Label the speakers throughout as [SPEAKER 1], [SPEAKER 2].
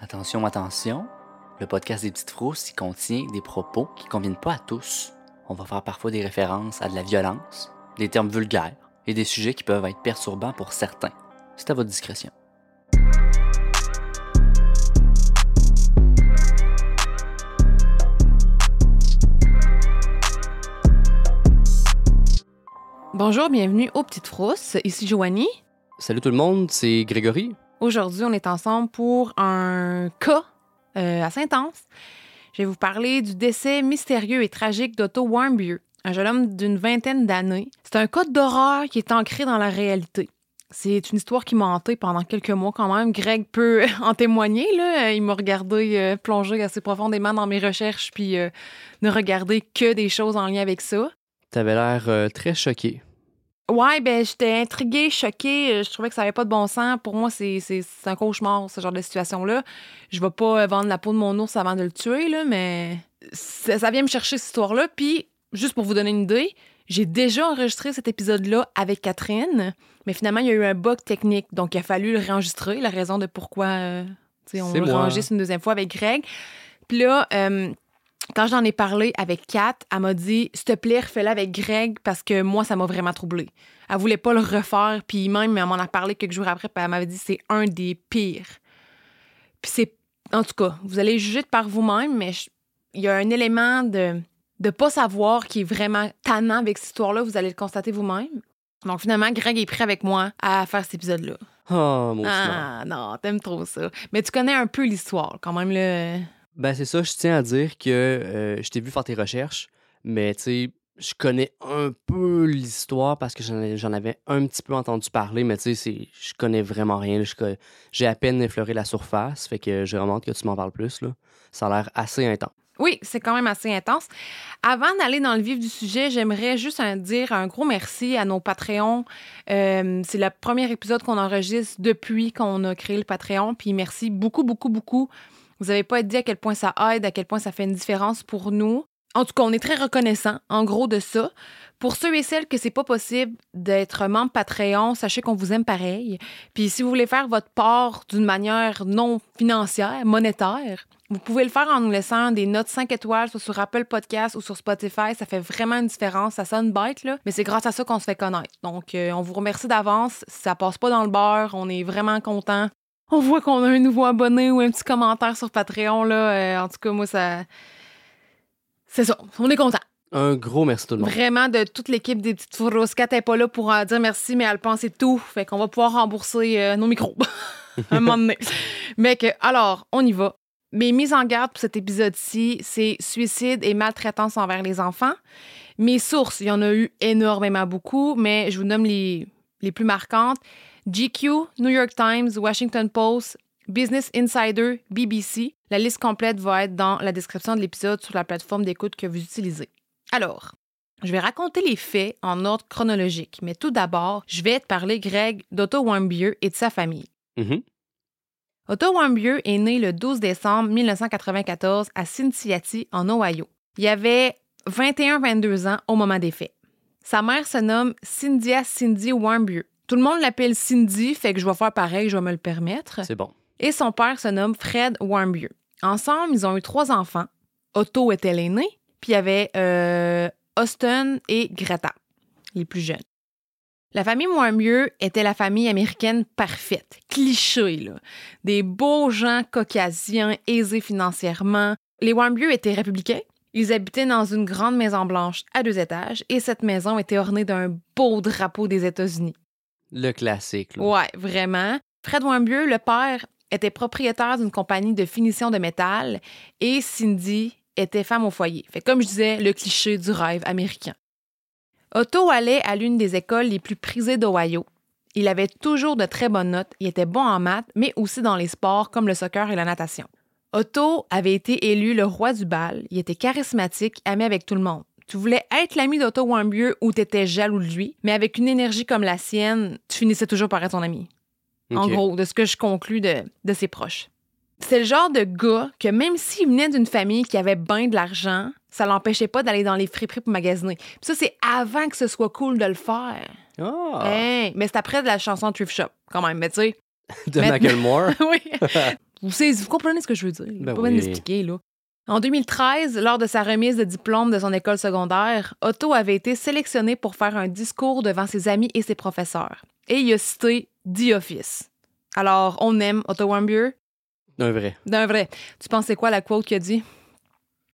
[SPEAKER 1] Attention, attention, le podcast des petites frousses y contient des propos qui ne conviennent pas à tous. On va faire parfois des références à de la violence, des termes vulgaires et des sujets qui peuvent être perturbants pour certains. C'est à votre discrétion.
[SPEAKER 2] Bonjour, bienvenue aux Petites Frousses. Ici Joanie.
[SPEAKER 3] Salut tout le monde, c'est Grégory.
[SPEAKER 2] Aujourd'hui, on est ensemble pour un cas euh, assez intense. Je vais vous parler du décès mystérieux et tragique d'Otto Warmbier, un jeune homme d'une vingtaine d'années. C'est un cas d'horreur qui est ancré dans la réalité. C'est une histoire qui m'a hantée pendant quelques mois quand même. Greg peut en témoigner. Il m'a regardé euh, plonger assez profondément dans mes recherches puis euh, ne regarder que des choses en lien avec ça.
[SPEAKER 3] T'avais l'air euh, très choqué.
[SPEAKER 2] Ouais, ben j'étais intriguée, choquée. Euh, Je trouvais que ça avait pas de bon sens. Pour moi, c'est un cauchemar, ce genre de situation-là. Je vais pas euh, vendre la peau de mon ours avant de le tuer, là, mais ça, ça vient me chercher, cette histoire-là. Puis, juste pour vous donner une idée, j'ai déjà enregistré cet épisode-là avec Catherine, mais finalement, il y a eu un bug technique. Donc, il a fallu le réenregistrer, la raison de pourquoi euh, on le réenregistre une deuxième fois avec Greg. Puis là, euh, quand j'en ai parlé avec Kat, elle m'a dit S'il te plaît, refais-le avec Greg parce que moi, ça m'a vraiment troublé. Elle voulait pas le refaire, puis même, elle m'en a parlé quelques jours après, puis elle m'avait dit c'est un des pires. Puis c'est. En tout cas, vous allez juger par vous-même, mais je- il y a un élément de de pas savoir qui est vraiment tannant avec cette histoire-là, vous allez le constater vous-même. Donc finalement, Greg est prêt avec moi à faire cet épisode-là.
[SPEAKER 3] Oh, mon
[SPEAKER 2] Ah non, t'aimes trop ça. Mais tu connais un peu l'histoire quand même, là.
[SPEAKER 3] Ben, c'est ça, je tiens à dire que euh, je t'ai vu faire tes recherches, mais tu sais, je connais un peu l'histoire parce que j'en ai- j'en avais un petit peu entendu parler, mais tu sais, je connais vraiment rien. J'ai à peine effleuré la surface, fait que j'ai vraiment hâte que tu m'en parles plus. Là. Ça a l'air assez intense.
[SPEAKER 2] Oui, c'est quand même assez intense. Avant d'aller dans le vif du sujet, j'aimerais juste dire un gros merci à nos Patreons. Euh, c'est le premier épisode qu'on enregistre depuis qu'on a créé le Patreon. Puis merci beaucoup, beaucoup, beaucoup. Vous n'avez pas dit à quel point ça aide, à quel point ça fait une différence pour nous. En tout cas, on est très reconnaissant, en gros, de ça. Pour ceux et celles que c'est pas possible d'être membre Patreon, sachez qu'on vous aime pareil. Puis si vous voulez faire votre part d'une manière non financière, monétaire, vous pouvez le faire en nous laissant des notes 5 étoiles soit sur Apple Podcast ou sur Spotify. Ça fait vraiment une différence. Ça sonne bête, là, mais c'est grâce à ça qu'on se fait connaître. Donc, euh, on vous remercie d'avance. Ça passe pas dans le beurre. On est vraiment content. On voit qu'on a un nouveau abonné ou un petit commentaire sur Patreon. Là. Euh, en tout cas, moi, ça. C'est ça. On est content.
[SPEAKER 3] Un gros merci tout le monde.
[SPEAKER 2] Vraiment, de toute l'équipe des petites Fourroscat n'est pas là pour en dire merci, mais elle pensait tout. Fait qu'on va pouvoir rembourser euh, nos micros un moment donné. Mais que, alors, on y va. Mes mises en garde pour cet épisode-ci, c'est suicide et maltraitance envers les enfants. Mes sources, il y en a eu énormément beaucoup, mais je vous nomme les, les plus marquantes. GQ, New York Times, Washington Post, Business Insider, BBC. La liste complète va être dans la description de l'épisode sur la plateforme d'écoute que vous utilisez. Alors, je vais raconter les faits en ordre chronologique, mais tout d'abord, je vais te parler, Greg, d'Otto Warmbier et de sa famille.
[SPEAKER 3] Mhm.
[SPEAKER 2] Otto Warmbier est né le 12 décembre 1994 à Cincinnati, en Ohio. Il avait 21-22 ans au moment des faits. Sa mère se nomme Cynthia Cindy Warmbier. Tout le monde l'appelle Cindy, fait que je vais faire pareil, je vais me le permettre.
[SPEAKER 3] C'est bon.
[SPEAKER 2] Et son père se nomme Fred Warmbier. Ensemble, ils ont eu trois enfants. Otto était l'aîné, puis il y avait euh, Austin et Greta, les plus jeunes. La famille Warmbier était la famille américaine parfaite, cliché, là. Des beaux gens caucasiens, aisés financièrement. Les Warmbier étaient républicains. Ils habitaient dans une grande maison blanche à deux étages et cette maison était ornée d'un beau drapeau des États-Unis.
[SPEAKER 3] Le classique.
[SPEAKER 2] Ouais, vraiment. Fred Warmbier, le père, était propriétaire d'une compagnie de finition de métal et Cindy était femme au foyer. Fait comme je disais, le cliché du rêve américain. Otto allait à l'une des écoles les plus prisées d'Ohio. Il avait toujours de très bonnes notes, il était bon en maths, mais aussi dans les sports comme le soccer et la natation. Otto avait été élu le roi du bal, il était charismatique, ami avec tout le monde. Tu voulais être l'ami d'Otto Warmbier ou t'étais jaloux de lui, mais avec une énergie comme la sienne, tu finissais toujours par être son ami. En gros, de ce que je conclus de, de ses proches. C'est le genre de gars que même s'il venait d'une famille qui avait bien de l'argent, ça l'empêchait pas d'aller dans les friperies pour magasiner. Puis ça, c'est avant que ce soit cool de le faire.
[SPEAKER 3] Ah,
[SPEAKER 2] Hey, mais c'est après de la chanson Thrift Shop, quand même, mais tu sais.
[SPEAKER 3] de Macklemore.
[SPEAKER 2] oui. Vous, savez- vous comprenez ce que je veux dire.
[SPEAKER 3] Ben
[SPEAKER 2] pas
[SPEAKER 3] oui.
[SPEAKER 2] m'expliquer, là. En 2013, lors de sa remise de diplôme de son école secondaire, Otto avait été sélectionné pour faire un discours devant ses amis et ses professeurs. Et il a cité The Office. Alors, on aime Otto Warmbier
[SPEAKER 3] Un vrai.
[SPEAKER 2] d'un vrai. Tu penses c'est quoi la quote qu'il a dit?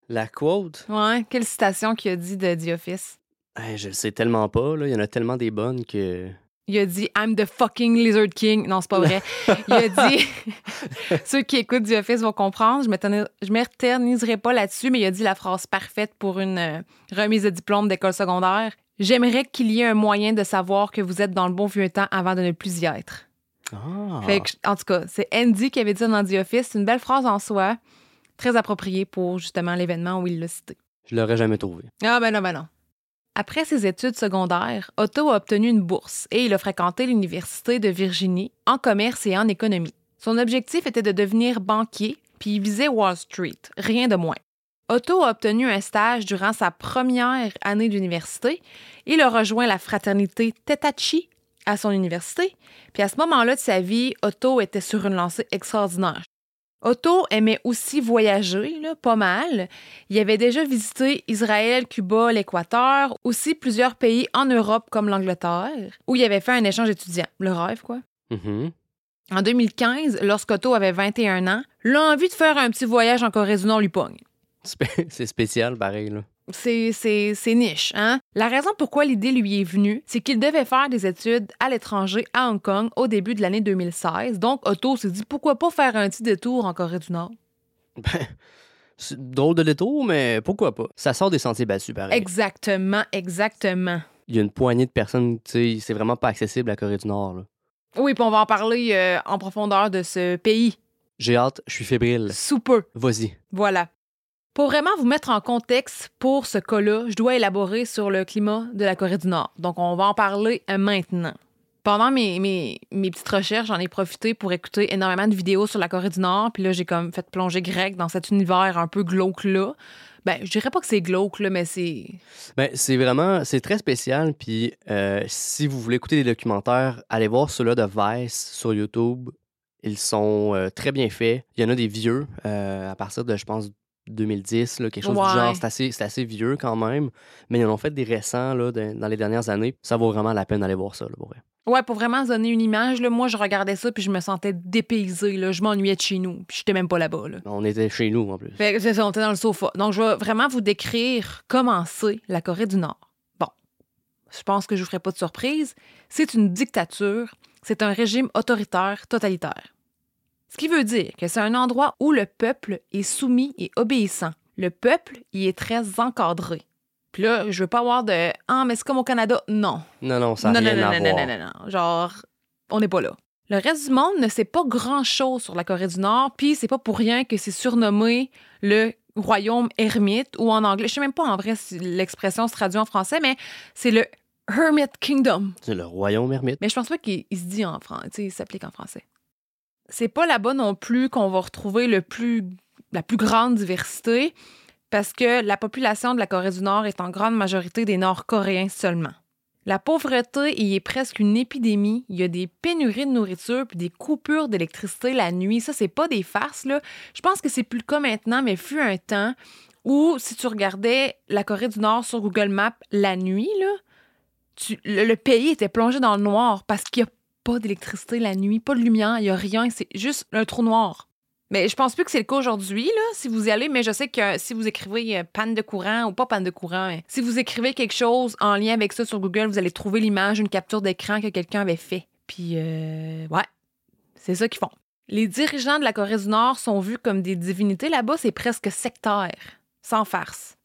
[SPEAKER 3] La quote,
[SPEAKER 2] Ouais, quelle citation qu'il a dit de The Office?
[SPEAKER 3] hey, je le sais tellement pas. Là. Il y en a tellement des bonnes que.
[SPEAKER 2] Il a dit I'm the fucking Lizard King. Non, c'est pas vrai. Il a dit Ceux qui écoutent The Office vont comprendre. Je m'éterni- je m'éterniserai pas là-dessus, mais il a dit la phrase parfaite pour une euh, remise de diplôme d'école secondaire. J'aimerais qu'il y ait un moyen de savoir que vous êtes dans le bon vieux temps avant de ne plus y être.
[SPEAKER 3] Ah.
[SPEAKER 2] Fait que, en tout cas, c'est Andy qui avait dit ça dans The Office. C'est une belle phrase en soi, très appropriée pour justement l'événement où il l'a cité.
[SPEAKER 3] Je l'aurais jamais trouvé.
[SPEAKER 2] Ah ben non, ben non. Après ses études secondaires, Otto a obtenu une bourse et il a fréquenté l'Université de Virginie en commerce et en économie. Son objectif était de devenir banquier, puis il visait Wall Street, rien de moins. Otto a obtenu un stage durant sa première année d'université. Il a rejoint la fraternité Tetachi à son université. Puis à ce moment-là de sa vie, Otto était sur une lancée extraordinaire. Otto aimait aussi voyager, là, pas mal. Il avait déjà visité Israël, Cuba, l'Équateur, aussi plusieurs pays en Europe comme l'Angleterre, où il avait fait un échange étudiant. Le rêve, quoi.
[SPEAKER 3] Mhm.
[SPEAKER 2] En 2015, lorsqu'Otto avait 21 ans, l'envie de faire un petit voyage en Corée du Nord lui pogne.
[SPEAKER 3] C'est spécial, pareil. Là.
[SPEAKER 2] C'est, c'est, c'est niche, hein? La raison pourquoi l'idée lui est venue, c'est qu'il devait faire des études à l'étranger à Hong Kong au début de l'année 2016. Donc, Otto s'est dit pourquoi pas faire un petit détour en Corée du Nord?
[SPEAKER 3] Ben, c'est drôle de détour, mais pourquoi pas? Ça sort des sentiers battus, pareil.
[SPEAKER 2] Exactement, exactement.
[SPEAKER 3] Il y a une poignée de personnes, tu sais, c'est vraiment pas accessible la Corée du Nord. là.
[SPEAKER 2] Oui, puis on va en parler euh, en profondeur de ce pays.
[SPEAKER 3] J'ai hâte, je suis fébrile.
[SPEAKER 2] Sous peu.
[SPEAKER 3] Vas-y.
[SPEAKER 2] Voilà. Pour vraiment vous mettre en contexte pour ce cas-là, je dois élaborer sur le climat de la Corée du Nord. Donc, on va en parler euh, maintenant. Pendant mes, petites recherches, j'en ai profité pour écouter énormément de vidéos sur la Corée du Nord. Puis là, j'ai comme fait plonger grec dans cet univers un peu glauque-là. Ben, je dirais pas que c'est glauque, là, mais c'est.
[SPEAKER 3] Ben, c'est vraiment, c'est très spécial. Puis euh, si vous voulez écouter des documentaires, allez voir ceux-là de Vice sur YouTube. Ils sont euh, très bien faits. Il y en a des vieux, à partir de, je pense, 2010, là, quelque chose
[SPEAKER 2] Ouais.
[SPEAKER 3] du genre. C'est assez, c'est assez vieux quand même. Mais ils en ont fait des récents là, de- dans les dernières années. Ça vaut vraiment la peine d'aller voir ça, là, pour vrai.
[SPEAKER 2] Ouais, pour vraiment se donner une image, là, moi, je regardais ça puis je me sentais dépaysée. Là. Je m'ennuyais de chez nous. Puis j'étais même pas là-bas. Là.
[SPEAKER 3] On était chez nous, en plus.
[SPEAKER 2] Fait que on était dans le sofa. Donc, je vais vraiment vous décrire comment c'est la Corée du Nord. Bon, je pense que je vous ferai pas de surprise. C'est une dictature. C'est un régime autoritaire totalitaire. Ce qui veut dire que c'est un endroit où le peuple est soumis et obéissant. Le peuple y est très encadré. Puis là, je veux pas avoir de Ah, mais c'est comme au Canada. Non.
[SPEAKER 3] Non, non, ça n'a
[SPEAKER 2] non,
[SPEAKER 3] rien
[SPEAKER 2] non, non,
[SPEAKER 3] à
[SPEAKER 2] non,
[SPEAKER 3] voir.
[SPEAKER 2] non, non, non. Genre, on n'est pas là. Le reste du monde ne sait pas grand-chose sur la Corée du Nord, puis c'est pas pour rien que c'est surnommé le royaume ermite, ou en anglais, je sais même pas en vrai si l'expression se traduit en français, mais c'est le Hermit Kingdom.
[SPEAKER 3] C'est le royaume ermite.
[SPEAKER 2] Mais je pense pas qu'il il se dit en français, il s'applique en français. C'est pas là-bas non plus qu'on va retrouver la plus grande diversité, parce que la population de la Corée du Nord est en grande majorité des Nord-Coréens seulement. La pauvreté y est presque une épidémie. Il y a des pénuries de nourriture puis des coupures d'électricité la nuit. Ça, c'est pas des farces. Je pense que c'est plus le cas maintenant, mais fut un temps où, si tu regardais la Corée du Nord sur Google Maps la nuit, le pays était plongé dans le noir parce qu'il n'y a pas d'électricité la nuit, pas de lumière, il n'y a rien, c'est juste un trou noir. Mais je pense plus que c'est le cas aujourd'hui, là, si vous y allez, mais je sais que si vous écrivez euh, panne de courant ou pas panne de courant, mais si vous écrivez quelque chose en lien avec ça sur Google, vous allez trouver l'image, une capture d'écran que quelqu'un avait fait. Puis, euh, ouais, c'est ça qu'ils font. Les dirigeants de la Corée du Nord sont vus comme des divinités là-bas, c'est presque sectaire, sans farce.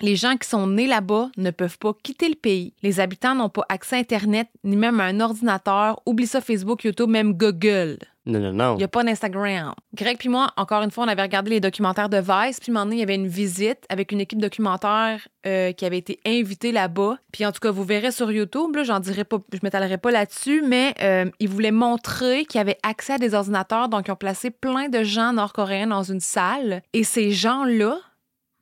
[SPEAKER 2] Les gens qui sont nés là-bas ne peuvent pas quitter le pays. Les habitants n'ont pas accès à Internet ni même à un ordinateur. Oublie ça Facebook, YouTube, même Google.
[SPEAKER 3] Non, non, non.
[SPEAKER 2] Il n'y a pas d'Instagram. Greg puis moi, encore une fois, on avait regardé les documentaires de Vice. Puis, un moment donné, il y avait une visite avec une équipe documentaire euh, qui avait été invitée là-bas. Puis, en tout cas, vous verrez sur YouTube, là, j'en dirai pas, je m'étalerai pas là-dessus, mais euh, ils voulaient montrer qu'ils avaient accès à des ordinateurs. Donc, ils ont placé plein de gens nord-coréens dans une salle. Et ces gens-là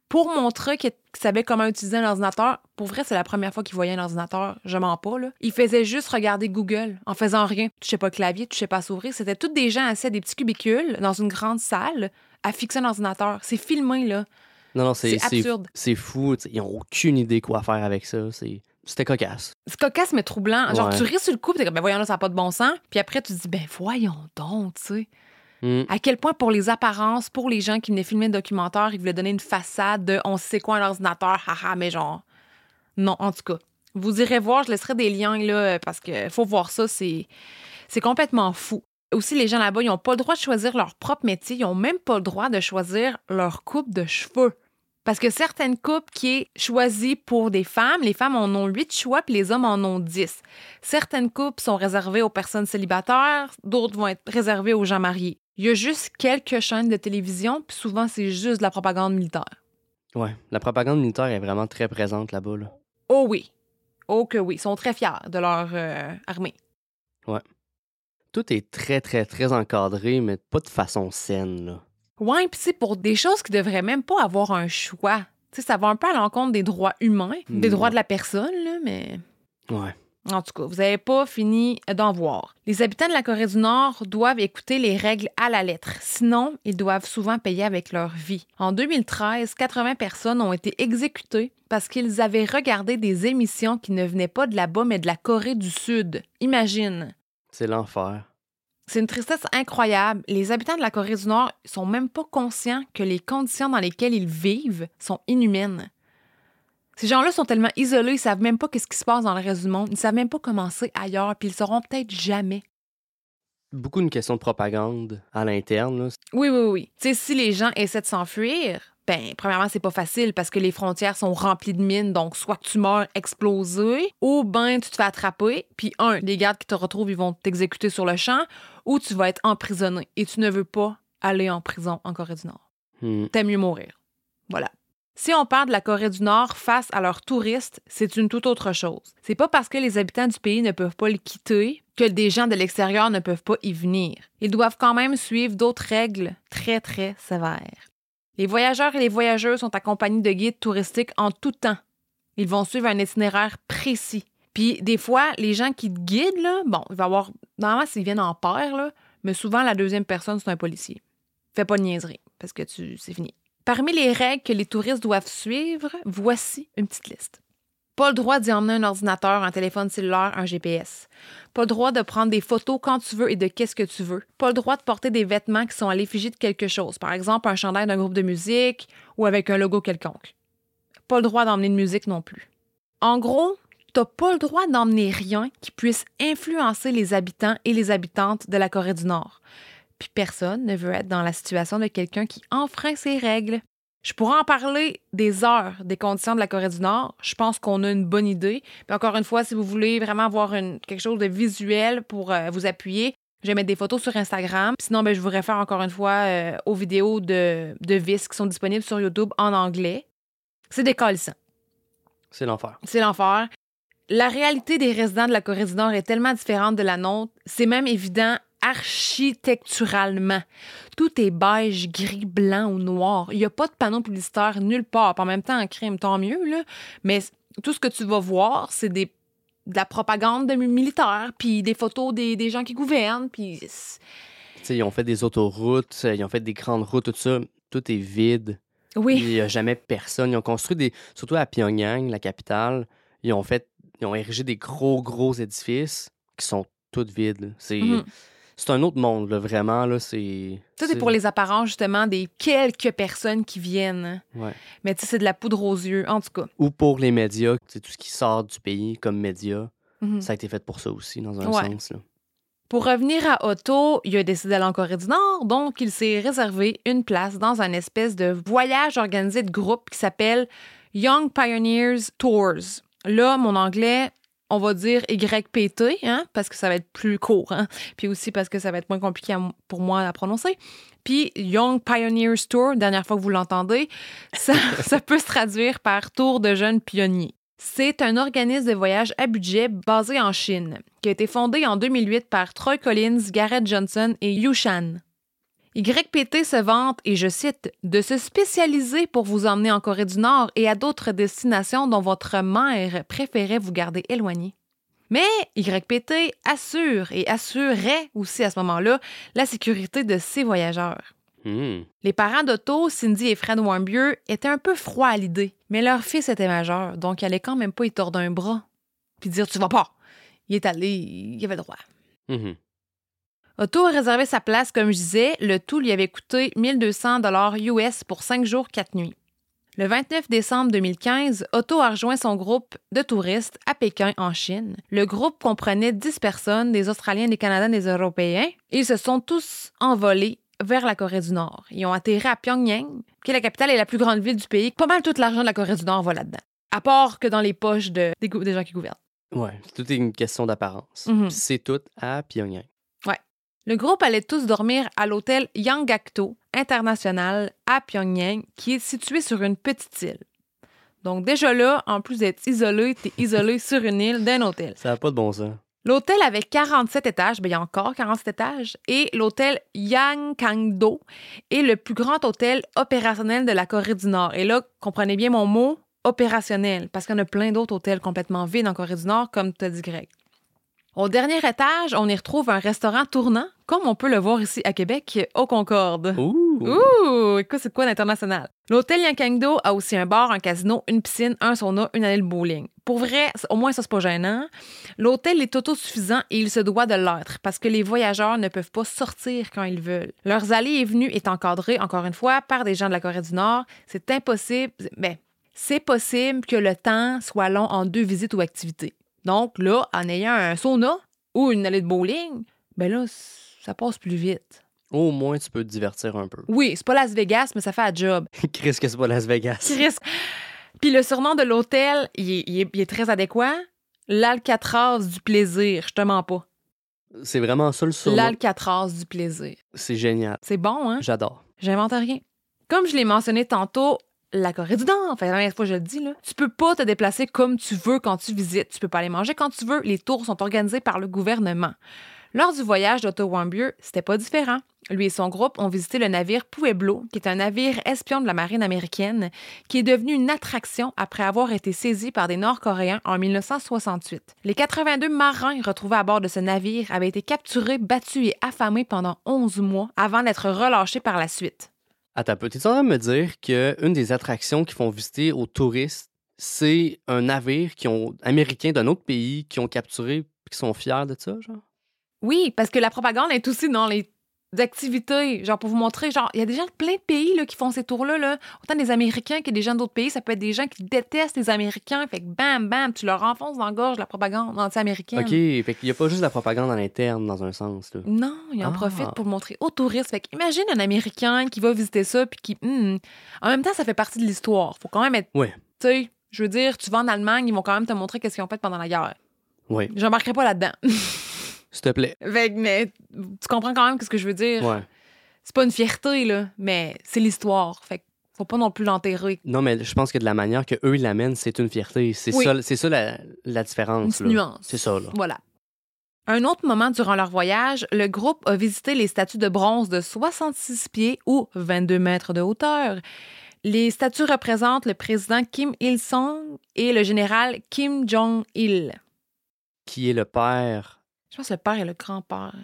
[SPEAKER 2] pour montrer qu'il savait comment utiliser un ordinateur. Pour vrai, c'est la première fois qu'il voyait un ordinateur. Je mens pas, là. Il faisait juste regarder Google en faisant rien. Tu sais pas le clavier, tu sais pas s'ouvrir. C'était tous des gens assis à des petits cubicules dans une grande salle à fixer un ordinateur. C'est filmé, là.
[SPEAKER 3] Non, non, c'est
[SPEAKER 2] absurde.
[SPEAKER 3] C'est fou. t'sais, Ils ont aucune idée quoi faire avec ça. C'est- C'était cocasse.
[SPEAKER 2] C'est cocasse, mais troublant. Genre,
[SPEAKER 3] Ouais.
[SPEAKER 2] tu ris sur le coup, t'es comme, ben voyons là, ça n'a pas de bon sens. Puis après, tu te dis, ben voyons donc, tu sais.
[SPEAKER 3] Hmm.
[SPEAKER 2] À quel point, pour les apparences, pour les gens qui venaient filmer le documentaire, ils voulaient donner une façade de on sait quoi un ordinateur, haha, mais genre. Non, en tout cas. Vous irez voir, je laisserai des liens, là, parce que faut voir ça, c'est, c'est complètement fou. Aussi, les gens là-bas, ils n'ont pas le droit de choisir leur propre métier, ils n'ont même pas le droit de choisir leur coupe de cheveux. Parce que certaines coupes qui est choisie pour des femmes, les femmes en ont huit choix, puis les hommes en ont dix. Certaines coupes sont réservées aux personnes célibataires, d'autres vont être réservées aux gens mariés. Il y a juste quelques chaînes de télévision, puis souvent, c'est juste de la propagande militaire.
[SPEAKER 3] Ouais. La propagande militaire est vraiment très présente là-bas. Là.
[SPEAKER 2] Oh oui. Oh que oui. Ils sont très fiers de leur euh, armée.
[SPEAKER 3] Tout est très, très, très encadré, mais pas de façon saine. Là.
[SPEAKER 2] Ouais, puis c'est pour des choses qui devraient même pas avoir un choix. Ça va un peu à l'encontre des droits humains, des droits de la personne, là, mais...
[SPEAKER 3] Ouais.
[SPEAKER 2] En tout cas, vous n'avez pas fini d'en voir. Les habitants de la Corée du Nord doivent écouter les règles à la lettre. Sinon, ils doivent souvent payer avec leur vie. En 2013, 80 personnes ont été exécutées parce qu'ils avaient regardé des émissions qui ne venaient pas de là-bas, mais de la Corée du Sud. Imagine.
[SPEAKER 3] C'est l'enfer.
[SPEAKER 2] C'est une tristesse incroyable. Les habitants de la Corée du Nord sont même pas conscients que les conditions dans lesquelles ils vivent sont inhumaines. Ces gens-là sont tellement isolés, ils savent même pas qu'est-ce qui se passe dans le reste du monde. Ils savent même pas comment c'est ailleurs, puis ils le sauront peut-être jamais.
[SPEAKER 3] Beaucoup une question de propagande à l'interne. là.
[SPEAKER 2] Oui, oui, oui. Tu sais, si les gens essaient de s'enfuir, ben, premièrement, c'est pas facile parce que les frontières sont remplies de mines, donc soit tu meurs explosé, ou ben tu te fais attraper, puis un, les gardes qui te retrouvent, ils vont t'exécuter sur le champ, ou tu vas être emprisonné et tu ne veux pas aller en prison en Corée du Nord.
[SPEAKER 3] Hmm.
[SPEAKER 2] T'aimes mieux mourir. Voilà. Si on parle de la Corée du Nord face à leurs touristes, c'est une toute autre chose. C'est pas parce que les habitants du pays ne peuvent pas le quitter que des gens de l'extérieur ne peuvent pas y venir. Ils doivent quand même suivre d'autres règles très, très sévères. Les voyageurs et les voyageuses sont accompagnés de guides touristiques en tout temps. Ils vont suivre un itinéraire précis. Puis des fois, les gens qui te guident, là, bon, il va y avoir. Normalement, s'ils viennent en paire, là, mais souvent, la deuxième personne, c'est un policier. Fais pas de niaiserie, parce que tu, c'est fini. Parmi les règles que les touristes doivent suivre, voici une petite liste. Pas le droit d'y emmener un ordinateur, un téléphone cellulaire, un GPS. Pas le droit de prendre des photos quand tu veux et de qu'est-ce que tu veux. Pas le droit de porter des vêtements qui sont à l'effigie de quelque chose, par exemple un chandail d'un groupe de musique ou avec un logo quelconque. Pas le droit d'emmener de musique non plus. En gros, t'as pas le droit d'emmener rien qui puisse influencer les habitants et les habitantes de la Corée du Nord. Puis personne ne veut être dans la situation de quelqu'un qui enfreint ces règles. Je pourrais en parler des heures des conditions de la Corée du Nord. Je pense qu'on a une bonne idée. Puis encore une fois, si vous voulez vraiment avoir une- quelque chose de visuel pour euh, vous appuyer, je vais mettre des photos sur Instagram. Sinon, ben, je vous réfère encore une fois euh, aux vidéos de, de Vis qui sont disponibles sur YouTube en anglais. C'est décalissant.
[SPEAKER 3] C'est l'enfer.
[SPEAKER 2] C'est l'enfer. La réalité des résidents de la Corée du Nord est tellement différente de la nôtre, c'est même évident architecturalement. Tout est beige, gris, blanc ou noir. Il n'y a pas de panneau publicitaire nulle part. En même temps, en crime, tant mieux, là. Mais tout ce que tu vas voir, c'est des de la propagande de mi- militaire, puis des photos des, des gens qui gouvernent, puis c'est-
[SPEAKER 3] Tu sais, ils ont fait des autoroutes, ils ont fait des grandes routes, tout ça. Tout est vide.
[SPEAKER 2] oui,
[SPEAKER 3] Il n'y a jamais personne. Ils ont construit des. Surtout à Pyongyang, la capitale, ils ont fait. Ils ont érigé des gros, gros édifices qui sont tous vides. là. C'est. C'est un autre monde, là, vraiment. Là, c'est.
[SPEAKER 2] tout est pour les apparences, justement, des quelques personnes qui viennent.
[SPEAKER 3] Ouais.
[SPEAKER 2] Mais tu sais, c'est de la poudre aux yeux, en tout cas.
[SPEAKER 3] Ou pour les médias, c'est tout ce qui sort du pays comme médias.
[SPEAKER 2] Mhm.
[SPEAKER 3] Ça a été fait pour ça aussi, dans un
[SPEAKER 2] Ouais.
[SPEAKER 3] sens. Là.
[SPEAKER 2] Pour revenir à Otto, il a décidé d'aller en Corée du Nord, donc il s'est réservé une place dans un espèce de voyage organisé de groupe qui s'appelle Young Pioneers Tours. Là, mon anglais, on va dire YPT, hein, parce que ça va être plus court, hein, puis aussi parce que ça va être moins compliqué pour moi à prononcer. Puis Young Pioneers Tour, dernière fois que vous l'entendez, ça, ça peut se traduire par Tour de jeunes pionniers. C'est un organisme de voyage à budget basé en Chine, qui a été fondé en 2008 par Troy Collins, Garrett Johnson et Yu Shan. YPT se vante, et je cite, de se spécialiser pour vous emmener en Corée du Nord et à d'autres destinations dont votre mère préférait vous garder éloigné. Mais YPT assure et assurait aussi à ce moment-là la sécurité de ses voyageurs.
[SPEAKER 3] Hmm.
[SPEAKER 2] Les parents d'Otto, Cindy et Fred Warmbier, étaient un peu froids à l'idée, mais leur fils était majeur, donc il allait quand même pas y tordre un bras puis dire tu vas pas. Il est allé, il avait droit.
[SPEAKER 3] Mhm.
[SPEAKER 2] Otto a réservé sa place, comme je disais. Le tout lui avait coûté 1200 dollars US pour 5 jours, 4 nuits. Le 29 décembre 2015, Otto a rejoint son groupe de touristes à Pékin, en Chine. Le groupe comprenait 10 personnes, des Australiens, des Canadiens, des Européens. Ils se sont tous envolés vers la Corée du Nord. Ils ont atterri à Pyongyang, qui est la capitale et la plus grande ville du pays. Pas mal tout l'argent de la Corée du Nord va là-dedans. À part que dans les poches de- des, gens qui gouvernent.
[SPEAKER 3] Ouais, tout est une question d'apparence.
[SPEAKER 2] Mhm.
[SPEAKER 3] C'est tout à Pyongyang.
[SPEAKER 2] Le groupe allait tous dormir à l'hôtel Yanggakdo International à Pyongyang, qui est situé sur une petite île. Donc déjà là, en plus d'être isolé, t'es isolé sur une île d'un hôtel.
[SPEAKER 3] Ça n'a pas de bon sens.
[SPEAKER 2] L'hôtel avait 47 étages, ben il y a encore 47 étages, et l'hôtel Yangkangdo est le plus grand hôtel opérationnel de la Corée du Nord. Et là, comprenez bien mon mot, opérationnel, parce qu'il y en a plein d'autres hôtels complètement vides en Corée du Nord, comme tu as dit, Greg. Au dernier étage, on y retrouve un restaurant tournant, comme on peut le voir ici à Québec, au Concorde.
[SPEAKER 3] Ouh!
[SPEAKER 2] Ouh, écoute, c'est quoi l'international? L'hôtel Yankangdo a aussi un bar, un casino, une piscine, un sauna, une allée de bowling. Pour vrai, au moins ça, c'est pas gênant. L'hôtel est autosuffisant et il se doit de l'être parce que les voyageurs ne peuvent pas sortir quand ils veulent. Leurs allées et venues est encadrées, encore une fois, par des gens de la Corée du Nord. C'est impossible. Ben, c'est possible que le temps soit long en deux visites ou activités. Donc là, en ayant un sauna ou une allée de bowling, ben là, ça passe plus vite.
[SPEAKER 3] Au moins, tu peux te divertir un peu.
[SPEAKER 2] Oui, c'est pas Las Vegas, mais ça fait un job.
[SPEAKER 3] Chris, que c'est pas Las Vegas.
[SPEAKER 2] Chris. Puis le surnom de l'hôtel, il est, il est- il est très adéquat. L'Alcatraz du plaisir, je te mens pas.
[SPEAKER 3] C'est vraiment ça le surnom.
[SPEAKER 2] L'Alcatraz du plaisir.
[SPEAKER 3] C'est génial.
[SPEAKER 2] C'est bon, hein?
[SPEAKER 3] J'adore.
[SPEAKER 2] J'invente rien. Comme je l'ai mentionné tantôt, la Corée du Nord, enfin, la dernière fois je le dis, là, tu peux pas te déplacer comme tu veux quand tu visites. Tu peux pas aller manger quand tu veux. Les tours sont organisés par le gouvernement. Lors du voyage d'Otto Warmbier, c'était pas différent. Lui et son groupe ont visité le navire Pueblo, qui est un navire espion de la marine américaine, qui est devenu une attraction après avoir été saisi par des Nord-Coréens en 1968. Les 82 marins retrouvés à bord de ce navire avaient été capturés, battus et affamés pendant 11 mois avant d'être relâchés par la suite.
[SPEAKER 3] Attends un peu. T'es en train de me dire qu'une des attractions qui font visiter aux touristes, c'est un navire qui ont, américain d'un autre pays qui ont capturé et qui sont fiers de ça, genre?
[SPEAKER 2] Oui, parce que la propagande est aussi dans les activités. Genre, pour vous montrer, genre, il y a des gens de plein de pays là, qui font ces tours-là. Là. Autant des Américains que des gens d'autres pays. Ça peut être des gens qui détestent les Américains. Fait que bam, bam, tu leur enfonces dans la gorge la propagande anti-américaine.
[SPEAKER 3] OK, fait qu'il n'y a pas juste de la propagande à l'interne dans un sens. Là.
[SPEAKER 2] Non, ils en
[SPEAKER 3] Ah.
[SPEAKER 2] profitent pour le montrer aux touristes. Fait imagine un Américain qui va visiter ça puis qui. hmm, En même temps, ça fait partie de l'histoire. Faut quand même être.
[SPEAKER 3] Ouais.
[SPEAKER 2] Tu sais, je veux dire, tu vas en Allemagne, ils vont quand même te montrer qu'est-ce qu'ils ont fait pendant la guerre.
[SPEAKER 3] Oui,
[SPEAKER 2] J'embarquerai pas là-dedans.
[SPEAKER 3] s'il te plaît.
[SPEAKER 2] fait mais tu comprends quand même ce que je veux dire.
[SPEAKER 3] Ouais.
[SPEAKER 2] c'est pas une fierté, là, mais c'est l'histoire. Fait faut pas non plus l'enterrer.
[SPEAKER 3] Non, mais je pense que de la manière que eux l'amènent, c'est une fierté. C'est
[SPEAKER 2] Oui.
[SPEAKER 3] ça, ça la, la
[SPEAKER 2] Une
[SPEAKER 3] différence. là.
[SPEAKER 2] nuance.
[SPEAKER 3] C'est ça, là.
[SPEAKER 2] Voilà. Un autre moment durant leur voyage, le groupe a visité les statues de bronze de 66 pieds ou 22 mètres de hauteur. Les statues représentent le président Kim Il-sung et le général Kim Jong-il.
[SPEAKER 3] Qui est le père.
[SPEAKER 2] Je pense que le père et le grand-père.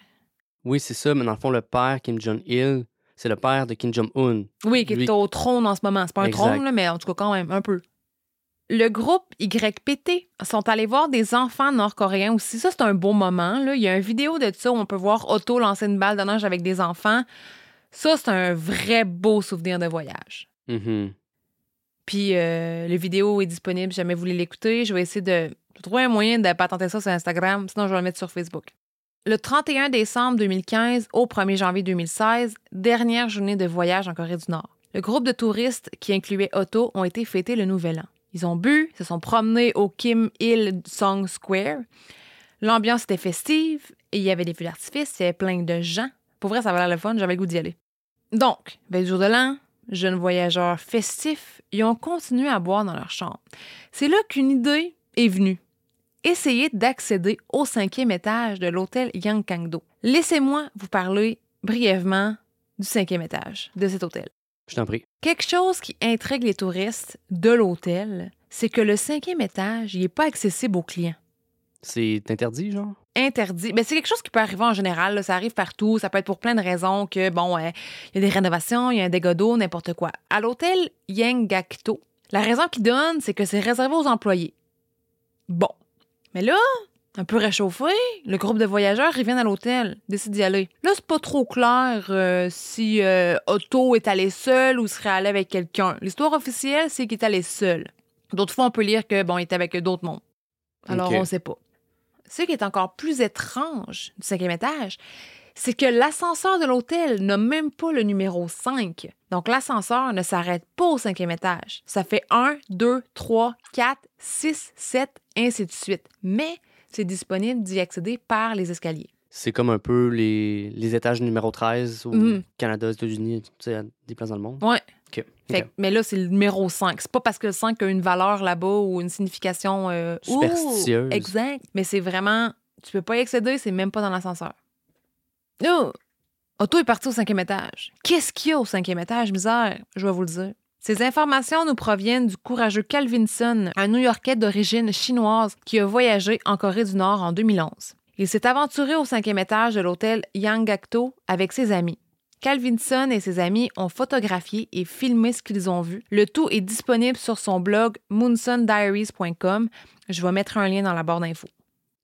[SPEAKER 3] Oui, c'est ça, mais dans le fond, le père, Kim Jong-il, c'est le père de Kim Jong-un.
[SPEAKER 2] Oui, qui
[SPEAKER 3] Lui-
[SPEAKER 2] est au trône en ce moment. C'est pas un
[SPEAKER 3] Exact.
[SPEAKER 2] trône, là, mais en tout cas, quand même, un peu. Le groupe YPT sont allés voir des enfants nord-coréens aussi. Ça, c'est un beau moment. Là. Il y a une vidéo de ça où on peut voir Otto lancer une balle de neige avec des enfants. Ça, c'est un vrai beau souvenir de voyage.
[SPEAKER 3] Mhm.
[SPEAKER 2] Puis, euh, le vidéo est disponible si jamais vous voulez l'écouter. Je vais essayer de trouver un moyen de patenter ça sur Instagram. Sinon, je vais le mettre sur Facebook. Le 31 décembre 2015 au 1er janvier 2016, dernière journée de voyage en Corée du Nord. Le groupe de touristes qui incluait Otto ont été fêter le Nouvel An. Ils ont bu, se sont promenés au Kim Il Song Square. L'ambiance était festive et il y avait des feux d'artifice, il y avait plein de gens. Pour vrai, ça avait l'air le fun, j'avais le goût d'y aller. Donc, bel jour de l'an, jeunes voyageurs festifs, ils ont continué à boire dans leur chambre. C'est là qu'une idée est venue. Essayez d'accéder au cinquième étage de l'hôtel Yangkangdo. Laissez-moi vous parler brièvement du cinquième étage de cet hôtel.
[SPEAKER 3] Je t'en prie.
[SPEAKER 2] Quelque chose qui intrigue les touristes de l'hôtel, c'est que le cinquième étage, n'est pas accessible aux clients.
[SPEAKER 3] C'est interdit, genre?
[SPEAKER 2] Interdit. Ben, c'est quelque chose qui peut arriver en général. là. Ça arrive partout. Ça peut être pour plein de raisons que, bon, euh, il y a des rénovations, il y a un dégât d'eau, n'importe quoi. À l'hôtel Yangakto, la raison qu'ils donnent, c'est que c'est réservé aux employés. Bon. Mais là, un peu réchauffé, le groupe de voyageurs, viennent à l'hôtel, décident d'y aller. Là, c'est pas trop clair euh, si euh, Otto est allé seul ou serait allé avec quelqu'un. L'histoire officielle, c'est qu'il est allé seul. D'autres fois, on peut lire que, bon, il était avec d'autres mondes. Alors,
[SPEAKER 3] Ok.
[SPEAKER 2] on sait pas. Ce qui est encore plus étrange du cinquième étage, c'est que l'ascenseur de l'hôtel n'a même pas le numéro 5. Donc, l'ascenseur ne s'arrête pas au cinquième étage. Ça fait 1, 2, 3, 4, 6, 7, ainsi de suite. Mais c'est disponible d'y accéder par les escaliers.
[SPEAKER 3] C'est comme un peu les, les étages numéro 13 au
[SPEAKER 2] Mhm.
[SPEAKER 3] Canada, aux États-Unis, tu sais, à des places dans le monde.
[SPEAKER 2] Ouais.
[SPEAKER 3] OK.
[SPEAKER 2] Fait
[SPEAKER 3] OK.
[SPEAKER 2] que- mais là, c'est le numéro 5. C'est pas parce que le 5 a une valeur là-bas ou une signification euh, ouh,
[SPEAKER 3] Superstitieuse.
[SPEAKER 2] exact. Mais c'est vraiment. Tu peux pas y accéder, c'est même pas dans l'ascenseur. Oh! Otto est parti au cinquième étage. Qu'est-ce qu'il y a au cinquième étage, misère? Je vais vous le dire. Ces informations nous proviennent du courageux Calvinson, un New-Yorkais d'origine chinoise qui a voyagé en Corée du Nord en 2011. Il s'est aventuré au cinquième étage de l'hôtel Yangakto avec ses amis. Calvinson et ses amis ont photographié et filmé ce qu'ils ont vu. Le tout est disponible sur son blog moonsondiaries.com. Je vais mettre un lien dans la barre d'infos.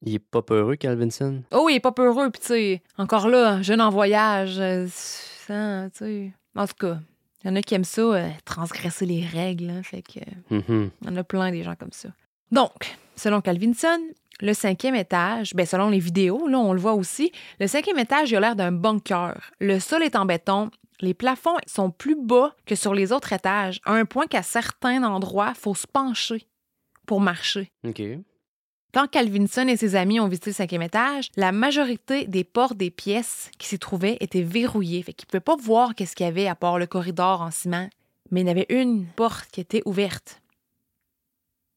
[SPEAKER 3] Il est pas peureux, Calvinson?
[SPEAKER 2] Oh, il est pas peureux, puis tu sais, encore là, jeune en voyage, euh, ça, tu sais. En tout cas, il y en a qui aiment ça, euh, transgresser les règles, hein, fait que
[SPEAKER 3] Mhm.
[SPEAKER 2] il y en a plein des gens comme ça. Donc, selon Calvinson, le cinquième étage, ben selon les vidéos, là, on le voit aussi, le cinquième étage, il a l'air d'un bunker. Le sol est en béton. Les plafonds sont plus bas que sur les autres étages, à un point qu'à certains endroits, il faut se pencher pour marcher. Quand Calvinson et ses amis ont visité le cinquième étage, la majorité des portes des pièces qui s'y trouvaient étaient verrouillées, fait qu'ils ne pouvaient pas voir qu'est-ce qu'il y avait à part le corridor en ciment. Mais il y avait une porte qui était ouverte.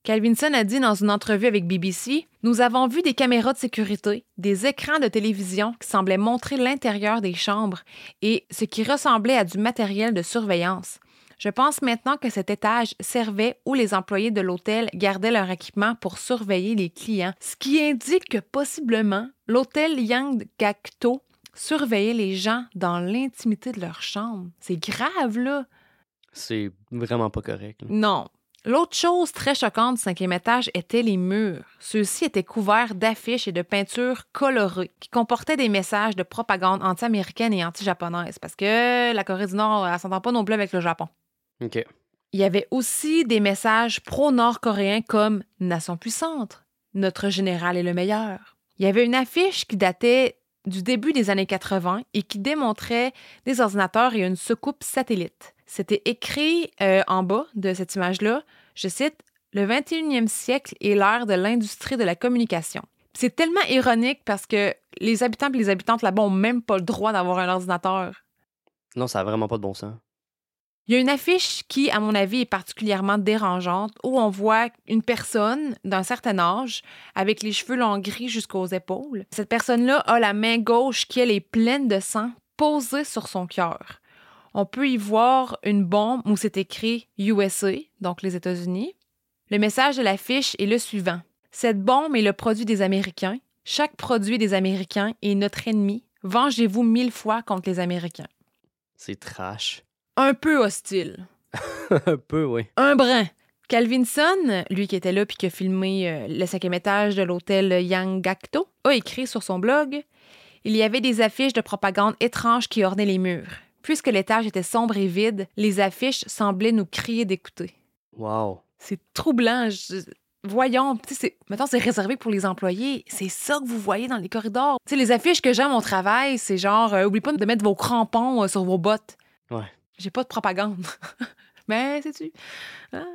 [SPEAKER 2] Calvinson a dit dans une entrevue avec BBC Nous avons vu des caméras de sécurité, des écrans de télévision qui semblaient montrer l'intérieur des chambres et ce qui ressemblait à du matériel de surveillance. Je pense maintenant que cet étage servait où les employés de l'hôtel gardaient leur équipement pour surveiller les clients, ce qui indique que possiblement l'hôtel Yang Gakto surveillait les gens dans l'intimité de leur chambre. C'est grave, là.
[SPEAKER 3] C'est vraiment pas correct. là.
[SPEAKER 2] Non. L'autre chose très choquante du cinquième étage était les murs. Ceux-ci étaient couverts d'affiches et de peintures colorées qui comportaient des messages de propagande anti-américaine et anti-japonaise parce que la Corée du Nord, elle s'entend pas non plus avec le Japon.
[SPEAKER 3] OK.
[SPEAKER 2] Il y avait aussi des messages pro-nord-coréens comme Nation puissante, notre général est le meilleur. Il y avait une affiche qui datait du début des années 80 et qui démontrait des ordinateurs et une soucoupe satellite. C'était écrit euh, en bas de cette image-là, je cite, Le 21e siècle est l'ère de l'industrie de la communication. C'est tellement ironique parce que les habitants et les habitantes là-bas n'ont même pas le droit d'avoir un ordinateur.
[SPEAKER 3] Non, ça a vraiment pas de bon sens.
[SPEAKER 2] Il y a une affiche qui, à mon avis, est particulièrement dérangeante où on voit une personne d'un certain âge avec les cheveux longs gris jusqu'aux épaules. Cette personne-là a la main gauche qui, elle, est pleine de sang posée sur son cœur. On peut y voir une bombe où c'est écrit USA, donc les États-Unis. Le message de l'affiche est le suivant. Cette bombe est le produit des Américains. Chaque produit des Américains est notre ennemi. Vengez-vous mille fois contre les Américains.
[SPEAKER 3] C'est trash.
[SPEAKER 2] Un peu hostile.
[SPEAKER 3] un peu, oui.
[SPEAKER 2] Un brin. Calvinson, lui qui était là puis qui a filmé euh, le cinquième étage de l'hôtel Yangakto, a écrit sur son blog Il y avait des affiches de propagande étranges qui ornaient les murs. Puisque l'étage était sombre et vide, les affiches semblaient nous crier d'écouter.
[SPEAKER 3] Wow.
[SPEAKER 2] C'est troublant. je- Voyons, c'est- mettons, c'est réservé pour les employés. C'est ça que vous voyez dans les corridors. Tu sais, les affiches que j'aime au travail, c'est genre, euh, oublie pas de mettre vos crampons euh, sur vos bottes.
[SPEAKER 3] Ouais.
[SPEAKER 2] J'ai pas de propagande. Mais, sais-tu? Ah.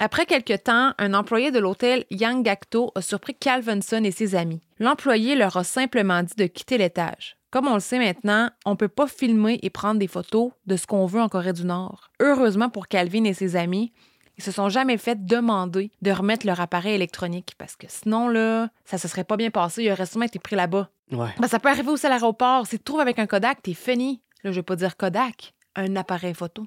[SPEAKER 2] Après quelques temps, un employé de l'hôtel Yangakto a surpris Calvinson et ses amis. L'employé leur a simplement dit de quitter l'étage. Comme on le sait maintenant, on ne peut pas filmer et prendre des photos de ce qu'on veut en Corée du Nord. Heureusement pour Calvin et ses amis, ils se sont jamais fait demander de remettre leur appareil électronique parce que sinon, là, ça se serait pas bien passé. Il aurait sûrement été pris là-bas.
[SPEAKER 3] Ouais.
[SPEAKER 2] Ben, ça peut arriver aussi à l'aéroport. Si tu te trouves avec un Kodak, t'es fini. là, je vais pas dire Kodak, un appareil photo.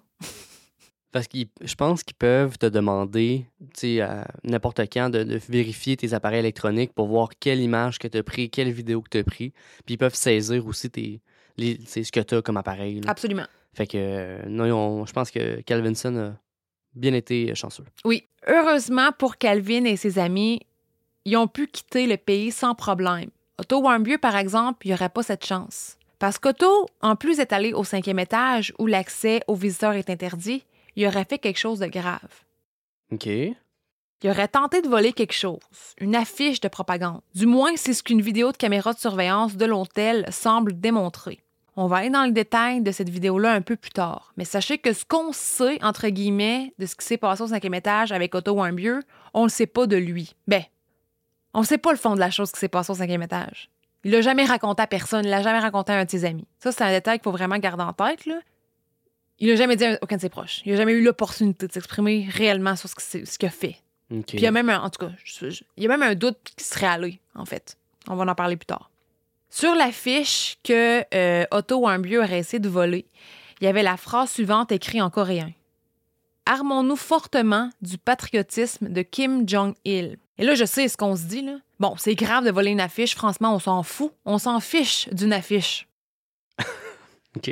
[SPEAKER 3] Parce que je pense qu'ils peuvent te demander, tu sais, à n'importe quand, de, de vérifier tes appareils électroniques pour voir quelle image que tu as pris, quelle vidéo que tu as pris. Puis ils peuvent saisir aussi tes, les, ce que tu as comme appareil. là.
[SPEAKER 2] Absolument.
[SPEAKER 3] Fait que, euh, non, je pense que Calvinson a bien été chanceux.
[SPEAKER 2] Oui. Heureusement pour Calvin et ses amis, ils ont pu quitter le pays sans problème. Otto Warmbier, par exemple, il n'y aurait pas cette chance. Parce qu'Otto, en plus d'être allé au cinquième étage où l'accès aux visiteurs est interdit, il aurait fait quelque chose de grave.
[SPEAKER 3] OK.
[SPEAKER 2] Il aurait tenté de voler quelque chose, une affiche de propagande. Du moins, c'est ce qu'une vidéo de caméra de surveillance de l'hôtel semble démontrer. On va aller dans le détail de cette vidéo-là un peu plus tard. Mais sachez que ce qu'on sait, entre guillemets, de ce qui s'est passé au cinquième étage avec Otto Warmbier, on le sait pas de lui. Ben, on sait pas le fond de la chose qui s'est passée au cinquième étage. Il l'a jamais raconté à personne, il l'a jamais raconté à un de ses amis. Ça, c'est un détail qu'il faut vraiment garder en tête, là. Il l'a jamais dit à aucun de ses proches. Il a jamais eu l'opportunité de s'exprimer réellement sur ce qu'il a fait. Puis il y a même un, en tout cas, je- je- il y a même un doute qui serait allé, en fait. On va en parler plus tard. Sur l'affiche que euh, Otto Warmbier aurait essayé de voler, il y avait la phrase suivante écrite en coréen. Armons-nous fortement du patriotisme de Kim Jong-il. Et là, je sais ce qu'on se dit, là. Bon, c'est grave de voler une affiche, franchement, on s'en fout. On s'en fiche d'une affiche.
[SPEAKER 3] OK.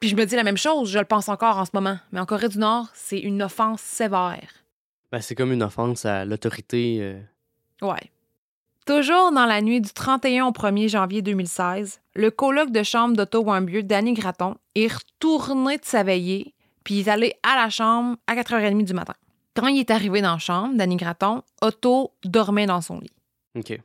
[SPEAKER 2] Puis je me dis la même chose, je le pense encore en ce moment. Mais en Corée du Nord, c'est une offense sévère.
[SPEAKER 3] Ben, c'est comme une offense à l'autorité. euh,
[SPEAKER 2] Ouais. Toujours dans la nuit du 31 au 1er janvier 2016, le coloc de chambre d'Otto Warmbier, Danny Gratton, est retourné de sa veillée, puis il est allé à la chambre à 4h30 du matin. Quand il est arrivé dans la chambre, Danny Gratton, Otto dormait dans son lit.
[SPEAKER 3] OK.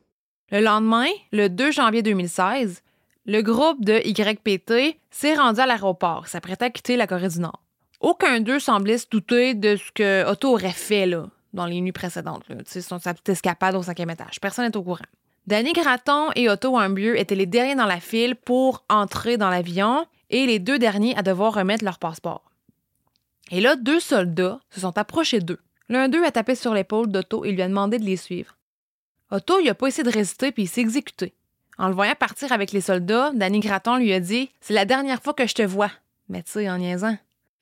[SPEAKER 2] Le lendemain, le 2 janvier 2016, le groupe de YPT s'est rendu à l'aéroport, s'apprêtait à quitter la Corée du Nord. Aucun d'eux semblait se douter de ce que Otto aurait fait là, dans les nuits précédentes, là, son- sa petite escapade au cinquième étage. Personne n'est au courant. Danny Gratton et Otto Warmbier étaient les derniers dans la file pour entrer dans l'avion et les deux derniers à devoir remettre leur passeport. Et là, deux soldats se sont approchés d'eux. L'un d'eux a tapé sur l'épaule d'Otto et lui a demandé de les suivre. Otto, il a pas essayé de résister puis il s'est exécuté. En le voyant partir avec les soldats, Danny Gratton lui a dit C'est la dernière fois que je te vois. Mais tu sais, en niaisant.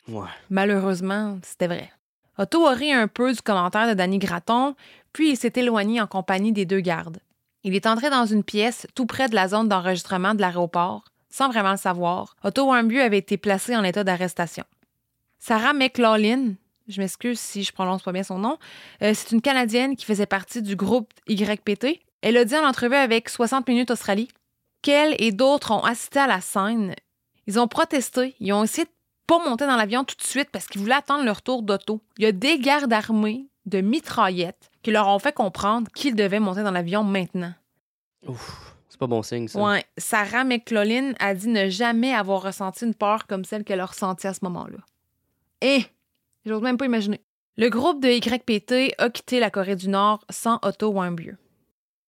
[SPEAKER 3] Ouais.
[SPEAKER 2] Malheureusement, c'était vrai. Otto a ri un peu du commentaire de Danny Gratton, puis il s'est éloigné en compagnie des deux gardes. Il est entré dans une pièce tout près de la zone d'enregistrement de l'aéroport, sans vraiment le savoir. Otto Warmbier avait été placé en état d'arrestation. Sarah McLaughlin, je m'excuse si je prononce pas bien son nom, euh, c'est une Canadienne qui faisait partie du groupe YPT. Elle a dit en entrevue avec 60 Minutes Australie qu'elle et d'autres ont assisté à la scène. Ils ont protesté, ils ont essayé de pas monter dans l'avion tout de suite parce qu'ils voulaient attendre leur tour d'auto. Il y a des gardes armés de mitraillettes qui leur ont fait comprendre qu'ils devaient monter dans l'avion maintenant.
[SPEAKER 3] Ouf. C'est pas bon signe, ça.
[SPEAKER 2] Ouais, Sarah McLaughlin a dit ne jamais avoir ressenti une peur comme celle qu'elle a ressentie à ce moment-là. Et j'ose même pas imaginer. Le groupe de YPT a quitté la Corée du Nord sans Otto Warmbier.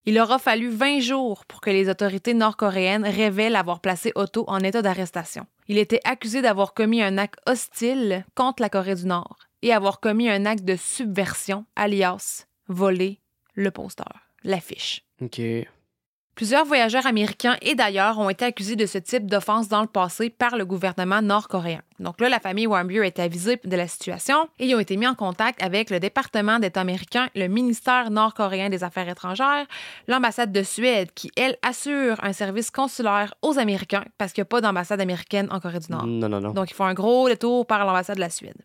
[SPEAKER 2] Il aura fallu 20 jours pour que les autorités nord-coréennes révèlent avoir placé Otto en état d'arrestation. Il était accusé d'avoir commis un acte hostile contre la Corée du Nord et avoir commis un acte de subversion, alias voler le poster, l'affiche.
[SPEAKER 3] OK.
[SPEAKER 2] Plusieurs voyageurs américains et d'ailleurs ont été accusés de ce type d'offense dans le passé par le gouvernement nord-coréen. Donc là, la famille Warmbier été avisée de la situation et ils ont été mis en contact avec le département d'État américain, le ministère nord-coréen des Affaires étrangères, l'ambassade de Suède qui, elle, assure un service consulaire aux Américains parce qu'il n'y a pas d'ambassade américaine en Corée du Nord.
[SPEAKER 3] Non, non, non.
[SPEAKER 2] Donc, ils font un gros détour par l'ambassade de la Suède.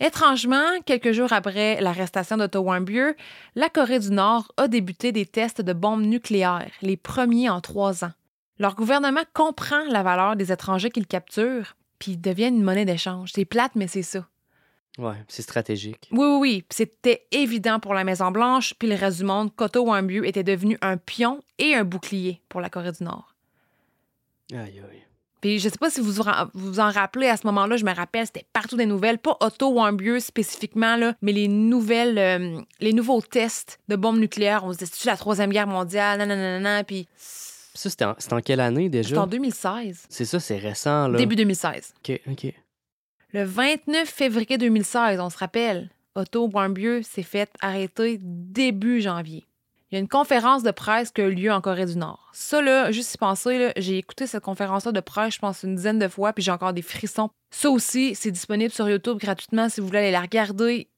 [SPEAKER 2] Étrangement, quelques jours après l'arrestation d'Otto Warmbier, la Corée du Nord a débuté des tests de bombes nucléaires, les premiers en trois ans. Leur gouvernement comprend la valeur des étrangers qu'ils capturent, puis ils deviennent une monnaie d'échange. C'est plate, mais c'est ça.
[SPEAKER 3] Ouais, c'est stratégique.
[SPEAKER 2] Oui, oui, oui. C'était évident pour la Maison-Blanche, puis le reste du monde qu'Otto Warmbier était devenu un pion et un bouclier pour la Corée du Nord.
[SPEAKER 3] Aïe, aïe.
[SPEAKER 2] Puis je sais pas si vous vous en- rappelez à ce moment-là, je me rappelle, c'était partout des nouvelles, pas Otto Warmbier spécifiquement, là, mais les nouvelles, euh, les nouveaux tests de bombes nucléaires. On se disait, c'est la Troisième Guerre mondiale, nanana, puis
[SPEAKER 3] Ça, c'était en, c'était en quelle année déjà?
[SPEAKER 2] c'était en 2016,
[SPEAKER 3] C'est ça, c'est récent, là.
[SPEAKER 2] début 2016.
[SPEAKER 3] OK, OK.
[SPEAKER 2] Le 29 février 2016, on se rappelle, Otto Warmbier s'est fait arrêter début janvier. Il y a une conférence de presse qui a eu lieu en Corée du Nord. Ça, là, juste y penser, j'ai écouté cette conférence-là de presse, je pense, une dizaine de fois, puis j'ai encore des frissons. Ça aussi, c'est disponible sur YouTube gratuitement si vous voulez aller la regarder.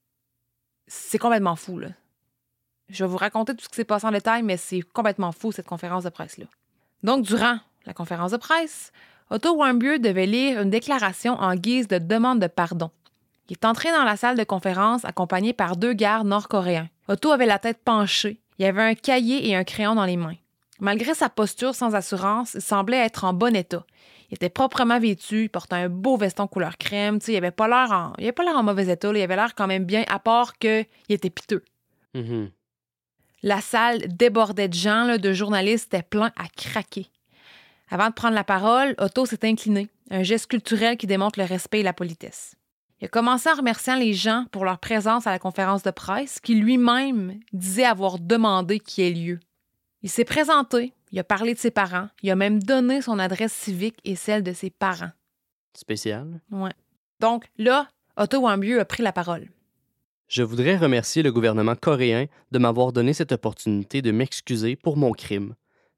[SPEAKER 2] C'est complètement fou, là. Je vais vous raconter tout ce qui s'est passé en détail, mais c'est complètement fou, cette conférence de presse-là. Donc, durant la conférence de presse, Otto Warmbier devait lire une déclaration en guise de demande de pardon. Il est entré dans la salle de conférence accompagné par deux gardes nord-coréens. Otto avait la tête penchée. Il avait un cahier et un crayon dans les mains. Malgré sa posture sans assurance, il semblait être en bon état. Il était proprement vêtu, il portait un beau veston couleur crème, il avait pas l'air en, il avait pas l'air en mauvais état, il avait l'air quand même bien, à part qu'il était piteux.
[SPEAKER 3] Mhm.
[SPEAKER 2] La salle débordait de gens, de journalistes, était plein à craquer. Avant de prendre la parole, Otto s'est incliné, un geste culturel qui démontre le respect et la politesse. Il a commencé en remerciant les gens pour leur présence à la conférence de presse, qui lui-même disait avoir demandé qu'il ait lieu. Il s'est présenté, il a parlé de ses parents, il a même donné son adresse civique et celle de ses parents.
[SPEAKER 3] Spécial.
[SPEAKER 2] Ouais. Donc là, Otto Warmbier a pris la parole.
[SPEAKER 3] Je voudrais remercier le gouvernement coréen de m'avoir donné cette opportunité de m'excuser pour mon crime,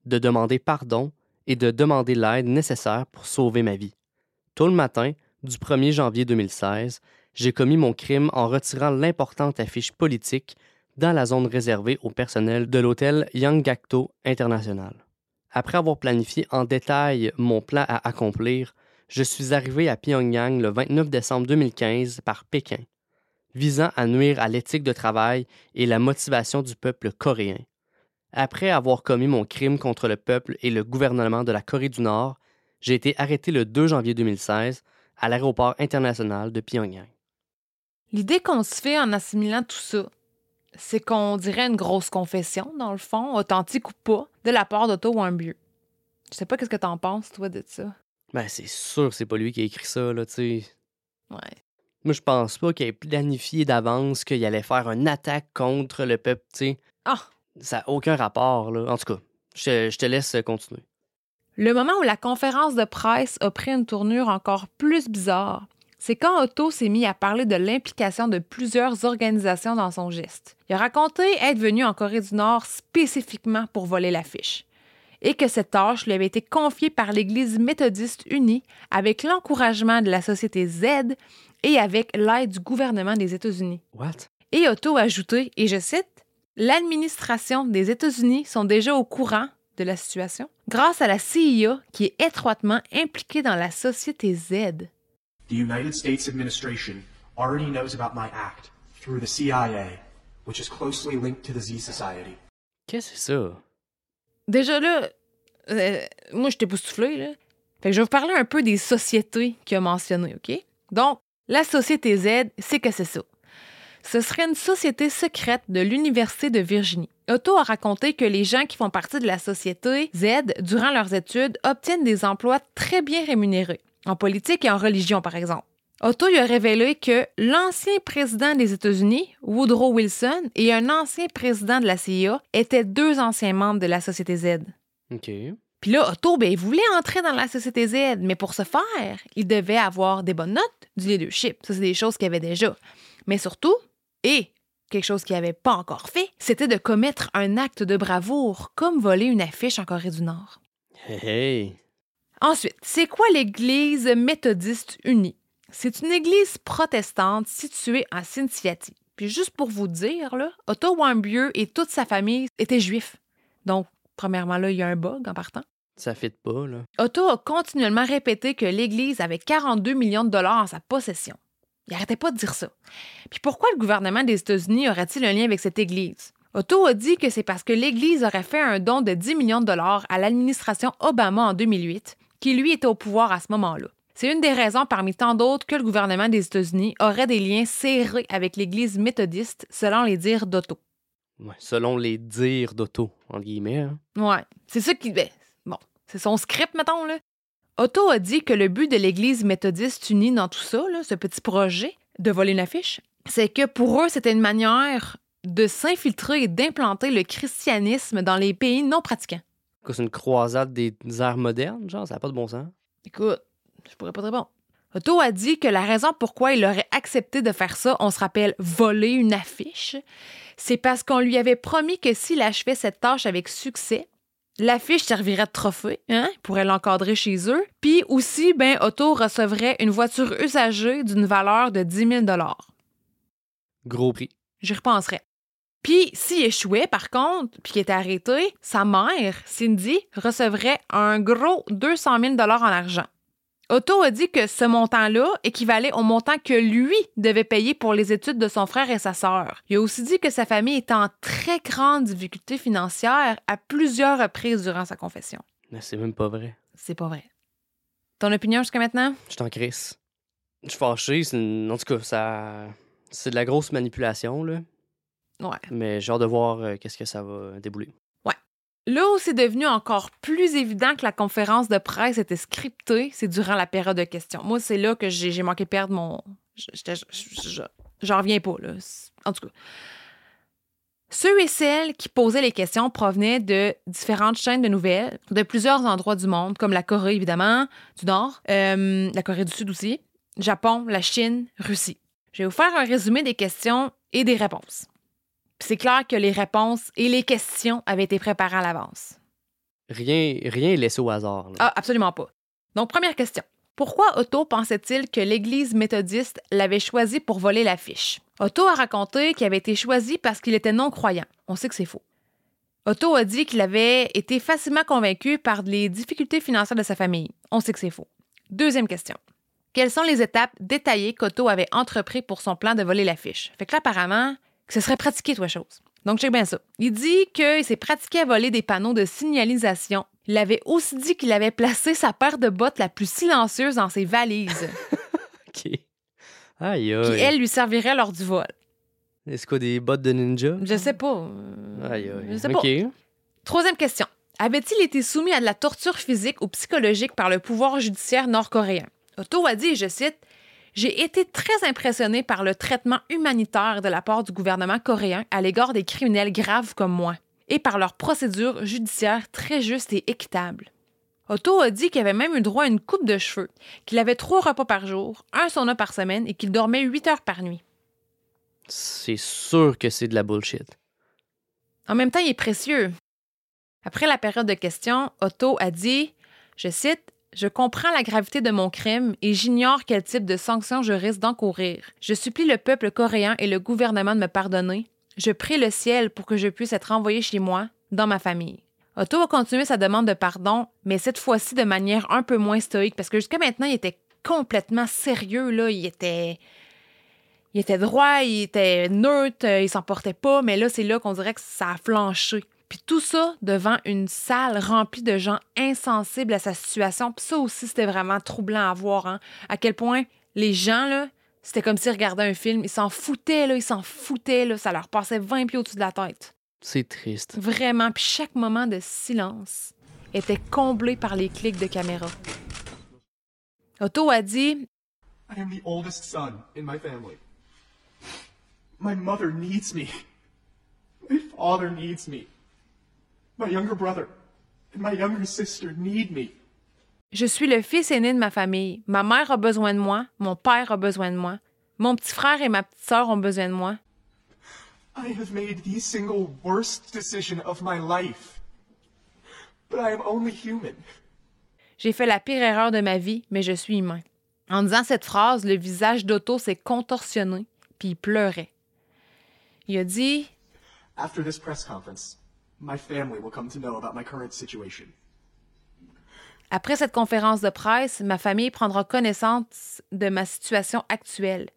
[SPEAKER 3] de demander pardon et de demander l'aide nécessaire pour sauver ma vie. Tôt le matin, du 1er janvier 2016, j'ai commis mon crime en retirant l'importante affiche politique dans la zone réservée au personnel de l'hôtel Yanggakdo International. Après avoir planifié en détail mon plan à accomplir, je suis arrivé à Pyongyang le 29 décembre 2015 par Pékin, visant à nuire à l'éthique de travail et la motivation du peuple coréen. Après avoir commis mon crime contre le peuple et le gouvernement de la Corée du Nord, j'ai été arrêté le 2 janvier 2016 à l'aéroport international de Pyongyang.
[SPEAKER 2] L'idée qu'on se fait en assimilant tout ça, c'est qu'on dirait une grosse confession, dans le fond, authentique ou pas, de la part d'Otto Warmbier. Je sais pas qu'est-ce que t'en penses, toi, de ça.
[SPEAKER 3] Ben, c'est sûr que c'est pas lui qui a écrit ça, là, tu sais.
[SPEAKER 2] Ouais.
[SPEAKER 3] Moi, je pense pas qu'il ait planifié d'avance qu'il allait faire une attaque contre le peuple, tu sais.
[SPEAKER 2] Ah!
[SPEAKER 3] Ça n'a aucun rapport, là. En tout cas, je te laisse continuer.
[SPEAKER 2] Le moment où la conférence de presse a pris une tournure encore plus bizarre, c'est quand Otto s'est mis à parler de l'implication de plusieurs organisations dans son geste. Il a raconté être venu en Corée du Nord spécifiquement pour voler l'affiche et que cette tâche lui avait été confiée par l'Église méthodiste unie avec l'encouragement de la société Z et avec l'aide du gouvernement des États-Unis.
[SPEAKER 3] What?
[SPEAKER 2] Et Otto a ajouté, et je cite, L'administration des États-Unis sont déjà au courant de la situation? Grâce à la CIA qui est étroitement impliquée dans la société Z.
[SPEAKER 4] The United States administration already knows about my act through the CIA, which is closely linked to the Z Society.
[SPEAKER 3] Qu'est-ce que c'est ça?
[SPEAKER 2] Déjà là, euh, moi je t'ai là. Fait que je vais vous parler un peu des sociétés qu'il a mentionnées, OK? Donc, la société Z, c'est que c'est ça. Ce serait une société secrète de l'Université de Virginie. Otto a raconté que les gens qui font partie de la société Z durant leurs études obtiennent des emplois très bien rémunérés, en politique et en religion par exemple. Otto y a révélé que l'ancien président des États-Unis, Woodrow Wilson, et un ancien président de la CIA étaient deux anciens membres de la société Z.
[SPEAKER 3] OK.
[SPEAKER 2] Puis là, Otto, ben, il voulait entrer dans la société Z, mais pour ce faire, il devait avoir des bonnes notes, du leadership. Ça, c'est des choses qu'il avait déjà. Mais surtout, et quelque chose qu'il n'avait pas encore fait, c'était de commettre un acte de bravoure, comme voler une affiche en Corée du Nord.
[SPEAKER 3] Hey, hey.
[SPEAKER 2] Ensuite, c'est quoi l'Église méthodiste unie? C'est une église protestante située en Cincinnati. Puis juste pour vous dire, là, Otto Warmbier et toute sa famille étaient juifs. Donc, premièrement, là, il y a un bug en partant.
[SPEAKER 3] Ça fit pas, là.
[SPEAKER 2] Otto a continuellement répété que l'Église avait 42 millions de dollars en sa possession. Il arrêtait pas de dire ça. Puis pourquoi le gouvernement des États-Unis aurait-il un lien avec cette Église? Otto a dit que c'est parce que l'Église aurait fait un don de 10 millions de dollars à l'administration Obama en 2008, qui lui était au pouvoir à ce moment-là. C'est une des raisons parmi tant d'autres que le gouvernement des États-Unis aurait des liens serrés avec l'Église méthodiste, selon les dires d'Otto.
[SPEAKER 3] Ouais, selon les dires d'Otto, entre guillemets. hein.
[SPEAKER 2] Ouais, c'est ça qui. ben, bon, c'est son script, mettons, là. Otto a dit que le but de l'Église méthodiste unie dans tout ça, là, ce petit projet de voler une affiche, c'est que pour eux, c'était une manière de s'infiltrer et d'implanter le christianisme dans les pays non pratiquants.
[SPEAKER 3] C'est une croisade des airs modernes, genre, ça n'a pas de bon sens.
[SPEAKER 2] Écoute, je pourrais pas te répondre. Otto a dit que la raison pourquoi il aurait accepté de faire ça, on se rappelle voler une affiche, c'est parce qu'on lui avait promis que s'il achevait cette tâche avec succès, l'affiche servirait de trophée, hein, l'encadrer chez eux, puis aussi, ben, Otto recevrait une voiture usagée d'une valeur de 10 000
[SPEAKER 3] Gros prix.
[SPEAKER 2] J'y repenserai. Puis, s'il échouait, par contre, puis qu'il était arrêté, sa mère, Cindy, recevrait un gros 200 000 en argent. Otto a dit que ce montant-là équivalait au montant que lui devait payer pour les études de son frère et sa sœur. Il a aussi dit que sa famille était en très grande difficulté financière à plusieurs reprises durant sa confession.
[SPEAKER 3] Mais c'est même pas vrai.
[SPEAKER 2] C'est pas vrai. Ton opinion jusqu'à maintenant?
[SPEAKER 3] Je t'en crisse. Je suis fâché. En tout cas, ça... c'est de la grosse manipulation, là.
[SPEAKER 2] Ouais.
[SPEAKER 3] Mais j'ai hâte de voir euh, qu'est-ce que ça va débouler.
[SPEAKER 2] Là où c'est devenu encore plus évident que la conférence de presse était scriptée, c'est durant la période de questions. Moi, c'est là que j'ai manqué perdre mon. J'en reviens pas, là. En tout cas. Ceux et celles qui posaient les questions provenaient de différentes chaînes de nouvelles, de plusieurs endroits du monde, comme la Corée, évidemment, du Nord, euh, la Corée du Sud aussi, Japon, la Chine, Russie. Je vais vous faire un résumé des questions et des réponses. C'est clair que les réponses et les questions avaient été préparées à l'avance.
[SPEAKER 3] Rien rien est laissé au hasard. là.
[SPEAKER 2] Ah, absolument pas. Donc, première question. Pourquoi Otto pensait-il que l'Église méthodiste l'avait choisi pour voler l'affiche? Otto a raconté qu'il avait été choisi parce qu'il était non-croyant. On sait que c'est faux. Otto a dit qu'il avait été facilement convaincu par les difficultés financières de sa famille. On sait que c'est faux. Deuxième question. Quelles sont les étapes détaillées qu'Otto avait entrepris pour son plan de voler l'affiche? Fait que là, apparemment, que ce serait pratiqué, toi, chose. Donc, check bien ça. Il dit qu'il s'est pratiqué à voler des panneaux de signalisation. Il avait aussi dit qu'il avait placé sa paire de bottes la plus silencieuse dans ses valises,
[SPEAKER 3] OK. Aïe,
[SPEAKER 2] qui,
[SPEAKER 3] aïe.
[SPEAKER 2] elle, lui servirait lors du vol.
[SPEAKER 3] Est-ce quoi, des bottes de ninja?
[SPEAKER 2] Je sais pas. euh,
[SPEAKER 3] Aïe, aïe.
[SPEAKER 2] Je sais pas.
[SPEAKER 3] OK.
[SPEAKER 2] Troisième question. Avait-il été soumis à de la torture physique ou psychologique par le pouvoir judiciaire nord-coréen? Otto a dit, je cite, J'ai été très impressionné par le traitement humanitaire de la part du gouvernement coréen à l'égard des criminels graves comme moi et par leur procédure judiciaire très juste et équitable. Otto a dit qu'il avait même eu droit à une coupe de cheveux, qu'il avait trois repas par jour, un sauna par semaine et qu'il dormait huit heures par nuit.
[SPEAKER 3] C'est sûr que c'est de la bullshit.
[SPEAKER 2] En même temps, il est précieux. Après la période de questions, Otto a dit, je cite, Je comprends la gravité de mon crime et j'ignore quel type de sanctions je risque d'encourir. Je supplie le peuple coréen et le gouvernement de me pardonner. Je prie le ciel pour que je puisse être envoyé chez moi, dans ma famille. Otto a continué sa demande de pardon, mais cette fois-ci de manière un peu moins stoïque, parce que jusqu'à maintenant, il était complètement sérieux, là. Il était. Il était droit, il était neutre, il s'en portait pas, mais là, c'est là qu'on dirait que ça a flanché. Puis tout ça devant une salle remplie de gens insensibles à sa situation. Puis ça aussi, c'était vraiment troublant à voir. Hein? À quel point les gens, là, c'était comme s'ils regardaient un film. Ils s'en foutaient, là, ils s'en foutaient. Là, ça leur passait 20 pieds au-dessus de la tête.
[SPEAKER 3] C'est triste.
[SPEAKER 2] Vraiment. Puis chaque moment de silence était comblé par les clics de caméra. Otto a dit
[SPEAKER 4] I am the oldest son in my family. My mother needs me. My father needs me.
[SPEAKER 2] Je suis le fils aîné de ma famille. Ma mère a besoin de moi. Mon père a besoin de moi. Mon petit frère et ma petite sœur ont besoin de moi.
[SPEAKER 4] I have made the single worst decision of my life. But I am only human.
[SPEAKER 2] J'ai fait la pire erreur de ma vie, mais je suis humain. En disant cette phrase, le visage d'Otto s'est contorsionné, puis il pleurait. Il a dit
[SPEAKER 4] After this press conference, my family will come to know about my current situation.
[SPEAKER 2] Après cette conférence de presse, ma famille prendra connaissance de ma situation actuelle.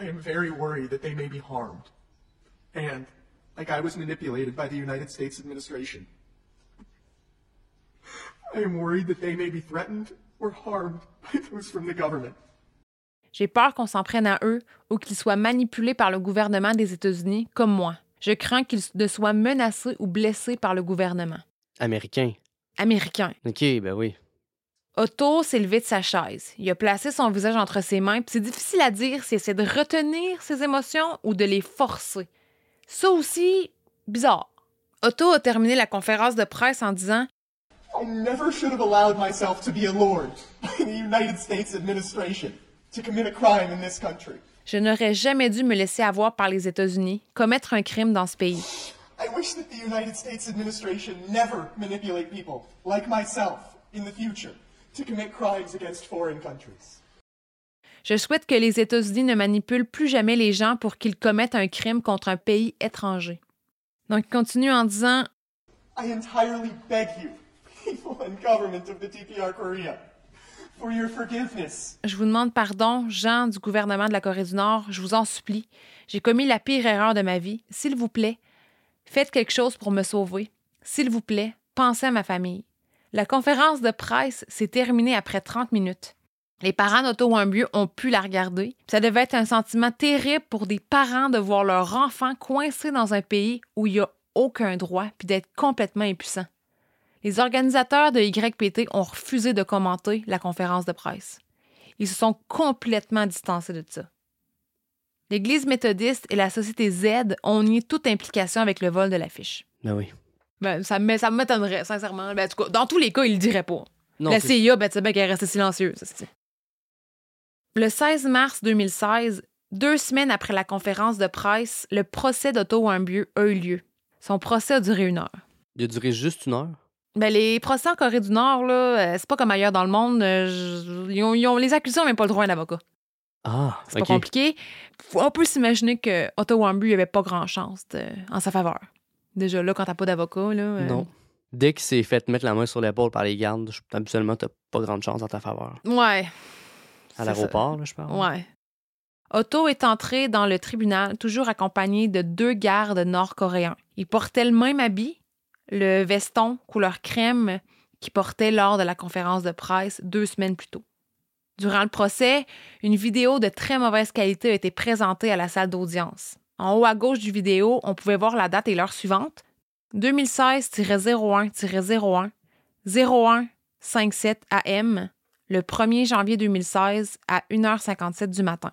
[SPEAKER 4] I am very worried that they may be harmed. And, like I was manipulated by the United States administration. I am worried that they may be threatened or harmed by those from the government.
[SPEAKER 2] J'ai peur qu'on s'en prenne à eux ou qu'ils soient manipulés par le gouvernement des États-Unis, comme moi. Je crains qu'ils ne soient menacés ou blessés par le gouvernement.
[SPEAKER 3] Américain.
[SPEAKER 2] Américain.
[SPEAKER 3] OK, ben oui.
[SPEAKER 2] Otto s'est levé de sa chaise. Il a placé son visage entre ses mains, puis c'est difficile à dire s'il essaie de retenir ses émotions ou de les forcer. Ça aussi, bizarre. Otto a terminé la conférence de presse en disant
[SPEAKER 4] I never should have allowed myself to be allured by the United States administration to commit a crime in this country.
[SPEAKER 2] Je n'aurais jamais dû me laisser avoir par les États-Unis, commettre un crime dans ce pays.
[SPEAKER 4] I wish that the United States administration never manipulate people like myself in the future to commit crimes against foreign countries.
[SPEAKER 2] Je souhaite que les États-Unis ne manipulent plus jamais les gens pour qu'ils commettent un crime contre un pays étranger. Donc, il continue en disant
[SPEAKER 4] I entirely beg you, people and government of the DPR Korea,
[SPEAKER 2] Je vous demande pardon, gens du gouvernement de la Corée du Nord, je vous en supplie. J'ai commis la pire erreur de ma vie. S'il vous plaît, faites quelque chose pour me sauver. S'il vous plaît, pensez à ma famille. La conférence de presse s'est terminée après 30 minutes. Les parents d'Otto Warmbier ont pu la regarder. Ça devait être un sentiment terrible pour des parents de voir leur enfant coincé dans un pays où il n'y a aucun droit puis d'être complètement impuissant. Les organisateurs de YPT ont refusé de commenter la conférence de presse. Ils se sont complètement distancés de ça. L'Église méthodiste et la Société Z ont nié toute implication avec le vol de l'affiche.
[SPEAKER 3] Ben oui.
[SPEAKER 2] Ben, ça m'étonnerait, sincèrement. Ben, en tout cas, dans tous les cas, ils le diraient pas.
[SPEAKER 3] Non,
[SPEAKER 2] la CIA, ben, tu sais bien qu'elle est restée silencieuse. Le 16 mars 2016, deux semaines après la conférence de presse, le procès d'Otto Warmbier a eu lieu. Son procès a duré une heure.
[SPEAKER 3] Il a duré juste une heure?
[SPEAKER 2] Ben, les procès en Corée du Nord, là, euh, c'est pas comme ailleurs dans le monde. euh, je- ils ont- ils ont- les accusés n'ont même pas le droit à un avocat.
[SPEAKER 3] Ah,
[SPEAKER 2] C'est pas compliqué. On peut s'imaginer que Otto Warmbier avait pas grand-chance de- en sa faveur. Déjà, là, quand t'as pas d'avocat, là... euh,
[SPEAKER 3] Non. Dès qu'il s'est fait mettre la main sur l'épaule par les gardes, habituellement, t'as pas grande chance en ta faveur.
[SPEAKER 2] Ouais.
[SPEAKER 3] À
[SPEAKER 2] C'est
[SPEAKER 3] l'aéroport, là, je parle.
[SPEAKER 2] Ouais. Otto est entré dans le tribunal toujours accompagné de deux gardes nord-coréens. Il portait le même habit, le veston couleur crème qu'il portait lors de la conférence de presse deux semaines plus tôt. Durant le procès, une vidéo de très mauvaise qualité a été présentée à la salle d'audience. En haut à gauche du vidéo, on pouvait voir la date et l'heure suivante 2016-01-01 0157 AM le 1er janvier 2016 à 1h57 du matin.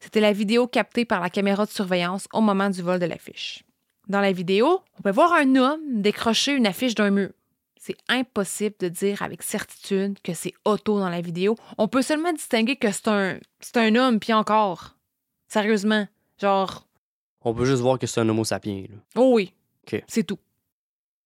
[SPEAKER 2] C'était la vidéo captée par la caméra de surveillance au moment du vol de l'affiche. Dans la vidéo, on peut voir un homme décrocher une affiche d'un mur. C'est impossible de dire avec certitude que c'est Otto dans la vidéo. On peut seulement distinguer que c'est un, c'est un homme, puis encore. Sérieusement. Genre,
[SPEAKER 3] On peut juste voir que c'est un homo sapiens. là.
[SPEAKER 2] oh oui.
[SPEAKER 3] OK.
[SPEAKER 2] C'est tout.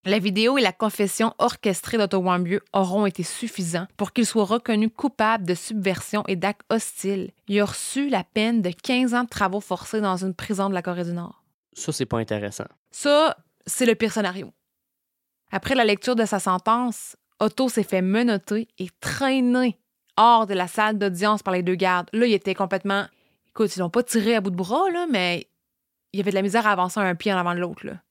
[SPEAKER 2] La vidéo et la confession orchestrée d'Otto Warmbier auront été suffisants pour qu'il soit reconnu coupable de subversion et d'actes hostiles. Il a reçu la peine de 15 ans de travaux forcés dans une prison de la Corée du Nord.
[SPEAKER 3] Ça, c'est pas intéressant.
[SPEAKER 2] Ça, c'est le pire scénario. Après la lecture de sa sentence, Otto s'est fait menotter et traîner hors de la salle d'audience par les deux gardes. Là, il était complètement. Écoute, ils l'ont pas tiré à bout de bras, là, mais il y avait de la misère à avancer un pied en avant de l'autre. là.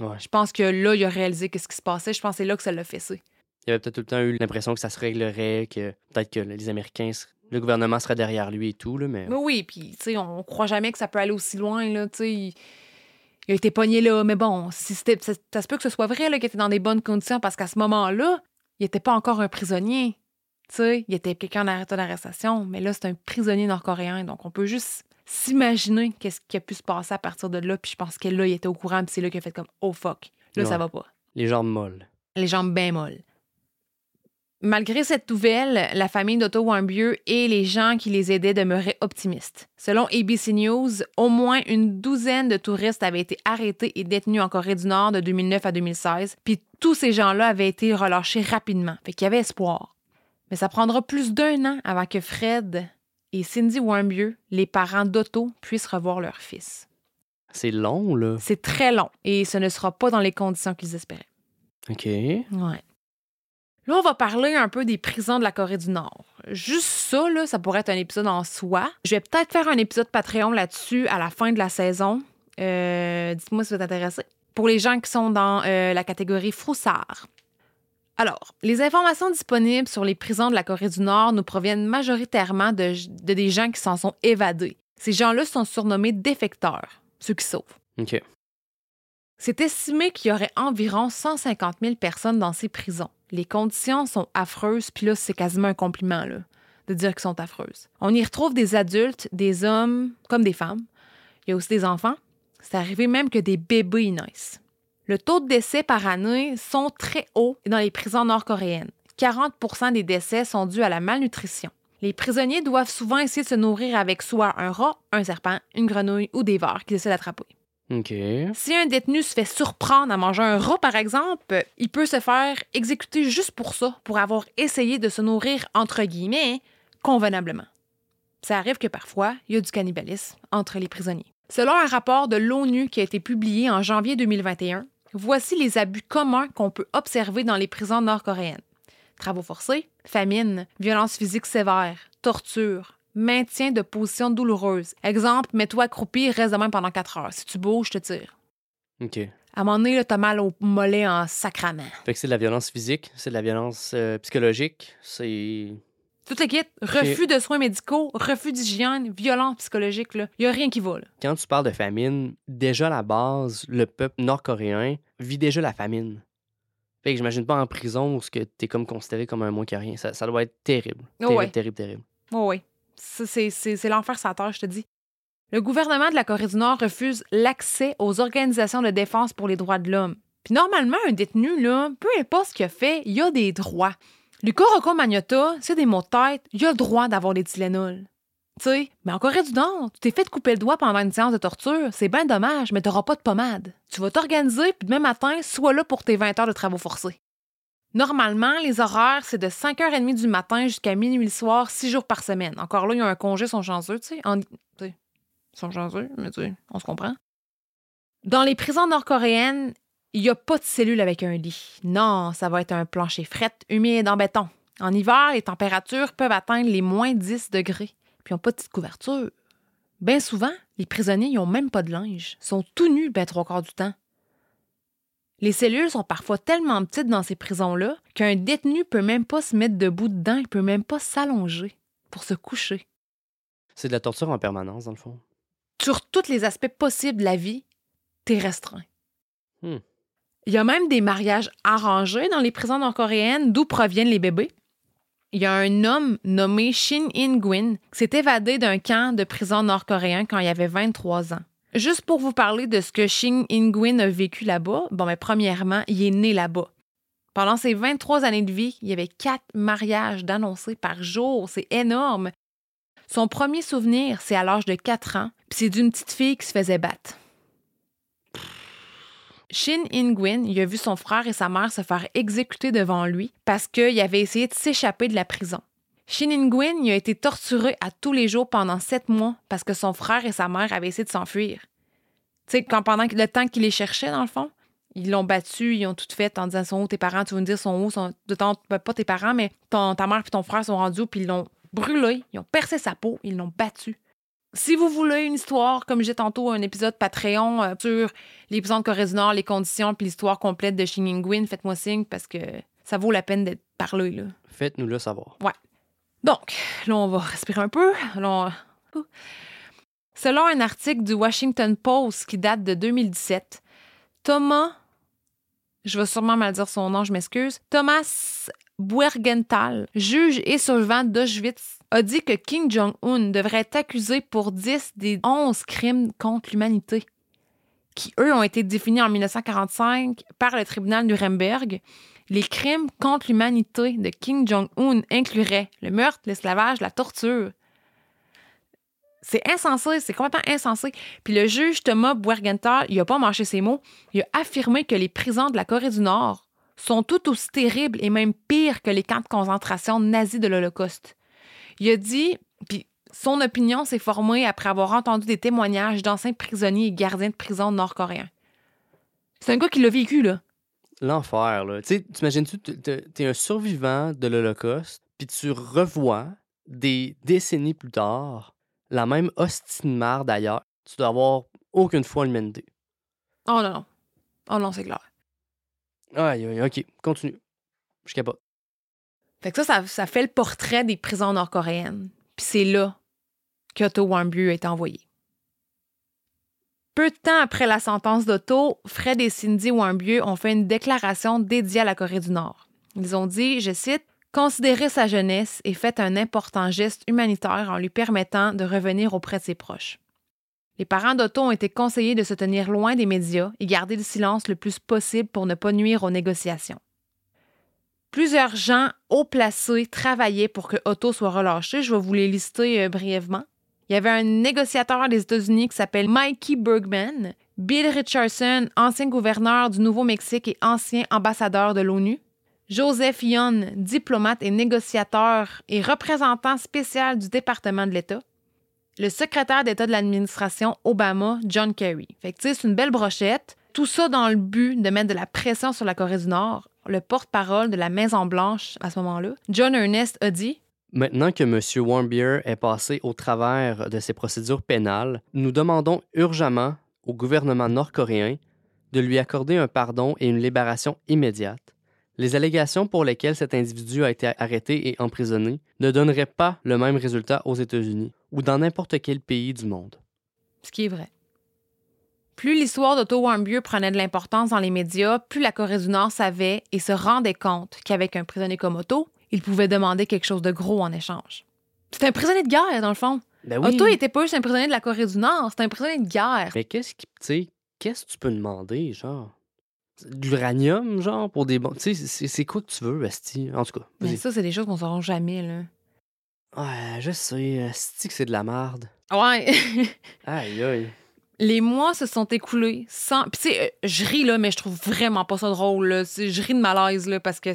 [SPEAKER 3] Ouais.
[SPEAKER 2] Je pense que là, il a réalisé qu'est-ce qui se passait. Je pense que c'est là que ça l'a fessé.
[SPEAKER 3] Il avait peut-être tout le temps eu l'impression que ça se réglerait, que peut-être que les Américains, le gouvernement serait derrière lui et tout, là, mais
[SPEAKER 2] Mais oui, puis, tu sais, on croit jamais que ça peut aller aussi loin, là, tu sais. Il, il a été pogné là, mais bon, si c'était, ça, ça se peut que ce soit vrai, là, qu'il était dans des bonnes conditions, parce qu'à ce moment-là, il était pas encore un prisonnier. Tu sais, il était quelqu'un en arrêt d'arrestation, mais là, c'est un prisonnier nord-coréen, donc on peut juste s'imaginer qu'est-ce qui a pu se passer à partir de là, puis je pense que là, il était au courant, puis c'est là qu'il a fait comme « Oh fuck, là, ça
[SPEAKER 3] Ouais.
[SPEAKER 2] va pas ».
[SPEAKER 3] les jambes molles.
[SPEAKER 2] les jambes bien molles. Malgré cette nouvelle, la famille d'Otto Warmbier et les gens qui les aidaient demeuraient optimistes. Selon ABC News, au moins une douzaine de touristes avaient été arrêtés et détenus en Corée du Nord de 2009 à 2016, puis tous ces gens-là avaient été relâchés rapidement, fait qu'il y avait espoir. Mais ça prendra plus d'un an avant que Fred et Cindy Warmbier, les parents d'Otto, puissent revoir leur fils.
[SPEAKER 3] C'est long, là.
[SPEAKER 2] C'est très long et ce ne sera pas dans les conditions qu'ils espéraient.
[SPEAKER 3] OK.
[SPEAKER 2] Ouais. Là, on va parler un peu des prisons de la Corée du Nord. Juste ça, ça pourrait être un épisode en soi. Je vais peut-être faire un épisode Patreon là-dessus à la fin de la saison. Euh, Dites-moi si vous êtes intéressé. Pour les gens qui sont dans euh, la catégorie froussard. Alors, les informations disponibles sur les prisons de la Corée du Nord nous proviennent majoritairement de, de des gens qui s'en sont évadés. Ces gens-là sont surnommés défecteurs, ceux qui sauvent.
[SPEAKER 3] OK.
[SPEAKER 2] C'est estimé qu'il y aurait environ 150 000 personnes dans ces prisons. Les conditions sont affreuses, puis là, c'est quasiment un compliment, là, de dire qu'elles sont affreuses. On y retrouve des adultes, des hommes comme des femmes. Il y a aussi des enfants. C'est arrivé même que des bébés y naissent. Le taux de décès par année sont très hauts dans les prisons nord-coréennes. 40 des décès sont dus à la malnutrition. Les prisonniers doivent souvent essayer de se nourrir avec soit un rat, un serpent, une grenouille ou des vers qu'ils essaient d'attraper. Si un détenu se fait surprendre à manger un rat, par exemple, il peut se faire exécuter juste pour ça, pour avoir essayé de se nourrir, entre guillemets, convenablement. Ça arrive que parfois, il y a du cannibalisme entre les prisonniers. Selon un rapport de l'ONU qui a été publié en janvier 2021, voici les abus communs qu'on peut observer dans les prisons nord-coréennes. Travaux forcés, famine, violence physique sévère, torture, maintien de positions douloureuses. Exemple, mets-toi accroupi, reste de même pendant 4 heures. Si tu bouges, je te tire.
[SPEAKER 3] OK.
[SPEAKER 2] À un moment donné, t'as mal au mollet en sacrament.
[SPEAKER 3] Fait que c'est de la violence physique, c'est de la violence euh, psychologique, c'est.
[SPEAKER 2] Tout le kit, refus de soins médicaux, refus d'hygiène, violence psychologique, là. Y a rien qui va, là.
[SPEAKER 3] Quand tu parles de famine, déjà à la base, le peuple nord-coréen vit déjà la famine. Fait que j'imagine pas en prison où ce que t'es comme considéré comme un moins que rien. Ça, ça doit être terrible.
[SPEAKER 2] Oh
[SPEAKER 3] Terrible,
[SPEAKER 2] ouais.
[SPEAKER 3] terrible, terrible.
[SPEAKER 2] Oh oui. C'est l'enfer la terre, je te dis. Le gouvernement de la Corée du Nord refuse l'accès aux organisations de défense pour les droits de l'homme. Puis normalement, un détenu, là, peu importe ce qu'il a fait, il a des droits. Le Koroko Magnota, c'est des mots de tête, il a le droit d'avoir des Tylenol. Tu sais, mais en Corée du Nord, tu t'es fait couper le doigt pendant une séance de torture, c'est bien dommage, mais t'auras pas de pommade. Tu vas t'organiser, puis demain matin, sois là pour tes 20 heures de travaux forcés. Normalement, les horaires, c'est de 5h30 du matin jusqu'à minuit le soir, 6 jours par semaine. Encore là, il y a un congé, ils sont chanceux, tu sais. En- Ils sont chanceux, mais tu sais, on se comprend. Dans les prisons nord-coréennes, il n'y a pas de cellule avec un lit. Non, ça va être un plancher fret, humide en béton. En hiver, les températures peuvent atteindre les moins 10 degrés. Puis ils n'ont pas de petite couverture. Bien souvent, les prisonniers n'ont même pas de linge. Ils sont tout nus ben trois quarts du temps. Les cellules sont parfois tellement petites dans ces prisons-là qu'un détenu peut même pas se mettre debout dedans, il peut même pas s'allonger pour se coucher.
[SPEAKER 3] C'est de la torture en permanence, dans le fond?
[SPEAKER 2] Sur tous les aspects possibles de la vie, t'es restreint.
[SPEAKER 3] Hmm.
[SPEAKER 2] Il y a même des mariages arrangés dans les prisons nord-coréennes d'où proviennent les bébés. Il y a un homme nommé Shin In-gwin qui s'est évadé d'un camp de prison nord-coréen quand il avait 23 ans. Juste pour vous parler de ce que Shin In-gwin a vécu là-bas, bon, mais premièrement, il est né là-bas. Pendant ses 23 années de vie, il y avait quatre mariages d'annoncés par jour. C'est énorme. Son premier souvenir, c'est à l'âge de 4 ans, puis c'est d'une petite fille qui se faisait battre. Shin In-gwin, il a vu son frère et sa mère se faire exécuter devant lui parce qu'il avait essayé de s'échapper de la prison. Shin In-gwin, il a été torturé à tous les jours pendant sept mois parce que son frère et sa mère avaient essayé de s'enfuir. Tu sais, quand pendant le temps qu'il les cherchait, dans le fond, ils l'ont battu, ils ont tout fait en disant sont où tes parents, tu veux me dire sont où, sont, de ton- pas tes parents, mais ton, ta mère et ton frère sont rendus où, puis ils l'ont brûlé, ils ont percé sa peau, ils l'ont battu. Si vous voulez une histoire, comme j'ai tantôt un épisode Patreon euh, sur les prisons de Corée du Nord, les conditions, puis l'histoire complète de Shin In-gwin, faites-moi signe parce que ça vaut la peine d'être parlé. Là.
[SPEAKER 3] Faites-nous le savoir.
[SPEAKER 2] Donc, là, on va respirer un peu. Selon un article du Washington Post qui date de 2017, Thomas, je vais sûrement mal dire son nom, je m'excuse, Thomas Buergenthal, juge et survivant d'Auschwitz, a dit que Kim Jong-un devrait être accusé pour 10 des 11 crimes contre l'humanité, qui, eux, ont été définis en 1945 par le tribunal Nuremberg. Les crimes contre l'humanité de Kim Jong-un incluraient le meurtre, l'esclavage, la torture. C'est insensé, c'est complètement insensé. Puis le juge Thomas Buergenthal, il a pas mâché ses mots, il a affirmé que les prisons de la Corée du Nord sont tout aussi terribles et même pires que les camps de concentration nazis de l'Holocauste. Il a dit, puis son opinion s'est formée après avoir entendu des témoignages d'anciens prisonniers et gardiens de prison nord-coréens. C'est un gars qui l'a vécu, là.
[SPEAKER 3] L'enfer, là. Tu t'imagines-tu, t'es un survivant de l'Holocauste, puis tu revois des décennies plus tard la même hostie de marde d'ailleurs. Tu dois avoir aucune foi en l'humanité.
[SPEAKER 2] Oh non, non. Oh non, c'est clair.
[SPEAKER 3] Aïe, aïe, ok, continue. Je capote.
[SPEAKER 2] Fait que ça, ça, ça fait le portrait des prisons nord-coréennes. Puis c'est là qu'Otto Warmbier a été envoyé. Peu de temps après la sentence d'Otto, Fred et Cindy Warmbier ont fait une déclaration dédiée à la Corée du Nord. Ils ont dit, je cite, Considérez sa jeunesse et faites un important geste humanitaire en lui permettant de revenir auprès de ses proches. Les parents d'Otto ont été conseillés de se tenir loin des médias et garder le silence le plus possible pour ne pas nuire aux négociations. Plusieurs gens haut placés travaillaient pour que Otto soit relâché. Je vais vous les lister euh, brièvement. Il y avait un négociateur des États-Unis qui s'appelle Mikey Bergman, Bill Richardson, ancien gouverneur du Nouveau-Mexique et ancien ambassadeur de l'ONU, Joseph Young, diplomate et négociateur et représentant spécial du département de l'État, le secrétaire d'État de l'administration Obama, John Kerry. Fait que, c'est une belle brochette. Tout ça dans le but de mettre de la pression sur la Corée du Nord. Le porte-parole de la Maison-Blanche à ce moment-là, John Ernest, a dit
[SPEAKER 3] Maintenant que M. Warmbier est passé au travers de ses procédures pénales, nous demandons urgemment au gouvernement nord-coréen de lui accorder un pardon et une libération immédiate. Les allégations pour lesquelles cet individu a été arrêté et emprisonné ne donneraient pas le même résultat aux États-Unis ou dans n'importe quel pays du monde.
[SPEAKER 2] Ce qui est vrai. Plus l'histoire d'Otto Warmbier prenait de l'importance dans les médias, plus la Corée du Nord savait et se rendait compte qu'avec un prisonnier comme Otto, il pouvait demander quelque chose de gros en échange. C'était un prisonnier de guerre, dans le fond.
[SPEAKER 3] Ben oui.
[SPEAKER 2] Otto n'était pas juste un prisonnier de la Corée du Nord, c'était un prisonnier de guerre.
[SPEAKER 3] Mais qu'est-ce qui, tu sais, qu'est-ce que tu peux demander, genre? De l'uranium, genre pour des bons, tu sais, c'est c'est quoi que tu veux, Asti? En tout cas,
[SPEAKER 2] Mais ça, c'est des choses qu'on saura jamais, là.
[SPEAKER 3] ouais, je sais, Asti que c'est de la merde.
[SPEAKER 2] Ouais.
[SPEAKER 3] Aïe aïe.
[SPEAKER 2] Les mois se sont écoulés sans. Puis, tu sais, euh, je ris, là, mais je trouve vraiment pas ça drôle, là. C'est- Je ris de malaise, là, parce que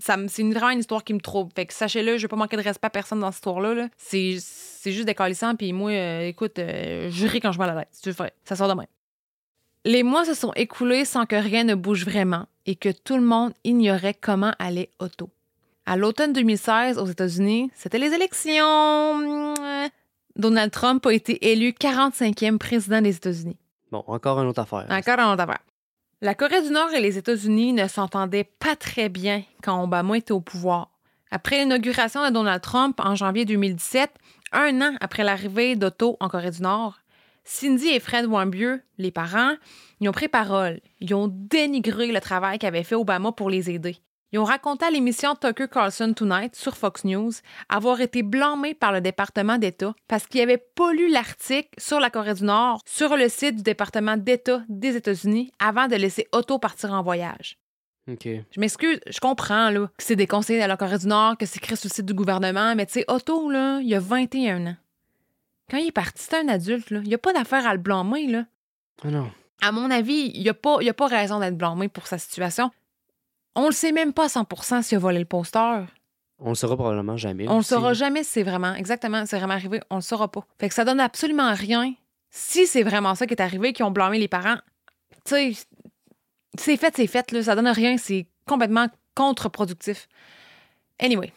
[SPEAKER 2] ça c'est une- vraiment une histoire qui me trouble. Fait que sachez-le, je vais pas manquer de respect à personne dans cette histoire-là, là. C'est c'est juste décalissant, puis moi, euh, écoute, euh, je ris quand je me la tête. C'est vrai. Ça sort de même. Les mois se sont écoulés sans que rien ne bouge vraiment et que tout le monde ignorait comment allait Otto. À l'automne 2016, aux États-Unis, c'était les élections. Donald Trump a été élu 45e président des États-Unis.
[SPEAKER 3] Bon, encore une autre affaire.
[SPEAKER 2] Encore une autre affaire. La Corée du Nord et les États-Unis ne s'entendaient pas très bien quand Obama était au pouvoir. Après l'inauguration de Donald Trump en janvier 2017, un an après l'arrivée d'Otto en Corée du Nord, Cindy et Fred Warmbier, les parents, ils ont pris parole. Ils ont dénigré le travail qu'avait fait Obama pour les aider. Ils ont raconté à l'émission Tucker Carlson Tonight sur Fox News avoir été blâmés par le département d'État parce qu'ils n'avaient pas lu l'article sur la Corée du Nord sur le site du département d'État des États-Unis avant de laisser Otto partir en voyage.
[SPEAKER 3] Ok.
[SPEAKER 2] Je m'excuse, je comprends là, que c'est des conseillers de la Corée du Nord, que c'est écrit sur le site du gouvernement, mais tu sais, Otto, là, il a 21 ans. Quand il est parti, c'est un adulte, là. Il n'y a pas d'affaire à le blâmer, là.
[SPEAKER 3] Ah non.
[SPEAKER 2] À mon avis, il n'y a, pas- il a pas raison d'être blâmé pour sa situation. On le sait même pas à 100 s'il a volé le poster.
[SPEAKER 3] On le saura probablement jamais.
[SPEAKER 2] On le saura jamais si c'est vraiment, exactement, c'est vraiment arrivé. On le saura pas. Fait que ça donne absolument rien. Si c'est vraiment ça qui est arrivé, qui ont blâmé les parents, tu sais, c'est fait, c'est fait, là. Ça donne rien. C'est complètement contre-productif. Anyway.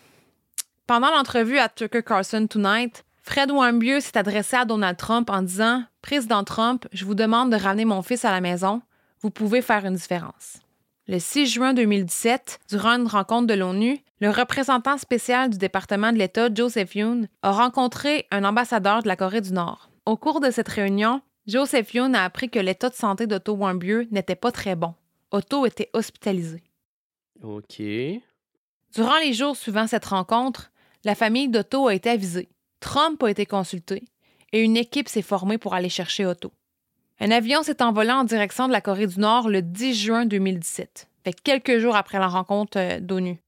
[SPEAKER 2] Pendant l'entrevue à Tucker Carlson Tonight, Fred Warmbier s'est adressé à Donald Trump en disant Président Trump, je vous demande de ramener mon fils à la maison. Vous pouvez faire une différence. Le 6 juin 2017, durant une rencontre de l'ONU, le représentant spécial du département de l'État, Joseph Yoon, a rencontré un ambassadeur de la Corée du Nord. Au cours de cette réunion, Joseph Yoon a appris que l'état de santé d'Otto Warmbier n'était pas très bon. Otto était hospitalisé.
[SPEAKER 3] Ok.
[SPEAKER 2] Durant les jours suivant cette rencontre, la famille d'Otto a été avisée. Trump a été consulté et une équipe s'est formée pour aller chercher Otto. Un avion s'est envolé en direction de la Corée du Nord le 10 juin 2017, fait quelques jours après la rencontre euh, d'ONU.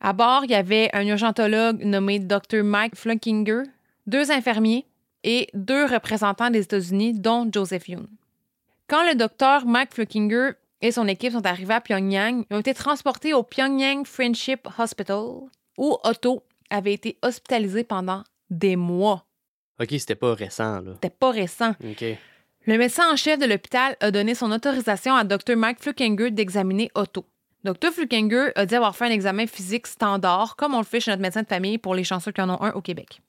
[SPEAKER 2] À bord, il y avait un urgentologue nommé Dr. Mike Flunkinger, deux infirmiers et deux représentants des États-Unis, dont Joseph Yoon. Quand le docteur Mike Flunkinger et son équipe sont arrivés à Pyongyang, ils ont été transportés au Pyongyang Friendship Hospital, où Otto avait été hospitalisé pendant des mois.
[SPEAKER 3] Ok, c'était pas récent, là.
[SPEAKER 2] C'était pas récent.
[SPEAKER 3] Ok.
[SPEAKER 2] Le médecin en chef de l'hôpital a donné son autorisation à Dr. Mike Flukinger d'examiner Otto. Dr. Flukinger a dit avoir fait un examen physique standard, comme on le fait chez notre médecin de famille pour les chanceux qui en ont un au Québec.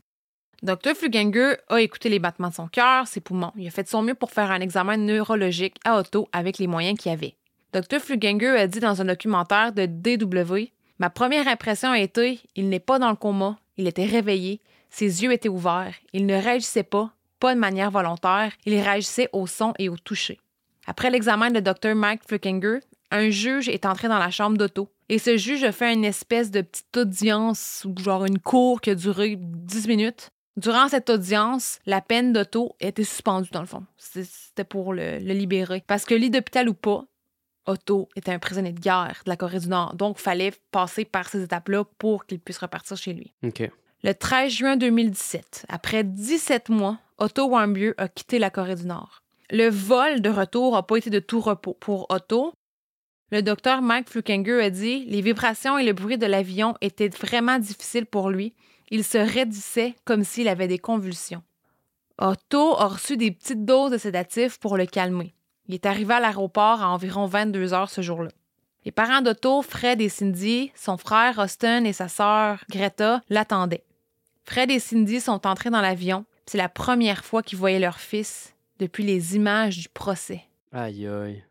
[SPEAKER 2] Dr. Flukinger a écouté les battements de son cœur, ses poumons. Il a fait de son mieux pour faire un examen neurologique à Otto avec les moyens qu'il avait. Dr. Flukinger a dit dans un documentaire de DW Ma première impression a été il n'est pas dans le coma, il était réveillé, ses yeux étaient ouverts, il ne réagissait pas, pas de manière volontaire, il réagissait au son et au toucher. Après l'examen de Dr. Mike Flukinger, un juge est entré dans la chambre d'Otto. Et ce juge a fait une espèce de petite audience, ou genre une cour qui a duré 10 minutes, Durant cette audience, la peine d'Otto était suspendue, dans le fond. C'était pour le, libérer. Parce que lit d'hôpital ou pas, Otto était un prisonnier de guerre de la Corée du Nord. Donc, il fallait passer par ces étapes-là pour qu'il puisse repartir chez lui. Le 13 juin 2017, après 17 mois, Otto Warmbier a quitté la Corée du Nord. Le vol de retour n'a pas été de tout repos. Pour Otto, le docteur Mike Flukinger a dit les vibrations et le bruit de l'avion étaient vraiment difficiles pour lui. Il se raidissait comme s'il avait des convulsions. Otto a reçu des petites doses de sédatifs pour le calmer. Il est arrivé à l'aéroport à environ 22 heures ce jour-là. Les parents d'Otto, Fred et Cindy, son frère Austin et sa sœur Greta l'attendaient. Fred et Cindy sont entrés dans l'avion. C'est la première fois qu'ils voyaient leur fils depuis les images du procès.
[SPEAKER 3] Aïe, aïe.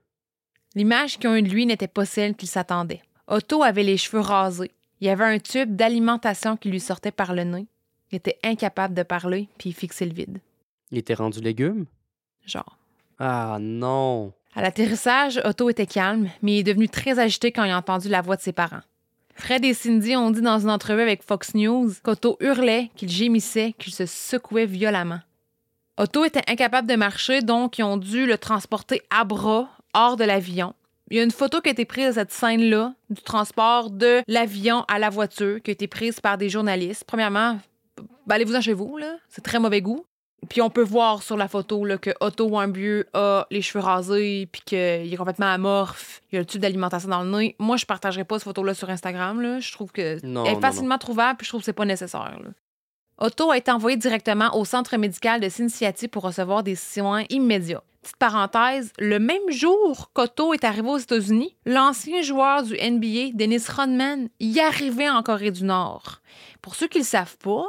[SPEAKER 2] L'image qu'ils ont eue de lui n'était pas celle qu'ils s'attendaient. Otto avait les cheveux rasés. Il y avait un tube d'alimentation qui lui sortait par le nez. Il était incapable de parler, puis il fixait le vide.
[SPEAKER 3] Il était rendu légume?
[SPEAKER 2] Genre.
[SPEAKER 3] Ah non.
[SPEAKER 2] À l'atterrissage, Otto était calme, mais il est devenu très agité quand il a entendu la voix de ses parents. Fred et Cindy ont dit dans une entrevue avec Fox News qu'Otto hurlait, qu'il gémissait, qu'il se secouait violemment. Otto était incapable de marcher, donc ils ont dû le transporter à bras hors de l'avion. Il y a une photo qui a été prise de cette scène-là, du transport de l'avion à la voiture, qui a été prise par des journalistes. Premièrement, allez-vous-en chez vous, là. C'est très mauvais goût. Puis on peut voir sur la photo là, que Otto Warmbier a les cheveux rasés, puis qu'il est complètement amorphe. Il a le tube d'alimentation dans le nez. Moi, je partagerai pas cette photo-là sur Instagram. Là. Je trouve que
[SPEAKER 3] Non,
[SPEAKER 2] elle est
[SPEAKER 3] non,
[SPEAKER 2] facilement trouvable, puis je trouve que c'est pas nécessaire. là. Otto a été envoyé directement au centre médical de Cincinnati pour recevoir des soins immédiats. Petite parenthèse, le même jour qu'Otto est arrivé aux États-Unis, l'ancien joueur du NBA, Dennis Rodman, y arrivait en Corée du Nord. Pour ceux qui ne le savent pas,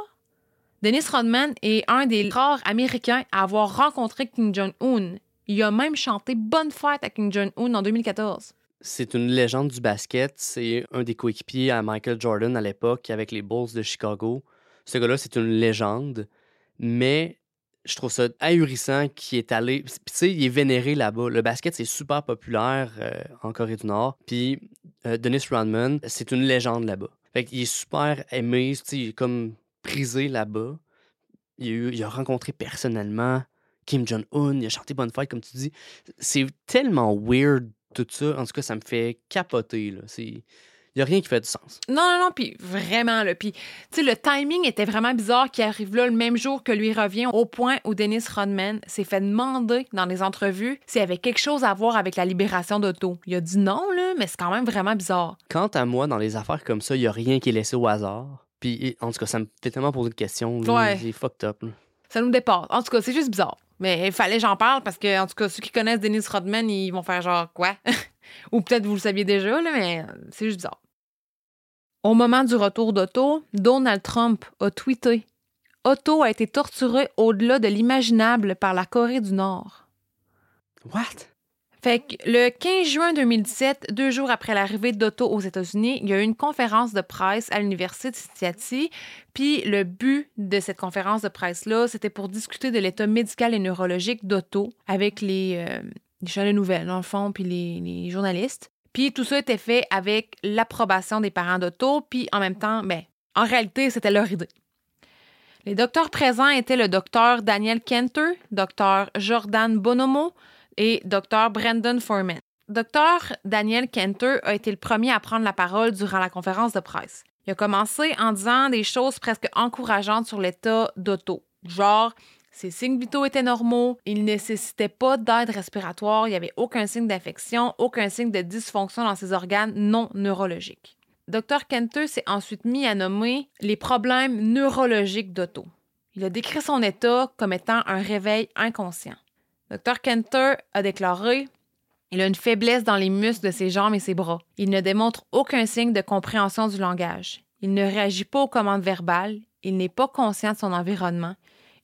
[SPEAKER 2] Dennis Rodman est un des rares Américains à avoir rencontré Kim Jong-un. Il a même chanté Bonne fête à Kim Jong-un en 2014.
[SPEAKER 3] C'est une légende du basket. C'est un des coéquipiers à Michael Jordan à l'époque avec les Bulls de Chicago. Ce gars-là, c'est une légende. Mais je trouve ça ahurissant qu'il est allé. Puis, tu sais, il est vénéré là-bas. Le basket, c'est super populaire euh, en Corée du Nord. Puis, euh, Dennis Rodman, c'est une légende là-bas. Fait qu'il est super aimé. Tu sais, comme prisé là-bas. Il, a eu- il a rencontré personnellement Kim Jong-un. Il a chanté Bonne fête, comme tu dis. C'est tellement weird, tout ça. En tout cas, ça me fait capoter. Là. C'est... Il n'y a rien qui fait du sens.
[SPEAKER 2] Non, non, non, puis vraiment, là. Puis, tu sais, le timing était vraiment bizarre qu'il arrive là le même jour que lui revient, au point où Dennis Rodman s'est fait demander dans les entrevues s'il y avait quelque chose à voir avec la libération d'Otto. Il a dit non, là, mais c'est quand même vraiment bizarre.
[SPEAKER 3] Quant à moi, dans les affaires comme ça, il n'y a rien qui est laissé au hasard. Puis, en tout cas, ça me fait tellement poser de questions.
[SPEAKER 2] Ouais.
[SPEAKER 3] C'est fucked up. là.
[SPEAKER 2] Ça nous dépasse. En tout cas, c'est juste bizarre. Mais il fallait que j'en parle parce que, en tout cas, ceux qui connaissent Dennis Rodman, ils vont faire genre quoi? Ou peut-être vous le saviez déjà, là, mais c'est juste bizarre. Au moment du retour d'Otto, Donald Trump a tweeté Otto a été torturé au-delà de l'imaginable par la Corée du Nord.
[SPEAKER 3] What?
[SPEAKER 2] Fait que le 15 juin 2017, deux jours après l'arrivée d'Otto aux États-Unis, il y a eu une conférence de presse à l'Université de Cincinnati. Puis le but de cette conférence de presse-là, c'était pour discuter de l'état médical et neurologique d'Otto avec les, euh, les de nouvelles, dans le fond, puis les, les journalistes. Puis tout ça était fait avec l'approbation des parents d'Otto, puis en même temps, ben, en réalité, c'était leur idée. Les docteurs présents étaient le docteur Daniel Kenter, docteur Jordan Bonomo, et Dr. Brandon Foreman. Dr. Daniel Kenter a été le premier à prendre la parole durant la conférence de presse. Il a commencé en disant des choses presque encourageantes sur l'état d'Otto. Genre, ses signes vitaux étaient normaux, il ne nécessitait pas d'aide respiratoire, il n'y avait aucun signe d'infection, aucun signe de dysfonction dans ses organes non neurologiques. Dr. Kenter s'est ensuite mis à nommer les problèmes neurologiques d'Otto. Il a décrit son état comme étant un réveil inconscient. Dr. Kenter a déclaré Il a une faiblesse dans les muscles de ses jambes et ses bras. Il ne démontre aucun signe de compréhension du langage. Il ne réagit pas aux commandes verbales. Il n'est pas conscient de son environnement.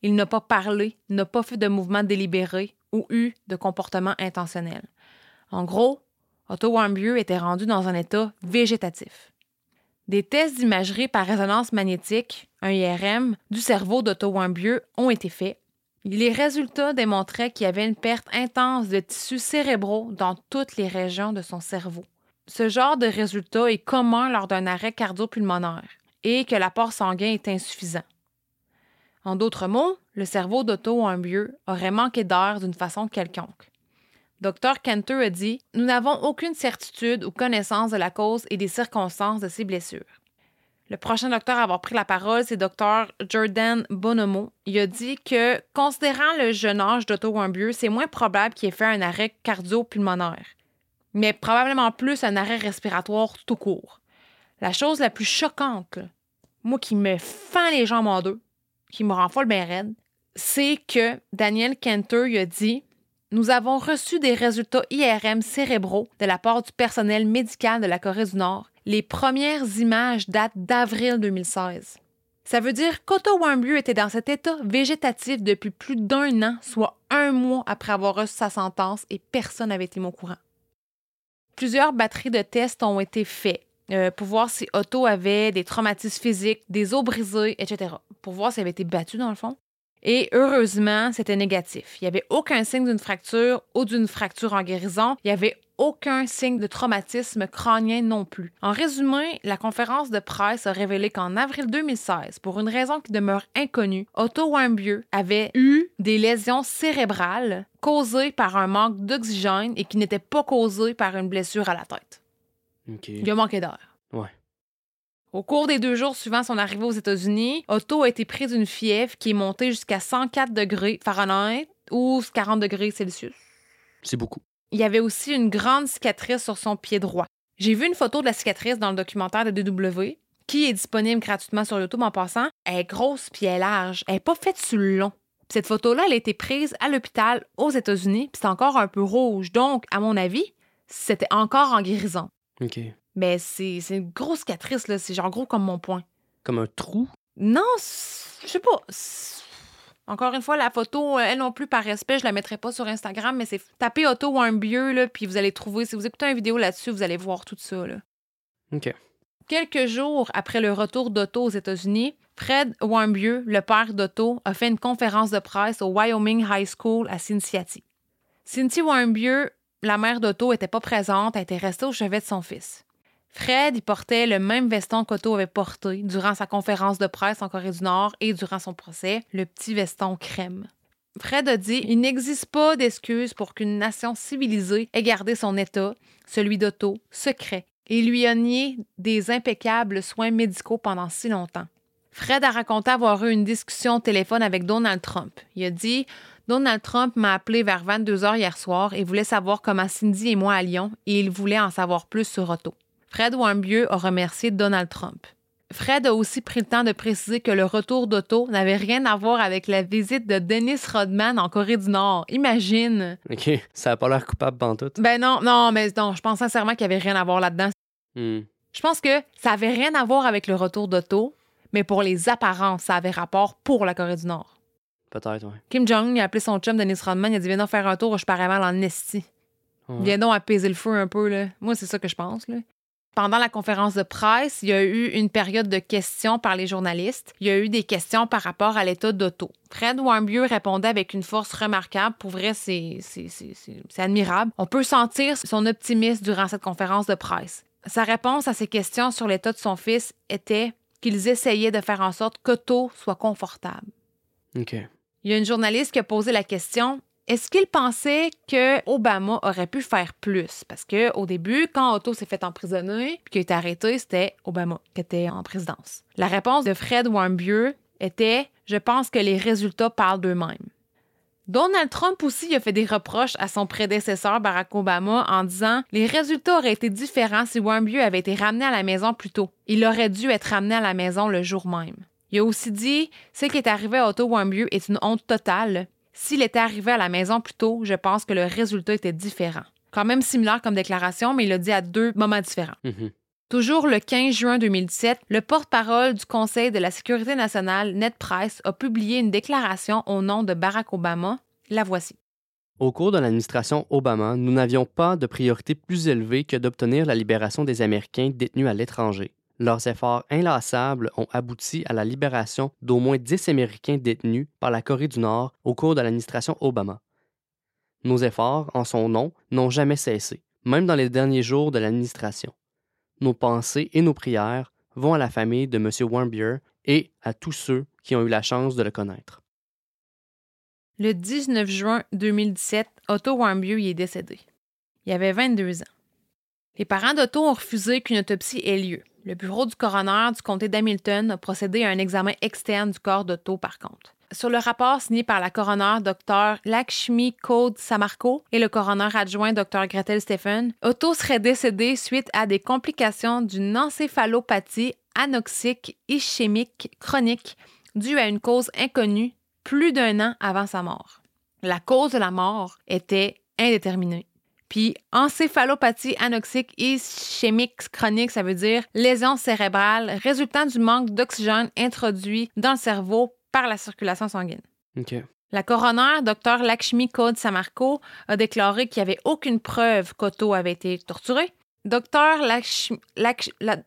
[SPEAKER 2] Il n'a pas parlé, n'a pas fait de mouvements délibérés ou eu de comportement intentionnel. En gros, Otto Warmbier était rendu dans un état végétatif. Des tests d'imagerie par résonance magnétique, un IRM, du cerveau d'Otto Warmbier ont été faits les résultats démontraient qu'il y avait une perte intense de tissus cérébraux dans toutes les régions de son cerveau. Ce genre de résultat est commun lors d'un arrêt cardio-pulmonaire et que l'apport sanguin est insuffisant. En d'autres mots, le cerveau d'Otto Warmbier aurait manqué d'air d'une façon quelconque. Dr. Kenter a dit Nous n'avons aucune certitude ou connaissance de la cause et des circonstances de ces blessures. Le prochain docteur à avoir pris la parole, c'est Dr. Jordan Bonomo. Il a dit que, considérant le jeune âge d'Otto Warmbier, c'est moins probable qu'il ait fait un arrêt cardio-pulmonaire, mais probablement plus un arrêt respiratoire tout court. La chose la plus choquante, moi qui me fend les jambes en deux, qui me rend folle bien raide, c'est que Daniel Kenter a dit Nous avons reçu des résultats IRM cérébraux de la part du personnel médical de la Corée du Nord. Les premières images datent d'avril 2016. Ça veut dire qu'Otto Warmbier était dans cet état végétatif depuis plus d'un an, soit un mois après avoir reçu sa sentence, et personne n'avait été au courant. Plusieurs batteries de tests ont été faites euh, pour voir si Otto avait des traumatismes physiques, des os brisés, etc. Pour voir s'il avait été battu dans le fond. Et heureusement, c'était négatif. Il n'y avait aucun signe d'une fracture ou d'une fracture en guérison. Il n'y avait aucun signe de traumatisme crânien non plus. En résumé, la conférence de presse a révélé qu'en avril 2016, pour une raison qui demeure inconnue, Otto Warmbier avait eu des lésions cérébrales causées par un manque d'oxygène et qui n'étaient pas causées par une blessure à la tête. Il a manqué d'air.
[SPEAKER 3] Ouais.
[SPEAKER 2] Au cours des deux jours suivant son arrivée aux États-Unis, Otto a été pris d'une fièvre qui est montée jusqu'à 104 degrés Fahrenheit ou 40 degrés Celsius.
[SPEAKER 3] C'est beaucoup.
[SPEAKER 2] Il y avait aussi une grande cicatrice sur son pied droit. J'ai vu une photo de la cicatrice dans le documentaire de DW, qui est disponible gratuitement sur YouTube en passant. Elle est grosse puis elle est large. Elle n'est pas faite sur le long. Cette photo-là, elle a été prise à l'hôpital aux États-Unis, puis c'est encore un peu rouge. Donc, à mon avis, c'était encore en guérison.
[SPEAKER 3] OK.
[SPEAKER 2] Mais c'est c'est une grosse cicatrice, là. C'est genre gros comme mon poing.
[SPEAKER 3] Comme un trou?
[SPEAKER 2] Non, je sais pas. Encore une fois, la photo, euh, elle non plus, par respect, je la mettrai pas sur Instagram, mais c'est tapez Otto Warmbier, là, puis vous allez trouver. Si vous écoutez une vidéo là-dessus, vous allez voir tout ça, là.
[SPEAKER 3] OK.
[SPEAKER 2] Quelques jours après le retour d'Otto aux États-Unis, Fred Warmbier, le père d'Otto, a fait une conférence de presse au Wyoming High School à Cincinnati. Cynthia Warmbier, la mère d'Otto, était pas présente, elle était restée au chevet de son fils. Fred, il portait le même veston qu'Otto avait porté durant sa conférence de presse en Corée du Nord et durant son procès, le petit veston crème. Fred a dit Il n'existe pas d'excuse pour qu'une nation civilisée ait gardé son état, celui d'Otto, secret, et lui a nié des impeccables soins médicaux pendant si longtemps. Fred a raconté avoir eu une discussion au téléphone avec Donald Trump. Il a dit Donald Trump m'a appelé vers 22 heures hier soir et voulait savoir comment Cindy et moi allions et il voulait en savoir plus sur Otto. Fred Warmbier a remercié Donald Trump. Fred a aussi pris le temps de préciser que le retour d'Otto n'avait rien à voir avec la visite de Dennis Rodman en Corée du Nord. Imagine!
[SPEAKER 3] OK. Ça a pas l'air coupable pantoute.
[SPEAKER 2] Ben non, non, mais non, je pense sincèrement qu'il n'y avait rien à voir là-dedans.
[SPEAKER 3] Hmm.
[SPEAKER 2] Je pense que ça avait rien à voir avec le retour d'Otto, mais pour les apparences, ça avait rapport pour la Corée du Nord.
[SPEAKER 3] Peut-être, ouais.
[SPEAKER 2] Kim Jong-un a appelé son chum Dennis Rodman, il a dit Viens donc faire un tour, je parais mal en esti.
[SPEAKER 3] Ouais.
[SPEAKER 2] Viens donc apaiser le feu un peu, là. Moi, c'est ça que je pense, là. Pendant la conférence de presse, il y a eu une période de questions par les journalistes. Il y a eu des questions par rapport à l'état d'Otto. Fred Warmbier répondait avec une force remarquable. Pour vrai, c'est admirable. On peut sentir son optimisme durant cette conférence de presse. Sa réponse à ces questions sur l'état de son fils était qu'ils essayaient de faire en sorte qu'Otto soit confortable.
[SPEAKER 3] OK.
[SPEAKER 2] Il y a une journaliste qui a posé la question est-ce qu'il pensait que Obama aurait pu faire plus? Parce que au début, quand Otto s'est fait emprisonner puis qu'il a été arrêté, c'était Obama qui était en présidence. La réponse de Fred Warmbier était je pense que les résultats parlent d'eux-mêmes. Donald Trump aussi a fait des reproches à son prédécesseur Barack Obama en disant les résultats auraient été différents si Warmbier avait été ramené à la maison plus tôt. Il aurait dû être ramené à la maison le jour même. Il a aussi dit ce qui est arrivé à Otto Warmbier est une honte totale. S'il était arrivé à la maison plus tôt, je pense que le résultat était différent. Quand même similaire comme déclaration, mais il l'a dit à deux moments différents.
[SPEAKER 3] Mhm.
[SPEAKER 2] Toujours le 15 juin 2017, le porte-parole du Conseil de la sécurité nationale, Ned Price, a publié une déclaration au nom de Barack Obama. La voici.
[SPEAKER 3] Au cours de l'administration Obama, nous n'avions pas de priorité plus élevée que d'obtenir la libération des Américains détenus à l'étranger. Leurs efforts inlassables ont abouti à la libération d'au moins 10 Américains détenus par la Corée du Nord au cours de l'administration Obama. Nos efforts, en son nom, n'ont jamais cessé, même dans les derniers jours de l'administration. Nos pensées et nos prières vont à la famille de M. Warmbier et à tous ceux qui ont eu la chance de le connaître.
[SPEAKER 2] Le 19 juin 2017, Otto Warmbier y est décédé. Il avait 22 ans. Les parents d'Otto ont refusé qu'une autopsie ait lieu. Le bureau du coroner du comté d'Hamilton a procédé à un examen externe du corps d'Otto, par contre. Sur le rapport signé par la coroner Dr. Lakshmi Code Samarko et le coroner adjoint Dr. Gretel Stephen, Otto serait décédé suite à des complications d'une encéphalopathie anoxique ischémique chronique due à une cause inconnue plus d'un an avant sa mort. La cause de la mort était indéterminée. Puis encéphalopathie anoxique ischémique chronique, ça veut dire lésion cérébrale résultant du manque d'oxygène introduit dans le cerveau par la circulation sanguine.
[SPEAKER 3] OK.
[SPEAKER 2] La coroner, Dr. Lakshmi Code Samarko, a déclaré qu'il n'y avait aucune preuve qu'Otto avait été torturé. Dr. Lakshmi, Laksh- la-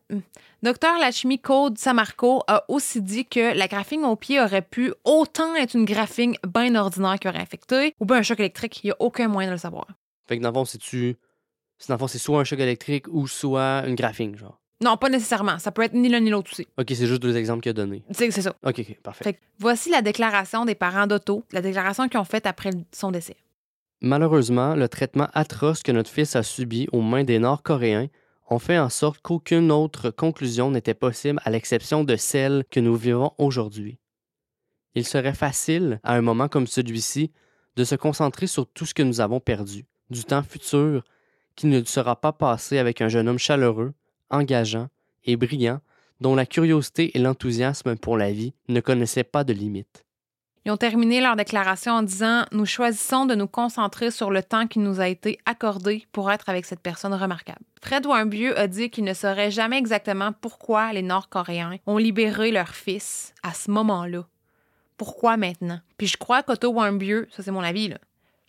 [SPEAKER 2] Dr. Lakshmi Code Samarko a aussi dit que la graphine au pied aurait pu autant être une graphine bien ordinaire qui aurait infecté ou bien un choc électrique. Il n'y a aucun moyen de le savoir.
[SPEAKER 3] Fait que dans le fond, c'est-tu. c'est- Dans le fond, c'est soit un choc électrique ou soit une graphine, genre?
[SPEAKER 2] Non, pas nécessairement. Ça peut être ni l'un ni l'autre aussi.
[SPEAKER 3] OK, c'est juste deux exemples qu'il a donnés.
[SPEAKER 2] C'est ça.
[SPEAKER 3] OK, OK, parfait.
[SPEAKER 2] Fait que voici la déclaration des parents d'Otto, la déclaration qu'ils ont faite après son décès.
[SPEAKER 3] Malheureusement, le traitement atroce que notre fils a subi aux mains des Nord-Coréens ont fait en sorte qu'aucune autre conclusion n'était possible à l'exception de celle que nous vivons aujourd'hui. Il serait facile, à un moment comme celui-ci, de se concentrer sur tout ce que nous avons perdu, du temps futur qui ne sera pas passé avec un jeune homme chaleureux, engageant et brillant dont la curiosité et l'enthousiasme pour la vie ne connaissaient pas de limites.
[SPEAKER 2] Ils ont terminé leur déclaration en disant Nous choisissons de nous concentrer sur le temps qui nous a été accordé pour être avec cette personne remarquable. Fred Warmbieux a dit qu'il ne saurait jamais exactement pourquoi les Nord-Coréens ont libéré leur fils à ce moment-là. Pourquoi maintenant? Puis je crois qu'Otto Warmbieux, ça c'est mon avis, là,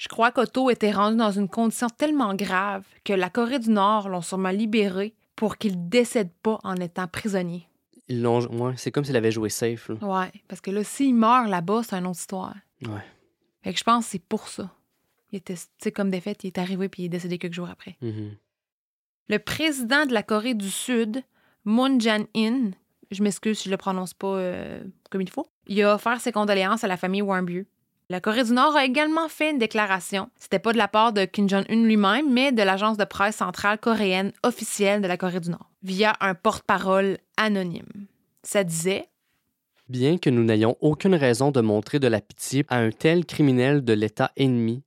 [SPEAKER 2] je crois qu'Otto était rendu dans une condition tellement grave que la Corée du Nord l'ont sûrement libéré pour qu'il décède pas en étant prisonnier.
[SPEAKER 3] Ils l'ont, ouais, c'est comme s'il avait joué safe. là.
[SPEAKER 2] Ouais, parce que là, s'il meurt là-bas, c'est une autre histoire.
[SPEAKER 3] Ouais.
[SPEAKER 2] Fait que je pense que c'est pour ça. Il était, tu sais, comme défaite, il est arrivé puis il est décédé quelques jours après.
[SPEAKER 3] Mhm.
[SPEAKER 2] Le président de la Corée du Sud, Moon Jae-in, je m'excuse si je le prononce pas euh, comme il faut, il a offert ses condoléances à la famille Warmbier. La Corée du Nord a également fait une déclaration. C'était pas de la part de Kim Jong-un lui-même, mais de l'agence de presse centrale coréenne officielle de la Corée du Nord, via un porte-parole anonyme. Ça disait
[SPEAKER 3] Bien que nous n'ayons aucune raison de montrer de la pitié à un tel criminel de l'État ennemi,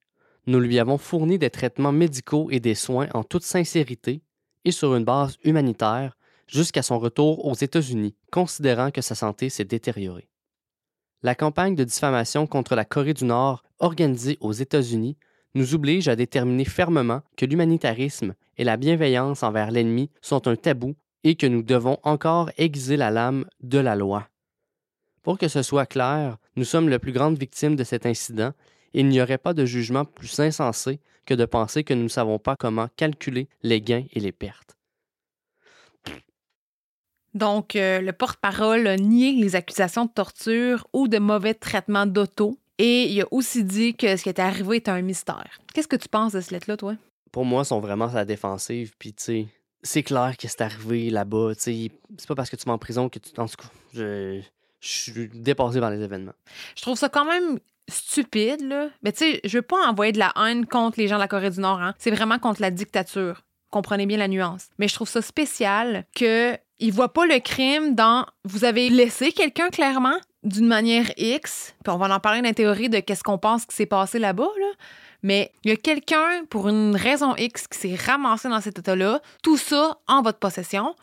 [SPEAKER 3] nous lui avons fourni des traitements médicaux et des soins en toute sincérité et sur une base humanitaire jusqu'à son retour aux États-Unis, considérant que sa santé s'est détériorée. La campagne de diffamation contre la Corée du Nord organisée aux États-Unis nous oblige à déterminer fermement que l'humanitarisme et la bienveillance envers l'ennemi sont un tabou et que nous devons encore aiguiser la lame de la loi. Pour que ce soit clair, nous sommes la plus grande victime de cet incident et il n'y aurait pas de jugement plus insensé que de penser que nous ne savons pas comment calculer les gains et les pertes.
[SPEAKER 2] Donc, euh, le porte-parole a nié les accusations de torture ou de mauvais traitement d'auto. Et il a aussi dit que ce qui était arrivé était un mystère. Qu'est-ce que tu penses de ce lettre-là, toi?
[SPEAKER 3] Pour moi, ils sont vraiment à la défensive, puis tu sais, c'est clair que c'est arrivé là-bas, tu sais, c'est pas parce que tu vas en prison que tu... En tout cas, je, je suis dépassé par les événements.
[SPEAKER 2] Je trouve ça quand même stupide, là. Mais tu sais, je veux pas envoyer de la haine contre les gens de la Corée du Nord, hein. C'est vraiment contre la dictature. Comprenez bien la nuance. Mais je trouve ça spécial que ils voient pas le crime dans vous avez laissé quelqu'un clairement d'une manière X, puis on va en parler dans la théorie de qu'est-ce qu'on pense qui s'est passé là-bas, là. Mais il y a quelqu'un, pour une raison X, qui s'est ramassé dans cet état-là, tout ça en votre possession.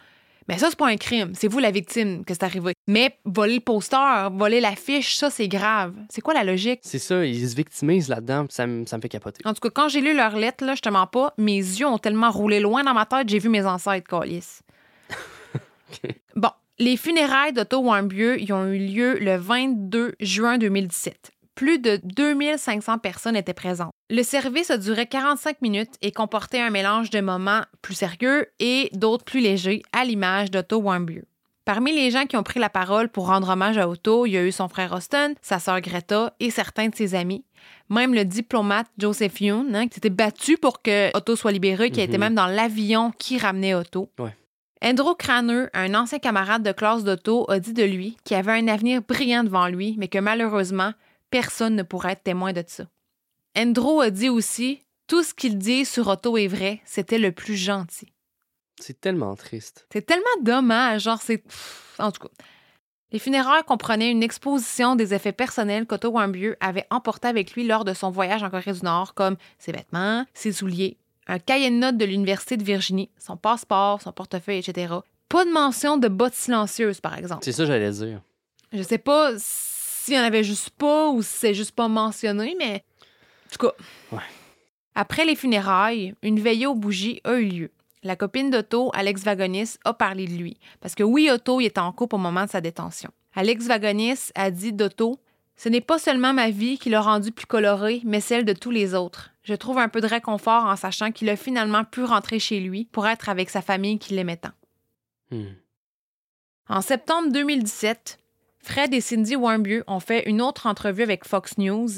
[SPEAKER 2] Mais ça, c'est pas un crime. C'est vous la victime que c'est arrivé. Mais voler le poster, voler l'affiche, ça, c'est grave. C'est quoi la logique?
[SPEAKER 3] C'est ça, ils se victimisent là-dedans, ça, me- ça me fait capoter.
[SPEAKER 2] En tout cas, quand j'ai lu leur lettre, là, je te mens pas, mes yeux ont tellement roulé loin dans ma tête, j'ai vu mes ancêtres, Calis. Bon, les funérailles d'Otto Warmbieux ils ont eu lieu le 22 juin 2017. Plus de 2500 personnes étaient présentes. Le service a duré 45 minutes et comportait un mélange de moments plus sérieux et d'autres plus légers, à l'image d'Otto Warmbieux. Parmi les gens qui ont pris la parole pour rendre hommage à Otto, il y a eu son frère Austin, sa sœur Greta et certains de ses amis. Même le diplomate Joseph Yoon, hein, qui s'était battu pour que Otto soit libéré, qui a été
[SPEAKER 3] Mhm.
[SPEAKER 2] même dans l'avion qui ramenait Otto.
[SPEAKER 3] Ouais.
[SPEAKER 2] Andrew Craneux, un ancien camarade de classe d'Otto, a dit de lui qu'il avait un avenir brillant devant lui, mais que malheureusement, personne ne pourrait être témoin de ça. Andrew a dit aussi tout ce qu'il dit sur Otto est vrai, c'était le plus gentil.
[SPEAKER 3] C'est tellement triste.
[SPEAKER 2] C'est tellement dommage, genre c'est en tout cas. Les funérailles comprenaient une exposition des effets personnels qu'Otto Warmbier avait emporté avec lui lors de son voyage en Corée du Nord, comme ses vêtements, ses souliers, un cahier de notes de l'Université de Virginie, son passeport, son portefeuille, etc. Pas de mention de bottes silencieuses, par exemple.
[SPEAKER 3] C'est ça j'allais dire.
[SPEAKER 2] Je sais pas s'il y en avait juste pas ou si c'est juste pas mentionné, mais en tout cas.
[SPEAKER 3] Ouais.
[SPEAKER 2] Après les funérailles, une veillée aux bougies a eu lieu. La copine d'Otto, Alex Vagonis, a parlé de lui. Parce que oui, Otto il était en couple au moment de sa détention. Alex Vagonis a dit d'Otto Ce n'est pas seulement ma vie qui l'a rendu plus coloré, mais celle de tous les autres. Je trouve un peu de réconfort en sachant qu'il a finalement pu rentrer chez lui pour être avec sa famille qui l'aimait tant.
[SPEAKER 3] Hmm.
[SPEAKER 2] En septembre 2017, Fred et Cindy Warmbier ont fait une autre entrevue avec Fox News.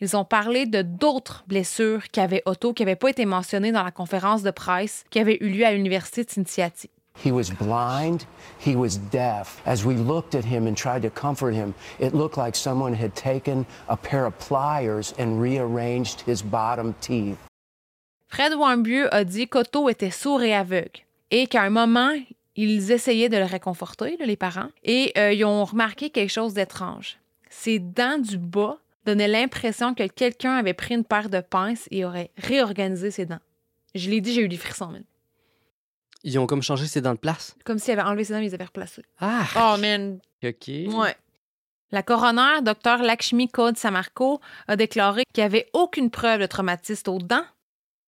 [SPEAKER 2] Ils ont parlé de d'autres blessures qu'avait Otto qui n'avaient pas été mentionnées dans la conférence de presse qui avait eu lieu à l'Université de Cincinnati.
[SPEAKER 5] He was blind, he was deaf. As we looked at him and tried to comfort him, it looked like someone had taken a pair of pliers and rearranged his bottom teeth.
[SPEAKER 2] Fred Warmbier a dit qu'Otto était sourd et aveugle et qu'à un moment, ils essayaient de le réconforter, là, les parents, et euh, ils ont remarqué quelque chose d'étrange. Ses dents du bas donnaient l'impression que quelqu'un avait pris une paire de pinces et aurait réorganisé ses dents. Je l'ai dit, j'ai eu des frissons, man.
[SPEAKER 3] Ils ont comme changé ses dents de place?
[SPEAKER 2] Comme s'il avait enlevé ses dents et les avait replacées.
[SPEAKER 3] Ah!
[SPEAKER 2] Oh, man.
[SPEAKER 3] OK.
[SPEAKER 2] Ouais. La coroner, Dr Lakshmi Code Samarko, a déclaré qu'il n'y avait aucune preuve de traumatisme aux dents.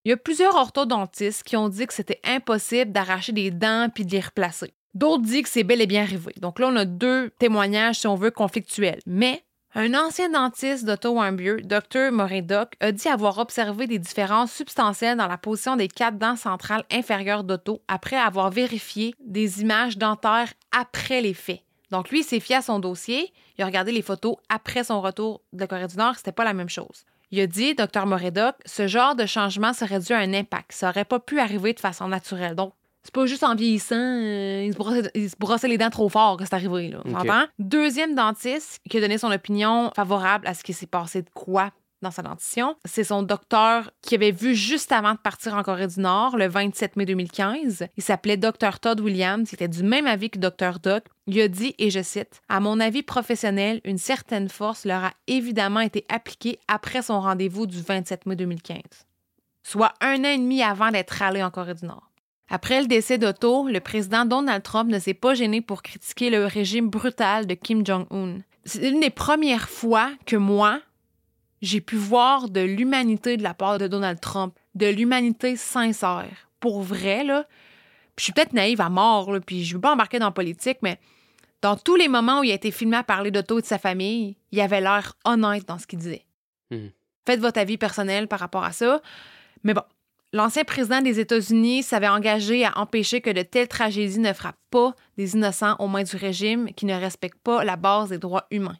[SPEAKER 2] Il y a plusieurs orthodontistes qui ont dit que c'était impossible d'arracher des dents puis de les replacer. D'autres disent que c'est bel et bien arrivé. Donc là, on a deux témoignages, si on veut, conflictuels. Mais un ancien dentiste d'Otto Warmbier, Dr. Moredoc, a dit avoir observé des différences substantielles dans la position des quatre dents centrales inférieures d'Otto après avoir vérifié des images dentaires après les faits. Donc lui, il s'est fié à son dossier, il a regardé les photos après son retour de Corée du Nord, c'était pas la même chose. Il a dit, Dr. Moredoc, ce genre de changement serait dû à un impact. Ça aurait pas pu arriver de façon naturelle. Donc, c'est pas juste en vieillissant, euh, il, se brossait, il se brossait les dents trop fort que c'est arrivé. Là? Deuxième dentiste qui a donné son opinion favorable à ce qui s'est passé de quoi dans sa dentition, c'est son docteur qui avait vu juste avant de partir en Corée du Nord, le 27 mai 2015. Il s'appelait Dr. Todd Williams, il était du même avis que Dr. Doc. Il a dit, et je cite, À mon avis professionnel, une certaine force leur a évidemment été appliquée après son rendez-vous du 27 mai 2015, soit un an et demi avant d'être allé en Corée du Nord. Après le décès d'Otto, le président Donald Trump ne s'est pas gêné pour critiquer le régime brutal de Kim Jong-un. C'est une des premières fois que moi, j'ai pu voir de l'humanité de la part de Donald Trump, de l'humanité sincère. Pour vrai, là. Puis je suis peut-être naïve à mort, là, puis je veux pas embarquer dans la politique, mais dans tous les moments où il a été filmé à parler d'Otto et de sa famille, il avait l'air honnête dans ce qu'il disait.
[SPEAKER 3] Hmm.
[SPEAKER 2] Faites votre avis personnel par rapport à ça. Mais bon, l'ancien président des États-Unis s'avait engagé à empêcher que de telles tragédies ne frappent pas des innocents aux mains du régime qui ne respecte pas la base des droits humains.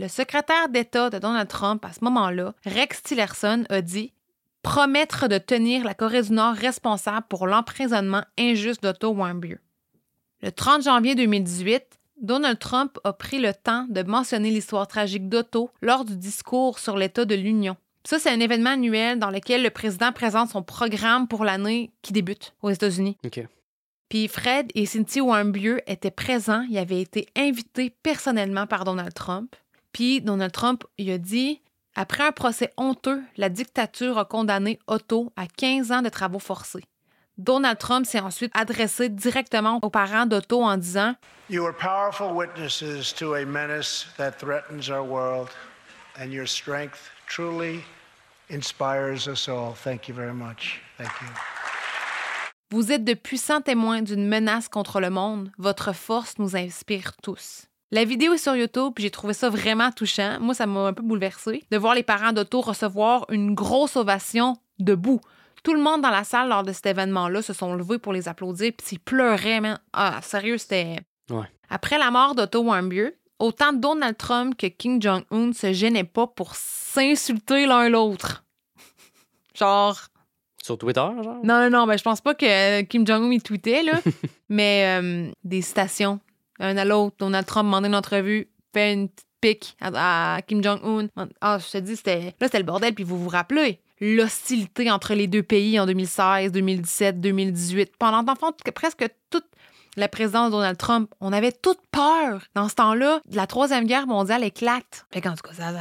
[SPEAKER 2] Le secrétaire d'État de Donald Trump à ce moment-là, Rex Tillerson, a dit promettre de tenir la Corée du Nord responsable pour l'emprisonnement injuste d'Otto Warmbier. Le 30 janvier 2018, Donald Trump a pris le temps de mentionner l'histoire tragique d'Otto lors du discours sur l'état de l'Union. Ça, c'est un événement annuel dans lequel le président présente son programme pour l'année qui débute aux États-Unis. Puis Fred et Cynthia Warmbier étaient présents. Ils avaient été invités personnellement par Donald Trump. Puis Donald Trump, il a dit Après un procès honteux, la dictature a condamné Otto à 15 ans de travaux forcés. Donald Trump s'est ensuite adressé directement aux parents d'Otto en disant
[SPEAKER 6] You are powerful witnesses to a menace that threatens our world, and your strength truly inspires us all. Thank you very much. Thank you.
[SPEAKER 2] Vous êtes de puissants témoins d'une menace contre le monde. Votre force nous inspire tous. La vidéo est sur YouTube, puis j'ai trouvé ça vraiment touchant. Moi, ça m'a un peu bouleversé de voir les parents d'Otto recevoir une grosse ovation debout. Tout le monde dans la salle lors de cet événement-là se sont levés pour les applaudir, puis ils pleuraient, man. Ah, sérieux, c'était.
[SPEAKER 3] Ouais.
[SPEAKER 2] Après la mort d'Otto Warmbier, autant Donald Trump que Kim Jong-un se gênaient pas pour s'insulter l'un l'autre. Genre,
[SPEAKER 3] Sur Twitter, genre?
[SPEAKER 2] Non, non, non, ben, je pense pas que Kim Jong-un il tweetait, là. mais euh, des citations, un à l'autre. Donald Trump demandait une entrevue, fait une petite pique à, Kim Jong-un. Ah, je te dis, c'était, là, c'était le bordel, puis vous vous rappelez. L'hostilité entre les deux pays en 2016, 2017, 2018. Pendant, presque toute la présidence de Donald Trump, on avait toute peur. Dans ce temps-là, la Troisième Guerre mondiale éclate. Fait qu'en tout cas, ça.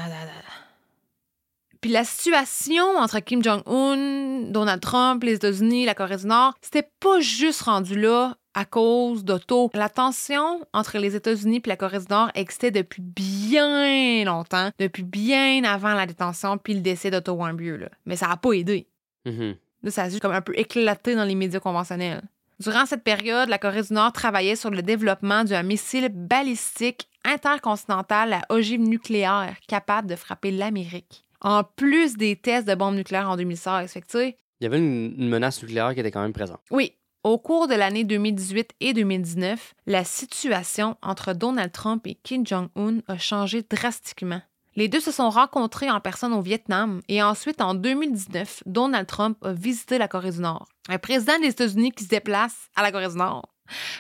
[SPEAKER 2] Puis la situation entre Kim Jong-un, Donald Trump, les États-Unis, la Corée du Nord, c'était pas juste rendu là à cause d'Otto. La tension entre les États-Unis et la Corée du Nord existait depuis bien longtemps, depuis bien avant la détention puis le décès d'Otto Warmbier. Là. Mais ça n'a pas aidé.
[SPEAKER 3] Mhm.
[SPEAKER 2] Là, ça a juste comme un peu éclaté dans les médias conventionnels. Durant cette période, la Corée du Nord travaillait sur le développement d'un missile balistique intercontinental à ogive nucléaire capable de frapper l'Amérique. En plus des tests de bombes nucléaires en 2016. Fait que, tu sais,
[SPEAKER 3] Il y avait une, une menace nucléaire qui était quand même présente.
[SPEAKER 2] oui, au cours de l'année 2018 et 2019, la situation entre Donald Trump et Kim Jong-un a changé drastiquement. Les deux se sont rencontrés en personne au Vietnam et ensuite, en 2019, Donald Trump a visité la Corée du Nord. Un président des États-Unis qui se déplace à la Corée du Nord.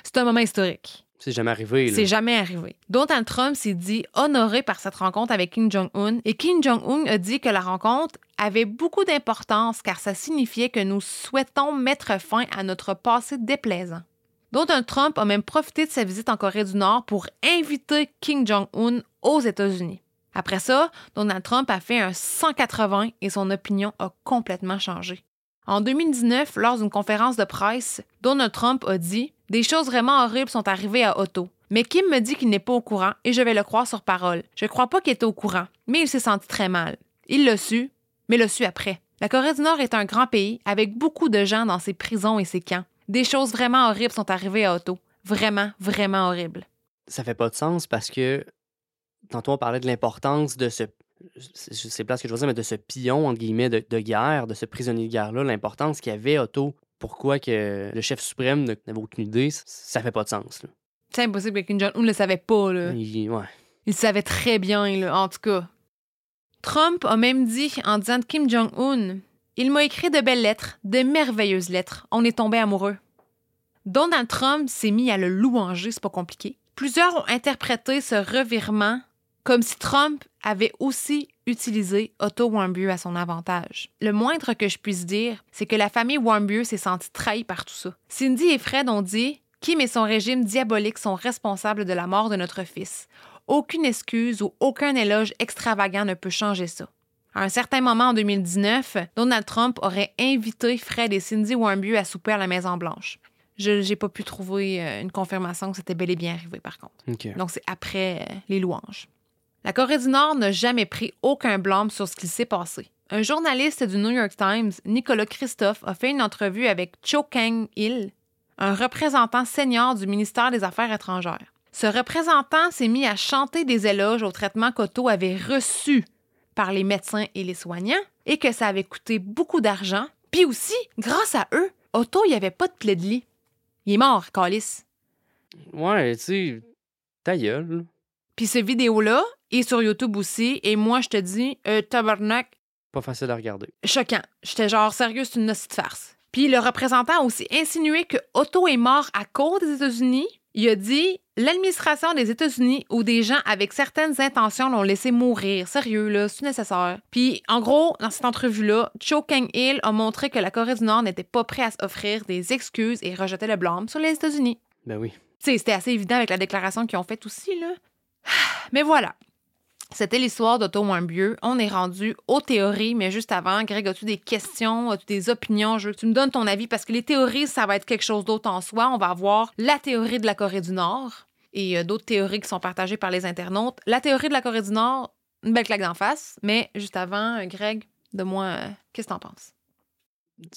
[SPEAKER 2] C'est un moment historique.
[SPEAKER 3] C'est jamais arrivé.
[SPEAKER 2] C'est jamais arrivé. Donald Trump s'est dit honoré par cette rencontre avec Kim Jong-un et Kim Jong-un a dit que la rencontre avait beaucoup d'importance car ça signifiait que nous souhaitons mettre fin à notre passé déplaisant. Donald Trump a même profité de sa visite en Corée du Nord pour inviter Kim Jong-un aux États-Unis. Après ça, Donald Trump a fait un 180 et son opinion a complètement changé. En 2019, lors d'une conférence de presse, Donald Trump a dit Des choses vraiment horribles sont arrivées à Otto. Mais Kim me dit qu'il n'est pas au courant et je vais le croire sur parole. Je crois pas qu'il était au courant, mais il s'est senti très mal. Il l'a su, mais l'a su après. La Corée du Nord est un grand pays avec beaucoup de gens dans ses prisons et ses camps. Des choses vraiment horribles sont arrivées à Otto. Vraiment, vraiment horribles.
[SPEAKER 3] Ça fait pas de sens parce que tantôt on parlait de l'importance de ce. C'est c'est plate ce que je veux mais de ce pion, de, guerre, de ce prisonnier de guerre-là, l'importance qu'il avait Otto. Pourquoi que le chef suprême n'avait aucune idée, ça- fait pas de sens.
[SPEAKER 2] C'est impossible que Kim Jong-un ne le savait pas, là.
[SPEAKER 3] Il- ouais.
[SPEAKER 2] Il savait très bien, là, en tout cas. Trump a même dit, en disant de Kim Jong-un, Il m'a écrit de belles lettres, de merveilleuses lettres. On est tombés amoureux. Donald Trump s'est mis à le louanger, c'est pas compliqué. Plusieurs ont interprété ce revirement comme si Trump avait aussi utilisé Otto Warmbier à son avantage. Le moindre que je puisse dire, c'est que la famille Warmbier s'est sentie trahie par tout ça. Cindy et Fred ont dit Kim et son régime diabolique sont responsables de la mort de notre fils. Aucune excuse ou aucun éloge extravagant ne peut changer ça. À un certain moment en 2019, Donald Trump aurait invité Fred et Cindy Warmbier à souper à la Maison-Blanche. Je n'ai pas pu trouver euh, une confirmation que c'était bel et bien arrivé, par contre. Donc, c'est après euh, les louanges. La Corée du Nord n'a jamais pris aucun blâme sur ce qui s'est passé. Un journaliste du New York Times, Nicolas Christophe, a fait une entrevue avec Cho Kang-il, un représentant senior du ministère des Affaires étrangères. Ce représentant s'est mis à chanter des éloges au traitement qu'Otto avait reçu par les médecins et les soignants et que ça avait coûté beaucoup d'argent. Puis aussi, grâce à eux, Otto, il n'y avait pas de plaie de lit. Il est mort, Calis.
[SPEAKER 3] Ouais, tu sais, ta gueule.
[SPEAKER 2] Puis cette vidéo-là est sur YouTube aussi. Et moi, je te dis, euh, tabarnak,
[SPEAKER 3] Pas facile à regarder.
[SPEAKER 2] choquant. J'étais genre, sérieux, c'est une hostie de farce. Puis le représentant a aussi insinué que Otto est mort à cause des États-Unis. Il a dit l'administration des États-Unis ou des gens avec certaines intentions l'ont laissé mourir. Sérieux, là, c'est nécessaire. Puis, en gros, dans cette entrevue-là, Cho Kang-il a montré que la Corée du Nord n'était pas prêt à s'offrir des excuses et rejetait le blâme sur les États-Unis.
[SPEAKER 3] Ben oui.
[SPEAKER 2] Tu sais, c'était assez évident avec la déclaration qu'ils ont faite aussi, là. Mais voilà. C'était l'histoire d'Otto Warmbier. On est rendu aux théories, mais juste avant, Greg, as-tu des questions, as-tu des opinions? Je veux que tu me donnes ton avis parce que les théories, ça va être quelque chose d'autre en soi. On va avoir la théorie de la Corée du Nord et euh, d'autres théories qui sont partagées par les internautes. La théorie de la Corée du Nord, une belle claque d'en face. Mais juste avant, euh, Greg, de moi, euh, qu'est-ce que t'en penses?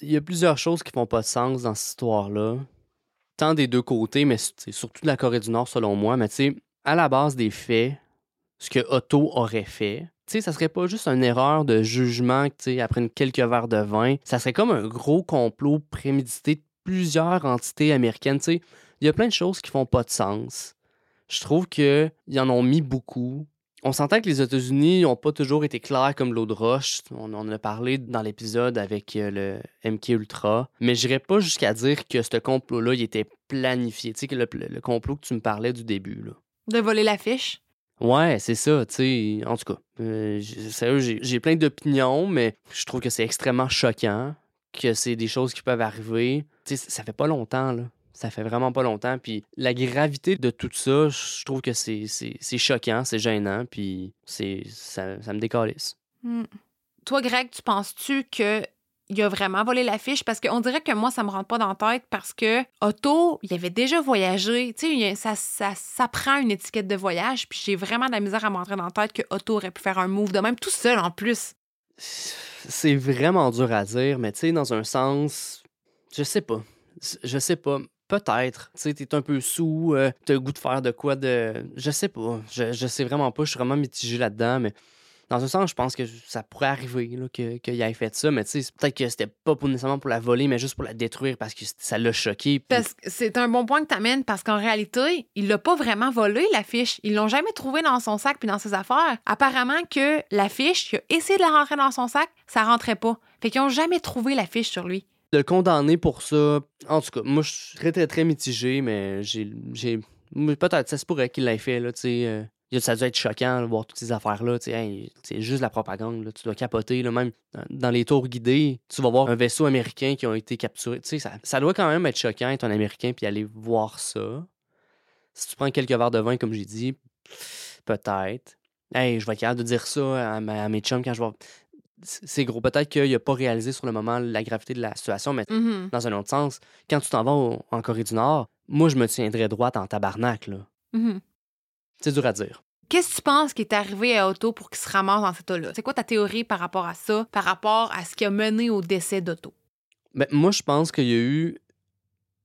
[SPEAKER 3] Il y a plusieurs choses qui font pas sens dans cette histoire-là. Tant des deux côtés, mais surtout de la Corée du Nord, selon moi. Mais tu sais, à la base des faits, ce que Otto aurait fait, tu sais, ça serait pas juste une erreur de jugement, tu sais, après quelques verres de vin. Ça serait comme un gros complot prémédité de plusieurs entités américaines. Tu sais, il y a plein de choses qui font pas de sens. Je trouve qu'ils en ont mis beaucoup. On s'entend que les États-Unis n'ont pas toujours été clairs comme l'eau de roche. On en a parlé dans l'épisode avec euh, le MK Ultra. Mais je pas jusqu'à dire que ce complot-là, il était planifié. Tu sais, le complot que tu me parlais du début. Là.
[SPEAKER 2] De voler l'affiche?
[SPEAKER 3] Ouais, c'est ça, tu sais. En tout cas, euh, sérieux, j'ai plein d'opinions, mais je trouve que c'est extrêmement choquant, que c'est des choses qui peuvent arriver. Tu sais, ça fait pas longtemps, là. Ça fait vraiment pas longtemps. Puis la gravité de tout ça, je trouve que c'est choquant, c'est gênant, puis ça, ça me décalisse.
[SPEAKER 2] Hmm. Toi, Greg, tu penses-tu que il a vraiment volé l'affiche parce qu'on dirait que moi, ça me rentre pas dans la tête parce que Otto, il avait déjà voyagé. Tu sais, ça, ça, prend une étiquette de voyage, puis j'ai vraiment de la misère à m'entrer dans la tête que Otto aurait pu faire un move de même tout seul en plus.
[SPEAKER 3] C'est vraiment dur à dire, mais tu sais, dans un sens, je sais pas. Je sais pas. Peut-être. Tu sais, t'es un peu sous, euh, t'as le goût de faire de quoi de. Je sais pas. Je, je sais vraiment pas. Je suis vraiment mitigé là-dedans, mais dans un sens, je pense que ça pourrait arriver qu'il ait fait ça, mais tu sais, peut-être que c'était pas pour, nécessairement pour la voler, mais juste pour la détruire parce que ça l'a choqué.
[SPEAKER 2] Parce que c'est un bon point que tu amènes parce qu'en réalité, il l'a pas vraiment volé, l'affiche. Ils l'ont jamais trouvé dans son sac puis dans ses affaires. Apparemment que l'affiche, il a essayé de la rentrer dans son sac, ça rentrait pas. Fait qu'ils ont jamais trouvé l'affiche sur lui.
[SPEAKER 3] De le condamner pour ça, en tout cas, moi, je suis très, très, très mitigé, mais j'ai. Peut-être, ça se pourrait qu'il l'ait fait, là, tu sais. Euh, ça doit être choquant de voir toutes ces affaires-là. c'est juste la propagande. Tu dois capoter. Là, même dans les tours guidés, tu vas voir un vaisseau américain qui a été capturé. Ça, ça doit quand même être choquant être un Américain puis aller voir ça. Si tu prends quelques verres de vin, comme j'ai dit, peut-être. Hey, je vais être capable de dire ça à, mes chums quand je vois. C'est gros. Peut-être qu'il n'a pas réalisé sur le moment la gravité de la situation, mais
[SPEAKER 2] mm-hmm.
[SPEAKER 3] dans un autre sens, quand tu t'en vas en Corée du Nord, moi, je me tiendrais droite en tabarnak. Là.
[SPEAKER 2] Mm-hmm.
[SPEAKER 3] C'est dur à dire.
[SPEAKER 2] Qu'est-ce que tu penses qui est arrivé à Otto pour qu'il se ramasse dans cet eau-là? C'est quoi ta théorie par rapport à ça, par rapport à ce qui a mené au décès d'Otto?
[SPEAKER 3] Ben, moi, je pense qu'il y a eu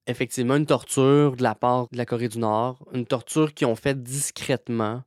[SPEAKER 3] effectivement une torture de la part de la Corée du Nord, une torture qu'ils ont faite discrètement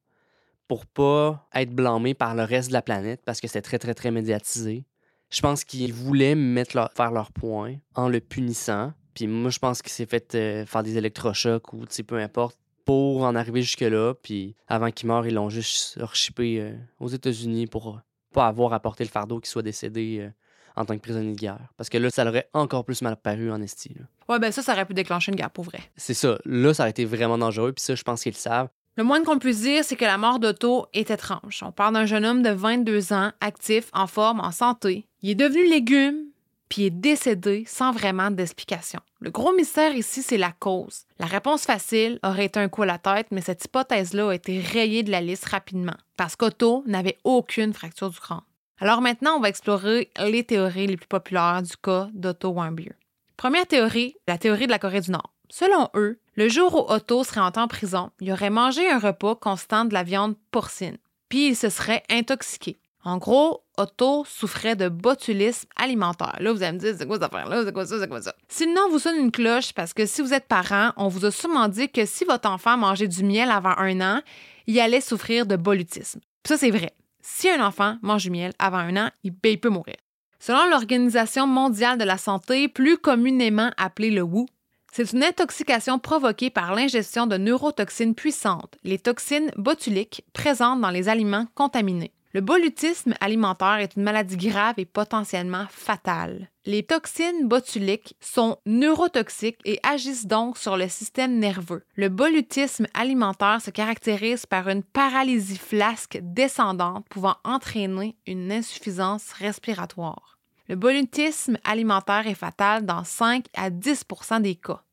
[SPEAKER 3] pour pas être blâmés par le reste de la planète parce que c'était très, très, très médiatisé. Je pense qu'ils voulaient mettre faire leur point en le punissant. Puis moi, je pense qu'il s'est fait euh, faire des électrochocs ou peu importe pour en arriver jusque-là. Puis avant qu'il meure, ils l'ont juste rechippé euh, aux États-Unis pour euh, pas avoir apporté le fardeau qu'il soit décédé euh, en tant que prisonnier de guerre. Parce que là, ça l'aurait encore plus mal paru en esti.
[SPEAKER 2] Ouais, ben ça, ça aurait pu déclencher une guerre pour vrai.
[SPEAKER 3] C'est ça. Là, ça aurait été vraiment dangereux. Puis ça, je pense qu'ils le savent.
[SPEAKER 2] Le moins qu'on puisse dire, c'est que la mort d'Otto est étrange. On parle d'un jeune homme de 22 ans, actif, en forme, en santé. Il est devenu légume, puis est décédé sans vraiment d'explication. Le gros mystère ici, c'est la cause. La réponse facile aurait été un coup à la tête, mais cette hypothèse-là a été rayée de la liste rapidement, parce qu'Otto n'avait aucune fracture du crâne. Alors maintenant, on va explorer les théories les plus populaires du cas d'Otto Warmbier. Première théorie, la théorie de la Corée du Nord. Selon eux, le jour où Otto serait entré en prison, il aurait mangé un repas constant de la viande porcine, puis il se serait intoxiqué. En gros, Souffrait de botulisme alimentaire. Là, vous allez me dire, c'est quoi cette affaire-là? C'est quoi ça? C'est quoi ça? Si le nom vous sonne une cloche, parce que si vous êtes parent, on vous a sûrement dit que si votre enfant mangeait du miel avant un an, il allait souffrir de bolutisme. ça, c'est vrai. Si un enfant mange du miel avant un an, il, il peut mourir. Selon l'Organisation mondiale de la santé, plus communément appelée le WHO, c'est une intoxication provoquée par l'ingestion de neurotoxines puissantes, les toxines botuliques présentes dans les aliments contaminés. Le bolutisme alimentaire est une maladie grave et potentiellement fatale. Les toxines botuliques sont neurotoxiques et agissent donc sur le système nerveux. Le bolutisme alimentaire se caractérise par une paralysie flasque descendante pouvant entraîner une insuffisance respiratoire. Le bolutisme alimentaire est fatal dans 5 à 10% des cas.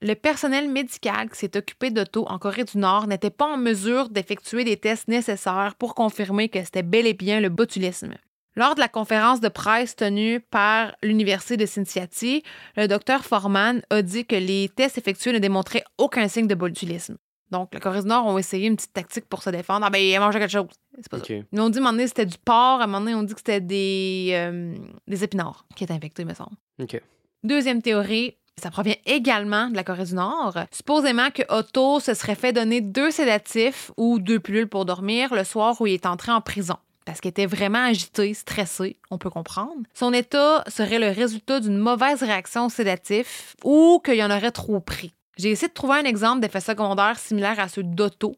[SPEAKER 2] Le personnel médical qui s'est occupé d'Otto en Corée du Nord n'était pas en mesure d'effectuer des tests nécessaires pour confirmer que c'était bel et bien le botulisme. Lors de la conférence de presse tenue par l'Université de Cincinnati, le docteur Forman a dit que les tests effectués ne démontraient aucun signe de botulisme. Donc, la Corée du Nord ont essayé une petite tactique pour se défendre. Ah ben, il a mangé quelque chose. C'est pas ça. Ils ont dit, à un moment donné, c'était du porc. À un moment donné, on dit que c'était des, euh, des épinards qui étaient infectés, me semble. Deuxième théorie, ça provient également de la Corée du Nord. Supposément que Otto se serait fait donner deux sédatifs ou deux pilules pour dormir le soir où il est entré en prison. Parce qu'il était vraiment agité, stressé, on peut comprendre. Son état serait le résultat d'une mauvaise réaction sédatif ou qu'il y en aurait trop pris. J'ai essayé de trouver un exemple d'effet secondaire similaire à ceux d'Otto.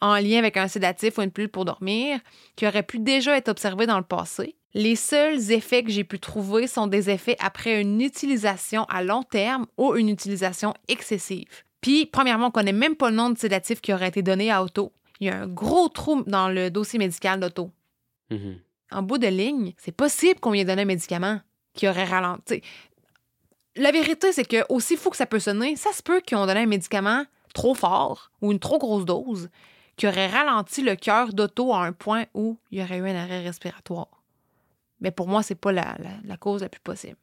[SPEAKER 2] en lien avec un sédatif ou une pilule pour dormir qui auraient pu déjà être observés dans le passé. Les seuls effets que j'ai pu trouver sont des effets après une utilisation à long terme ou une utilisation excessive. Puis, premièrement, on connaît même pas le nom de sédatif qui aurait été donné à Otto. Il y a un gros trou dans le dossier médical d'Otto.
[SPEAKER 3] Mhm.
[SPEAKER 2] En bout de ligne, c'est possible qu'on lui ait donné un médicament qui aurait ralenti. La vérité, c'est que aussi fou que ça peut sonner, ça se peut qu'ils ont donné un médicament trop fort ou une trop grosse dose qui aurait ralenti le cœur d'Otto à un point où il y aurait eu un arrêt respiratoire. Mais pour moi, c'est pas la, la- la cause la plus possible.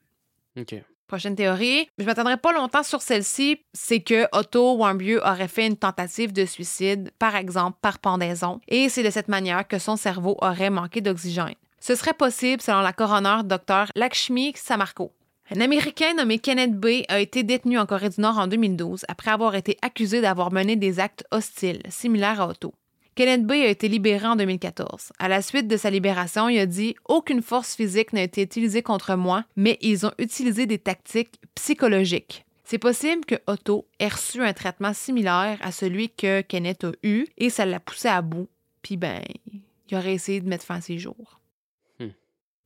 [SPEAKER 3] OK.
[SPEAKER 2] Prochaine théorie, je m'attendrai pas longtemps sur celle-ci, c'est que Otto Warmbier aurait fait une tentative de suicide, par exemple par pendaison, et c'est de cette manière que son cerveau aurait manqué d'oxygène. Ce serait possible selon la coroner Dr. Lakshmi Samarko. Un Américain nommé Kenneth Bay a été détenu en Corée du Nord en 2012 après avoir été accusé d'avoir mené des actes hostiles, similaires à Otto. Kenneth Bay a été libéré en 2014. À la suite de sa libération, il a dit Aucune force physique n'a été utilisée contre moi, mais ils ont utilisé des tactiques psychologiques. C'est possible que Otto ait reçu un traitement similaire à celui que Kenneth a eu et ça l'a poussé à bout. Puis ben, il aurait essayé de mettre fin à ses jours.
[SPEAKER 3] Hmm.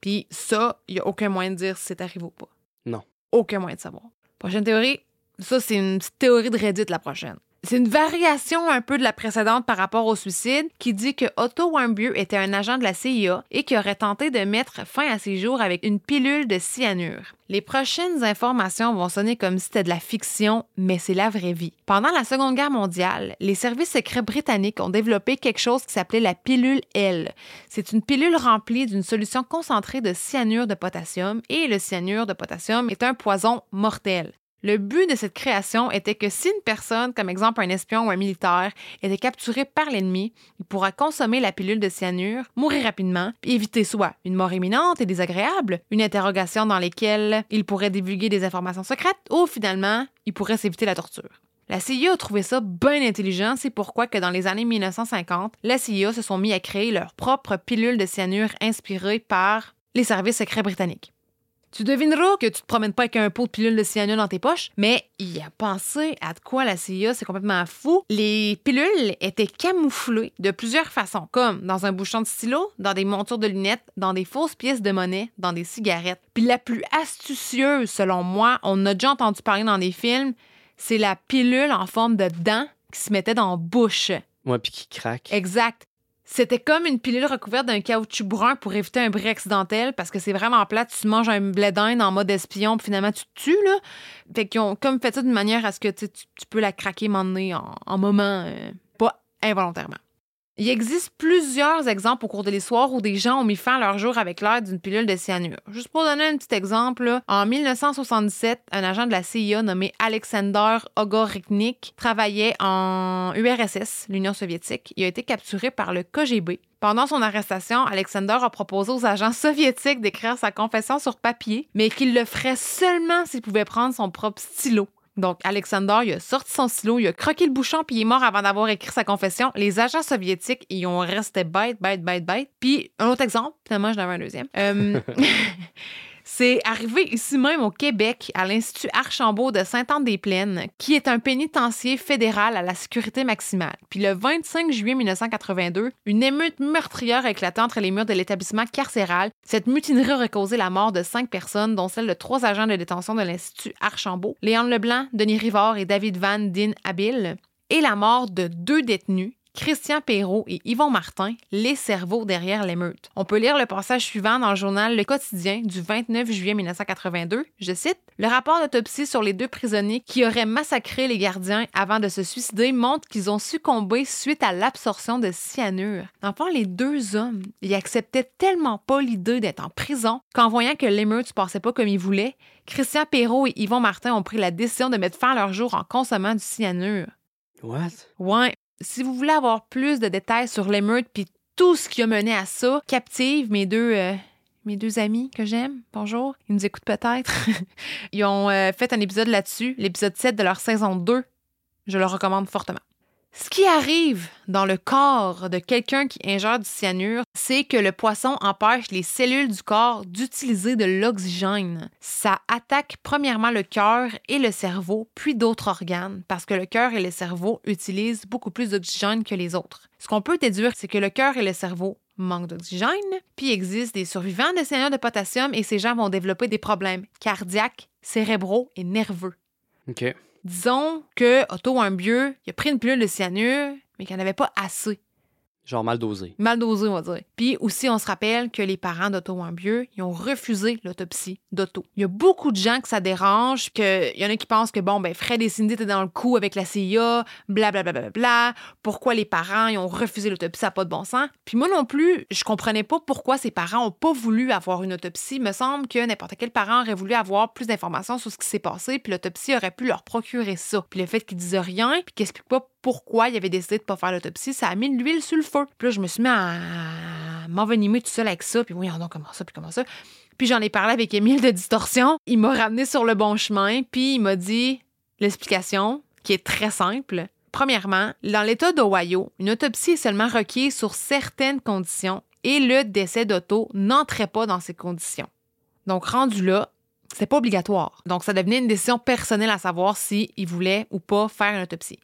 [SPEAKER 2] Puis ça, il n'y a aucun moyen de dire si c'est arrivé ou pas.
[SPEAKER 3] Non.
[SPEAKER 2] Aucun moyen de savoir. Prochaine théorie. Ça, c'est une petite théorie de Reddit, la prochaine. C'est une variation un peu de la précédente par rapport au suicide qui dit que Otto Warmbier était un agent de la CIA et qui aurait tenté de mettre fin à ses jours avec une pilule de cyanure. Les prochaines informations vont sonner comme si c'était de la fiction, mais c'est la vraie vie. Pendant la Seconde Guerre mondiale, les services secrets britanniques ont développé quelque chose qui s'appelait la pilule L. C'est une pilule remplie d'une solution concentrée de cyanure de potassium et le cyanure de potassium est un poison mortel. Le but de cette création était que si une personne, comme exemple un espion ou un militaire, était capturé par l'ennemi, il pourra consommer la pilule de cyanure, mourir rapidement, éviter soit une mort imminente et désagréable, une interrogation dans laquelle il pourrait divulguer des informations secrètes, ou finalement, il pourrait s'éviter la torture. La CIA a trouvé ça bien intelligent, c'est pourquoi que dans les années 1950, la CIA se sont mis à créer leur propre pilule de cyanure inspirée par les services secrets britanniques. Tu devineras que tu te promènes pas avec un pot de pilule de cyanure dans tes poches, mais il a pensé à de quoi la CIA, c'est complètement fou. Les pilules étaient camouflées de plusieurs façons, comme dans un bouchon de stylo, dans des montures de lunettes, dans des fausses pièces de monnaie, dans des cigarettes. Puis la plus astucieuse, selon moi, on a déjà entendu parler dans des films, c'est la pilule en forme de dent qui se mettait dans la bouche.
[SPEAKER 3] Ouais, puis qui craque.
[SPEAKER 2] Exact. C'était comme une pilule recouverte d'un caoutchouc brun pour éviter un bris accidentel parce que c'est vraiment plate. Tu manges un blé d'Inde en mode espion, puis finalement tu te tues, là. Fait qu'ils ont comme fait ça d'une manière à ce que tu, tu- peux la craquer en, en moment, euh, pas involontairement. Il existe plusieurs exemples au cours de l'histoire où des gens ont mis fin à leur jour avec l'aide d'une pilule de cyanure. Juste pour donner un petit exemple, en 1977, un agent de la CIA nommé Alexander Ogorniknik travaillait en URSS, l'Union soviétique. Il a été capturé par le KGB. Pendant son arrestation, Alexander a proposé aux agents soviétiques d'écrire sa confession sur papier, mais qu'il le ferait seulement s'il pouvait prendre son propre stylo. Donc, Alexander, il a sorti son stylo, il a croqué le bouchon, puis il est mort avant d'avoir écrit sa confession. Les agents soviétiques, ils ont resté bêtes, bêtes, bêtes, bêtes. Puis, un autre exemple, finalement, j'en avais un deuxième. Euh, C'est arrivé ici même au Québec, à l'Institut Archambault de Sainte-Anne-des-Plaines, qui est un pénitencier fédéral à la sécurité maximale. Puis le 25 juillet 1982, une émeute meurtrière a éclaté entre les murs de l'établissement carcéral. Cette mutinerie aurait causé la mort de cinq personnes, dont celle de trois agents de détention de l'Institut Archambault, Léon Leblanc, Denis Rivard et David Van Din Habil, et la mort de deux détenus, Christian Perrault et Yvon Martin, les cerveaux derrière l'émeute. On peut lire le passage suivant dans le journal Le Quotidien du 29 juillet 1982. Je cite Le rapport d'autopsie sur les deux prisonniers qui auraient massacré les gardiens avant de se suicider montre qu'ils ont succombé suite à l'absorption de cyanure. Enfin, les deux hommes, ils acceptaient tellement pas l'idée d'être en prison qu'en voyant que l'émeute se passait pas comme ils voulaient, Christian Perrault et Yvon Martin ont pris la décision de mettre fin à leur jour en consommant du cyanure.
[SPEAKER 3] What?
[SPEAKER 2] Ouais. Si vous voulez avoir plus de détails sur l'émeute puis tout ce qui a mené à ça, captive mes deux euh, mes deux amis que j'aime. Bonjour, ils nous écoutent peut-être. ils ont euh, fait un épisode là-dessus, l'épisode 7 de leur saison 2. Je le recommande fortement. Ce qui arrive dans le corps de quelqu'un qui ingère du cyanure, c'est que le poisson empêche les cellules du corps d'utiliser de l'oxygène. Ça attaque premièrement le cœur et le cerveau, puis d'autres organes, parce que le cœur et le cerveau utilisent beaucoup plus d'oxygène que les autres. Ce qu'on peut déduire, c'est que le cœur et le cerveau manquent d'oxygène, puis il existe des survivants de cyanure de potassium et ces gens vont développer des problèmes cardiaques, cérébraux et nerveux.
[SPEAKER 3] OK.
[SPEAKER 2] Disons que Otto Warmbier, il a pris une pilule de cyanure, mais qu'il n'y en avait pas assez.
[SPEAKER 3] Genre mal dosé.
[SPEAKER 2] Mal dosé, on va dire. Puis aussi, on se rappelle que les parents d'Otto Warmbier, ils ont refusé l'autopsie d'Otto. Il y a beaucoup de gens que ça dérange, qu'il y en a qui pensent que, bon, ben Fred et Cindy étaient dans le coup avec la CIA, blablabla. Bla, bla, bla, pourquoi les parents, ils ont refusé l'autopsie, ça n'a pas de bon sens. Puis moi non plus, je comprenais pas pourquoi ces parents ont pas voulu avoir une autopsie. Il me semble que n'importe quel parent aurait voulu avoir plus d'informations sur ce qui s'est passé, puis l'autopsie aurait pu leur procurer ça. Puis le fait qu'ils disent rien, puis qu'ils expliquent pas pourquoi il avait décidé de pas faire l'autopsie, ça a mis de l'huile sur le feu. Puis là, je me suis mis à m'envenimer tout seul avec ça, puis oui, donc comment ça, puis comment ça. Puis j'en ai parlé avec Émile de Distorsion. Il m'a ramené sur le bon chemin, puis il m'a dit l'explication, qui est très simple. Premièrement, dans l'État d'Ohio, une autopsie est seulement requise sur certaines conditions et le décès d'Otto n'entrait pas dans ces conditions. Donc, rendu là, c'est pas obligatoire. Donc, ça devenait une décision personnelle à savoir s'il voulait ou pas faire une autopsie.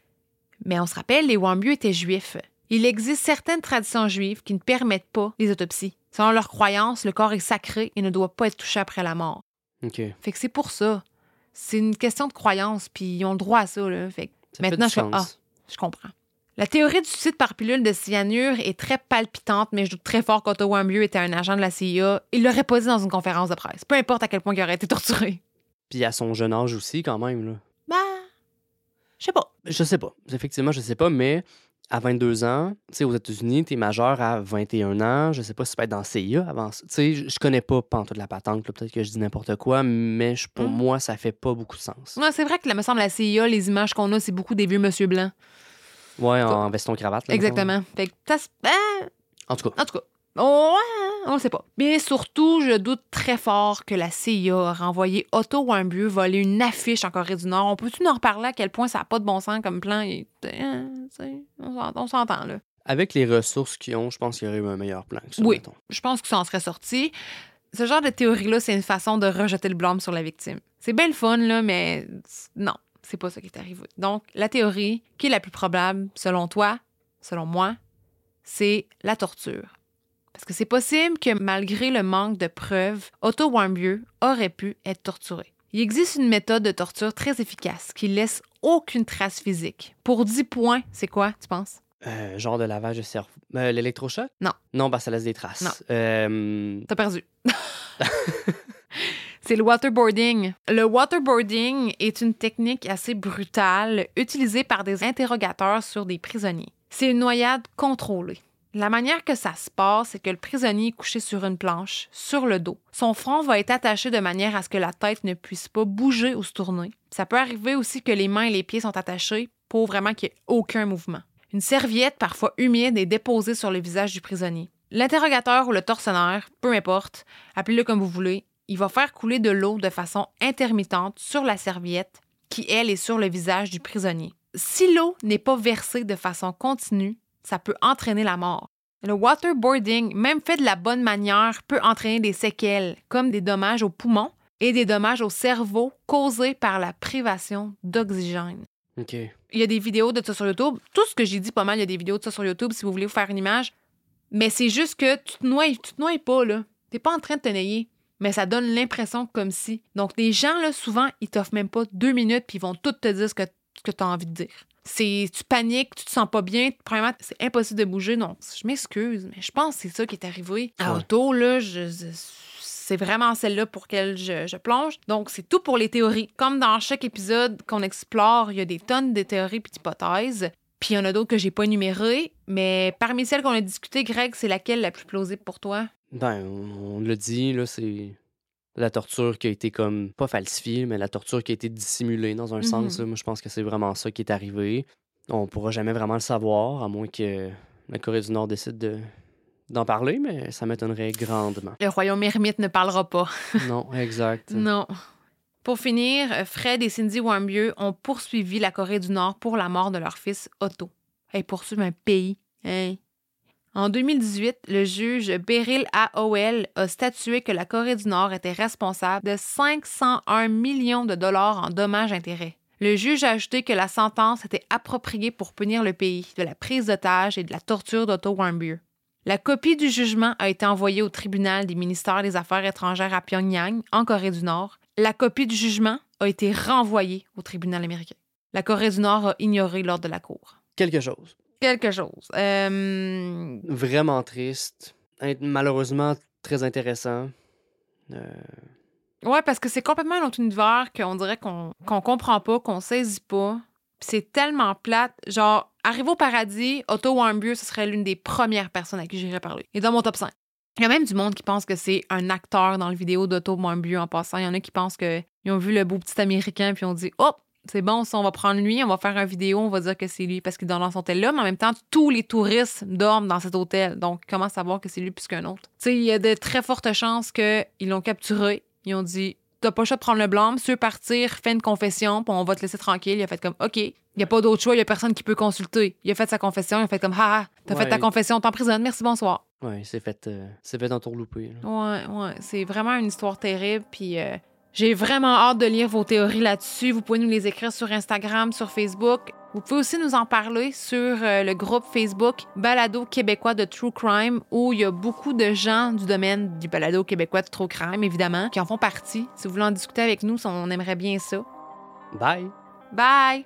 [SPEAKER 2] Mais on se rappelle, les Wambieux étaient juifs. Il existe certaines traditions juives qui ne permettent pas les autopsies. Selon leur croyance, le corps est sacré et ne doit pas être touché après la mort.
[SPEAKER 3] OK.
[SPEAKER 2] Fait que c'est pour ça. C'est une question de croyance, puis ils ont le droit à ça. Là. Fait que
[SPEAKER 3] Ça
[SPEAKER 2] maintenant, je ah, je comprends. La théorie du suicide par pilule de cyanure est très palpitante, mais je doute très fort qu'Otto Warmbier était un agent de la CIA. Il l'aurait pas dit dans une conférence de presse. Peu importe à quel point il aurait été torturé.
[SPEAKER 3] Puis à son jeune âge aussi, quand même. Là.
[SPEAKER 2] Je sais pas.
[SPEAKER 3] Je sais pas. Effectivement, je sais pas, mais à 22 ans, tu sais, aux États-Unis, t'es majeur à 21 ans. Je sais pas si tu peux être dans CIA avant ça. Tu sais, je- connais pas pantoute la patente. Peut-être que je dis n'importe quoi, mais je- pour
[SPEAKER 2] Mm.
[SPEAKER 3] moi, ça fait pas beaucoup de sens.
[SPEAKER 2] Ouais, c'est vrai que, là, me semble, la CIA, les images qu'on a, c'est beaucoup des vieux monsieur blancs.
[SPEAKER 3] Ouais, en veston cravate. là, mettons.
[SPEAKER 2] Exactement. Fait que ça se- ben,
[SPEAKER 3] En tout cas,
[SPEAKER 2] En tout cas, ouais, on le sait pas. Mais surtout, je doute très fort que la CIA a renvoyé Otto Warmbier voler une affiche en Corée du Nord. On peut-tu en reparler à quel point ça n'a pas de bon sens comme plan? Et, hein, on s'en- on s'entend, là.
[SPEAKER 3] avec les ressources qu'ils ont, je pense qu'il y aurait eu un meilleur plan que ça.
[SPEAKER 2] Oui.
[SPEAKER 3] mettons.
[SPEAKER 2] Je pense que ça en serait sorti. Ce genre de théorie-là, c'est une façon de rejeter le blâme sur la victime. C'est bien le fun, là, mais non, c'est pas ça qui est arrivé. Donc, la théorie qui est la plus probable, selon toi, selon moi, c'est la torture. Parce que c'est possible que malgré le manque de preuves, Otto Warmbier aurait pu être torturé. Il existe une méthode de torture très efficace qui laisse aucune trace physique. Pour 10 points, c'est quoi, tu penses?
[SPEAKER 3] Euh, genre de lavage de cerveau. Euh, L'électrochoc?
[SPEAKER 2] Non.
[SPEAKER 3] Non, bah ça laisse des traces.
[SPEAKER 2] Non.
[SPEAKER 3] Euh,
[SPEAKER 2] T'as perdu. C'est le waterboarding. Le waterboarding est une technique assez brutale utilisée par des interrogateurs sur des prisonniers. C'est une noyade contrôlée. La manière que ça se passe, c'est que le prisonnier est couché sur une planche, sur le dos. Son front va être attaché de manière à ce que la tête ne puisse pas bouger ou se tourner. Ça peut arriver aussi que les mains et les pieds sont attachés pour vraiment qu'il n'y ait aucun mouvement. Une serviette, parfois humide, est déposée sur le visage du prisonnier. L'interrogateur ou le tortionnaire, peu importe, appelez-le comme vous voulez, il va faire couler de l'eau de façon intermittente sur la serviette qui, elle, est sur le visage du prisonnier. Si l'eau n'est pas versée de façon continue, ça peut entraîner la mort. Le waterboarding, même fait de la bonne manière, peut entraîner des séquelles, comme des dommages aux poumons et des dommages au cerveau causés par la privation d'oxygène.
[SPEAKER 3] OK.
[SPEAKER 2] Il y a des vidéos de ça sur YouTube. Tout ce que j'ai dit, pas mal, il y a des vidéos de ça sur YouTube si vous voulez vous faire une image. Mais c'est juste que tu te noies, tu te noies pas, là. T'es pas en train de te nailler. Mais ça donne l'impression comme si. Donc, les gens, là, souvent, ils t'offrent même pas deux minutes puis ils vont tout te dire ce que, que tu as envie de dire. C'est, tu paniques, tu te sens pas bien. Premièrement, c'est impossible de bouger. Non, je m'excuse, mais je pense que c'est ça qui est arrivé. À
[SPEAKER 3] Ouais.
[SPEAKER 2] Auto, là, je- je- c'est vraiment celle-là pour laquelle je, je plonge. Donc, c'est tout pour les théories. Comme dans chaque épisode qu'on explore, il y a des tonnes de théories et d'hypothèses. Puis il y en a d'autres que j'ai pas énumérées. Mais parmi celles qu'on a discutées, Greg, c'est laquelle la plus plausible pour toi?
[SPEAKER 3] Ben, on, l'a dit, là, c'est la torture qui a été comme, pas falsifiée, mais la torture qui a été dissimulée dans un
[SPEAKER 2] Mhm.
[SPEAKER 3] sens. là. Moi, je pense que c'est vraiment ça qui est arrivé. On pourra jamais vraiment le savoir, à moins que la Corée du Nord décide de d'en parler, mais ça m'étonnerait grandement.
[SPEAKER 2] Le royaume ermite ne parlera pas.
[SPEAKER 3] non, exact.
[SPEAKER 2] Non. Pour finir, Fred et Cindy Warmbier ont poursuivi la Corée du Nord pour la mort de leur fils Otto. Hey, poursuivre un pays. Hein? En 2018, le juge Beryl A. Howell a statué que la Corée du Nord était responsable de 501 millions de dollars en dommages-intérêts. Le juge a ajouté que la sentence était appropriée pour punir le pays de la prise d'otages et de la torture d'Otto Warmbier. La copie du jugement a été envoyée au tribunal des ministères des Affaires étrangères à Pyongyang, en Corée du Nord. La copie du jugement a été renvoyée au tribunal américain. La Corée du Nord a ignoré l'ordre de la Cour.
[SPEAKER 3] Quelque chose.
[SPEAKER 2] Quelque chose. Euh,
[SPEAKER 3] Vraiment triste. Malheureusement, très intéressant. Euh,
[SPEAKER 2] Ouais, parce que c'est complètement un autre univers qu'on dirait qu'on comprend pas, qu'on saisit pas. C'est tellement plate. Genre, arriver au paradis, Otto Warmbier, ce serait l'une des premières personnes à qui j'irais parler. Et dans mon top 5. Il y a même du monde qui pense que c'est un acteur dans le vidéo d'Otto Warmbier en passant. Il y en a qui pensent qu'ils ont vu le beau petit Américain puis ont dit Oh, c'est bon, ça, on va prendre lui, on va faire une vidéo, on va dire que c'est lui parce qu'il dort dans son hôtel-là. Mais en même temps, tous les touristes dorment dans cet hôtel. Donc, comment savoir que c'est lui plus qu'un autre? Tu sais, il y a de très fortes chances qu'ils l'ont capturé. Ils ont dit T'as pas le choix de prendre le blâme. Tu veux partir, fais une confession, puis on va te laisser tranquille. Il a fait comme OK. Il n'y a pas d'autre choix, il n'y a personne qui peut consulter. Il a fait sa confession, il a fait comme ha, t'as fait ta confession, t'emprisonnes, merci, bonsoir.
[SPEAKER 3] ouais, c'est fait, euh, c'est fait entourlouper. là.
[SPEAKER 2] Ouais, ouais, c'est vraiment une histoire terrible. Puis euh, j'ai vraiment hâte de lire vos théories là-dessus. Vous pouvez nous les écrire sur Instagram, sur Facebook. Vous pouvez aussi nous en parler sur euh, le groupe Facebook Balado québécois de True Crime, où il y a beaucoup de gens du domaine du balado québécois de True Crime, évidemment, qui en font partie. Si vous voulez en discuter avec nous, on aimerait bien ça.
[SPEAKER 3] Bye!
[SPEAKER 2] Bye!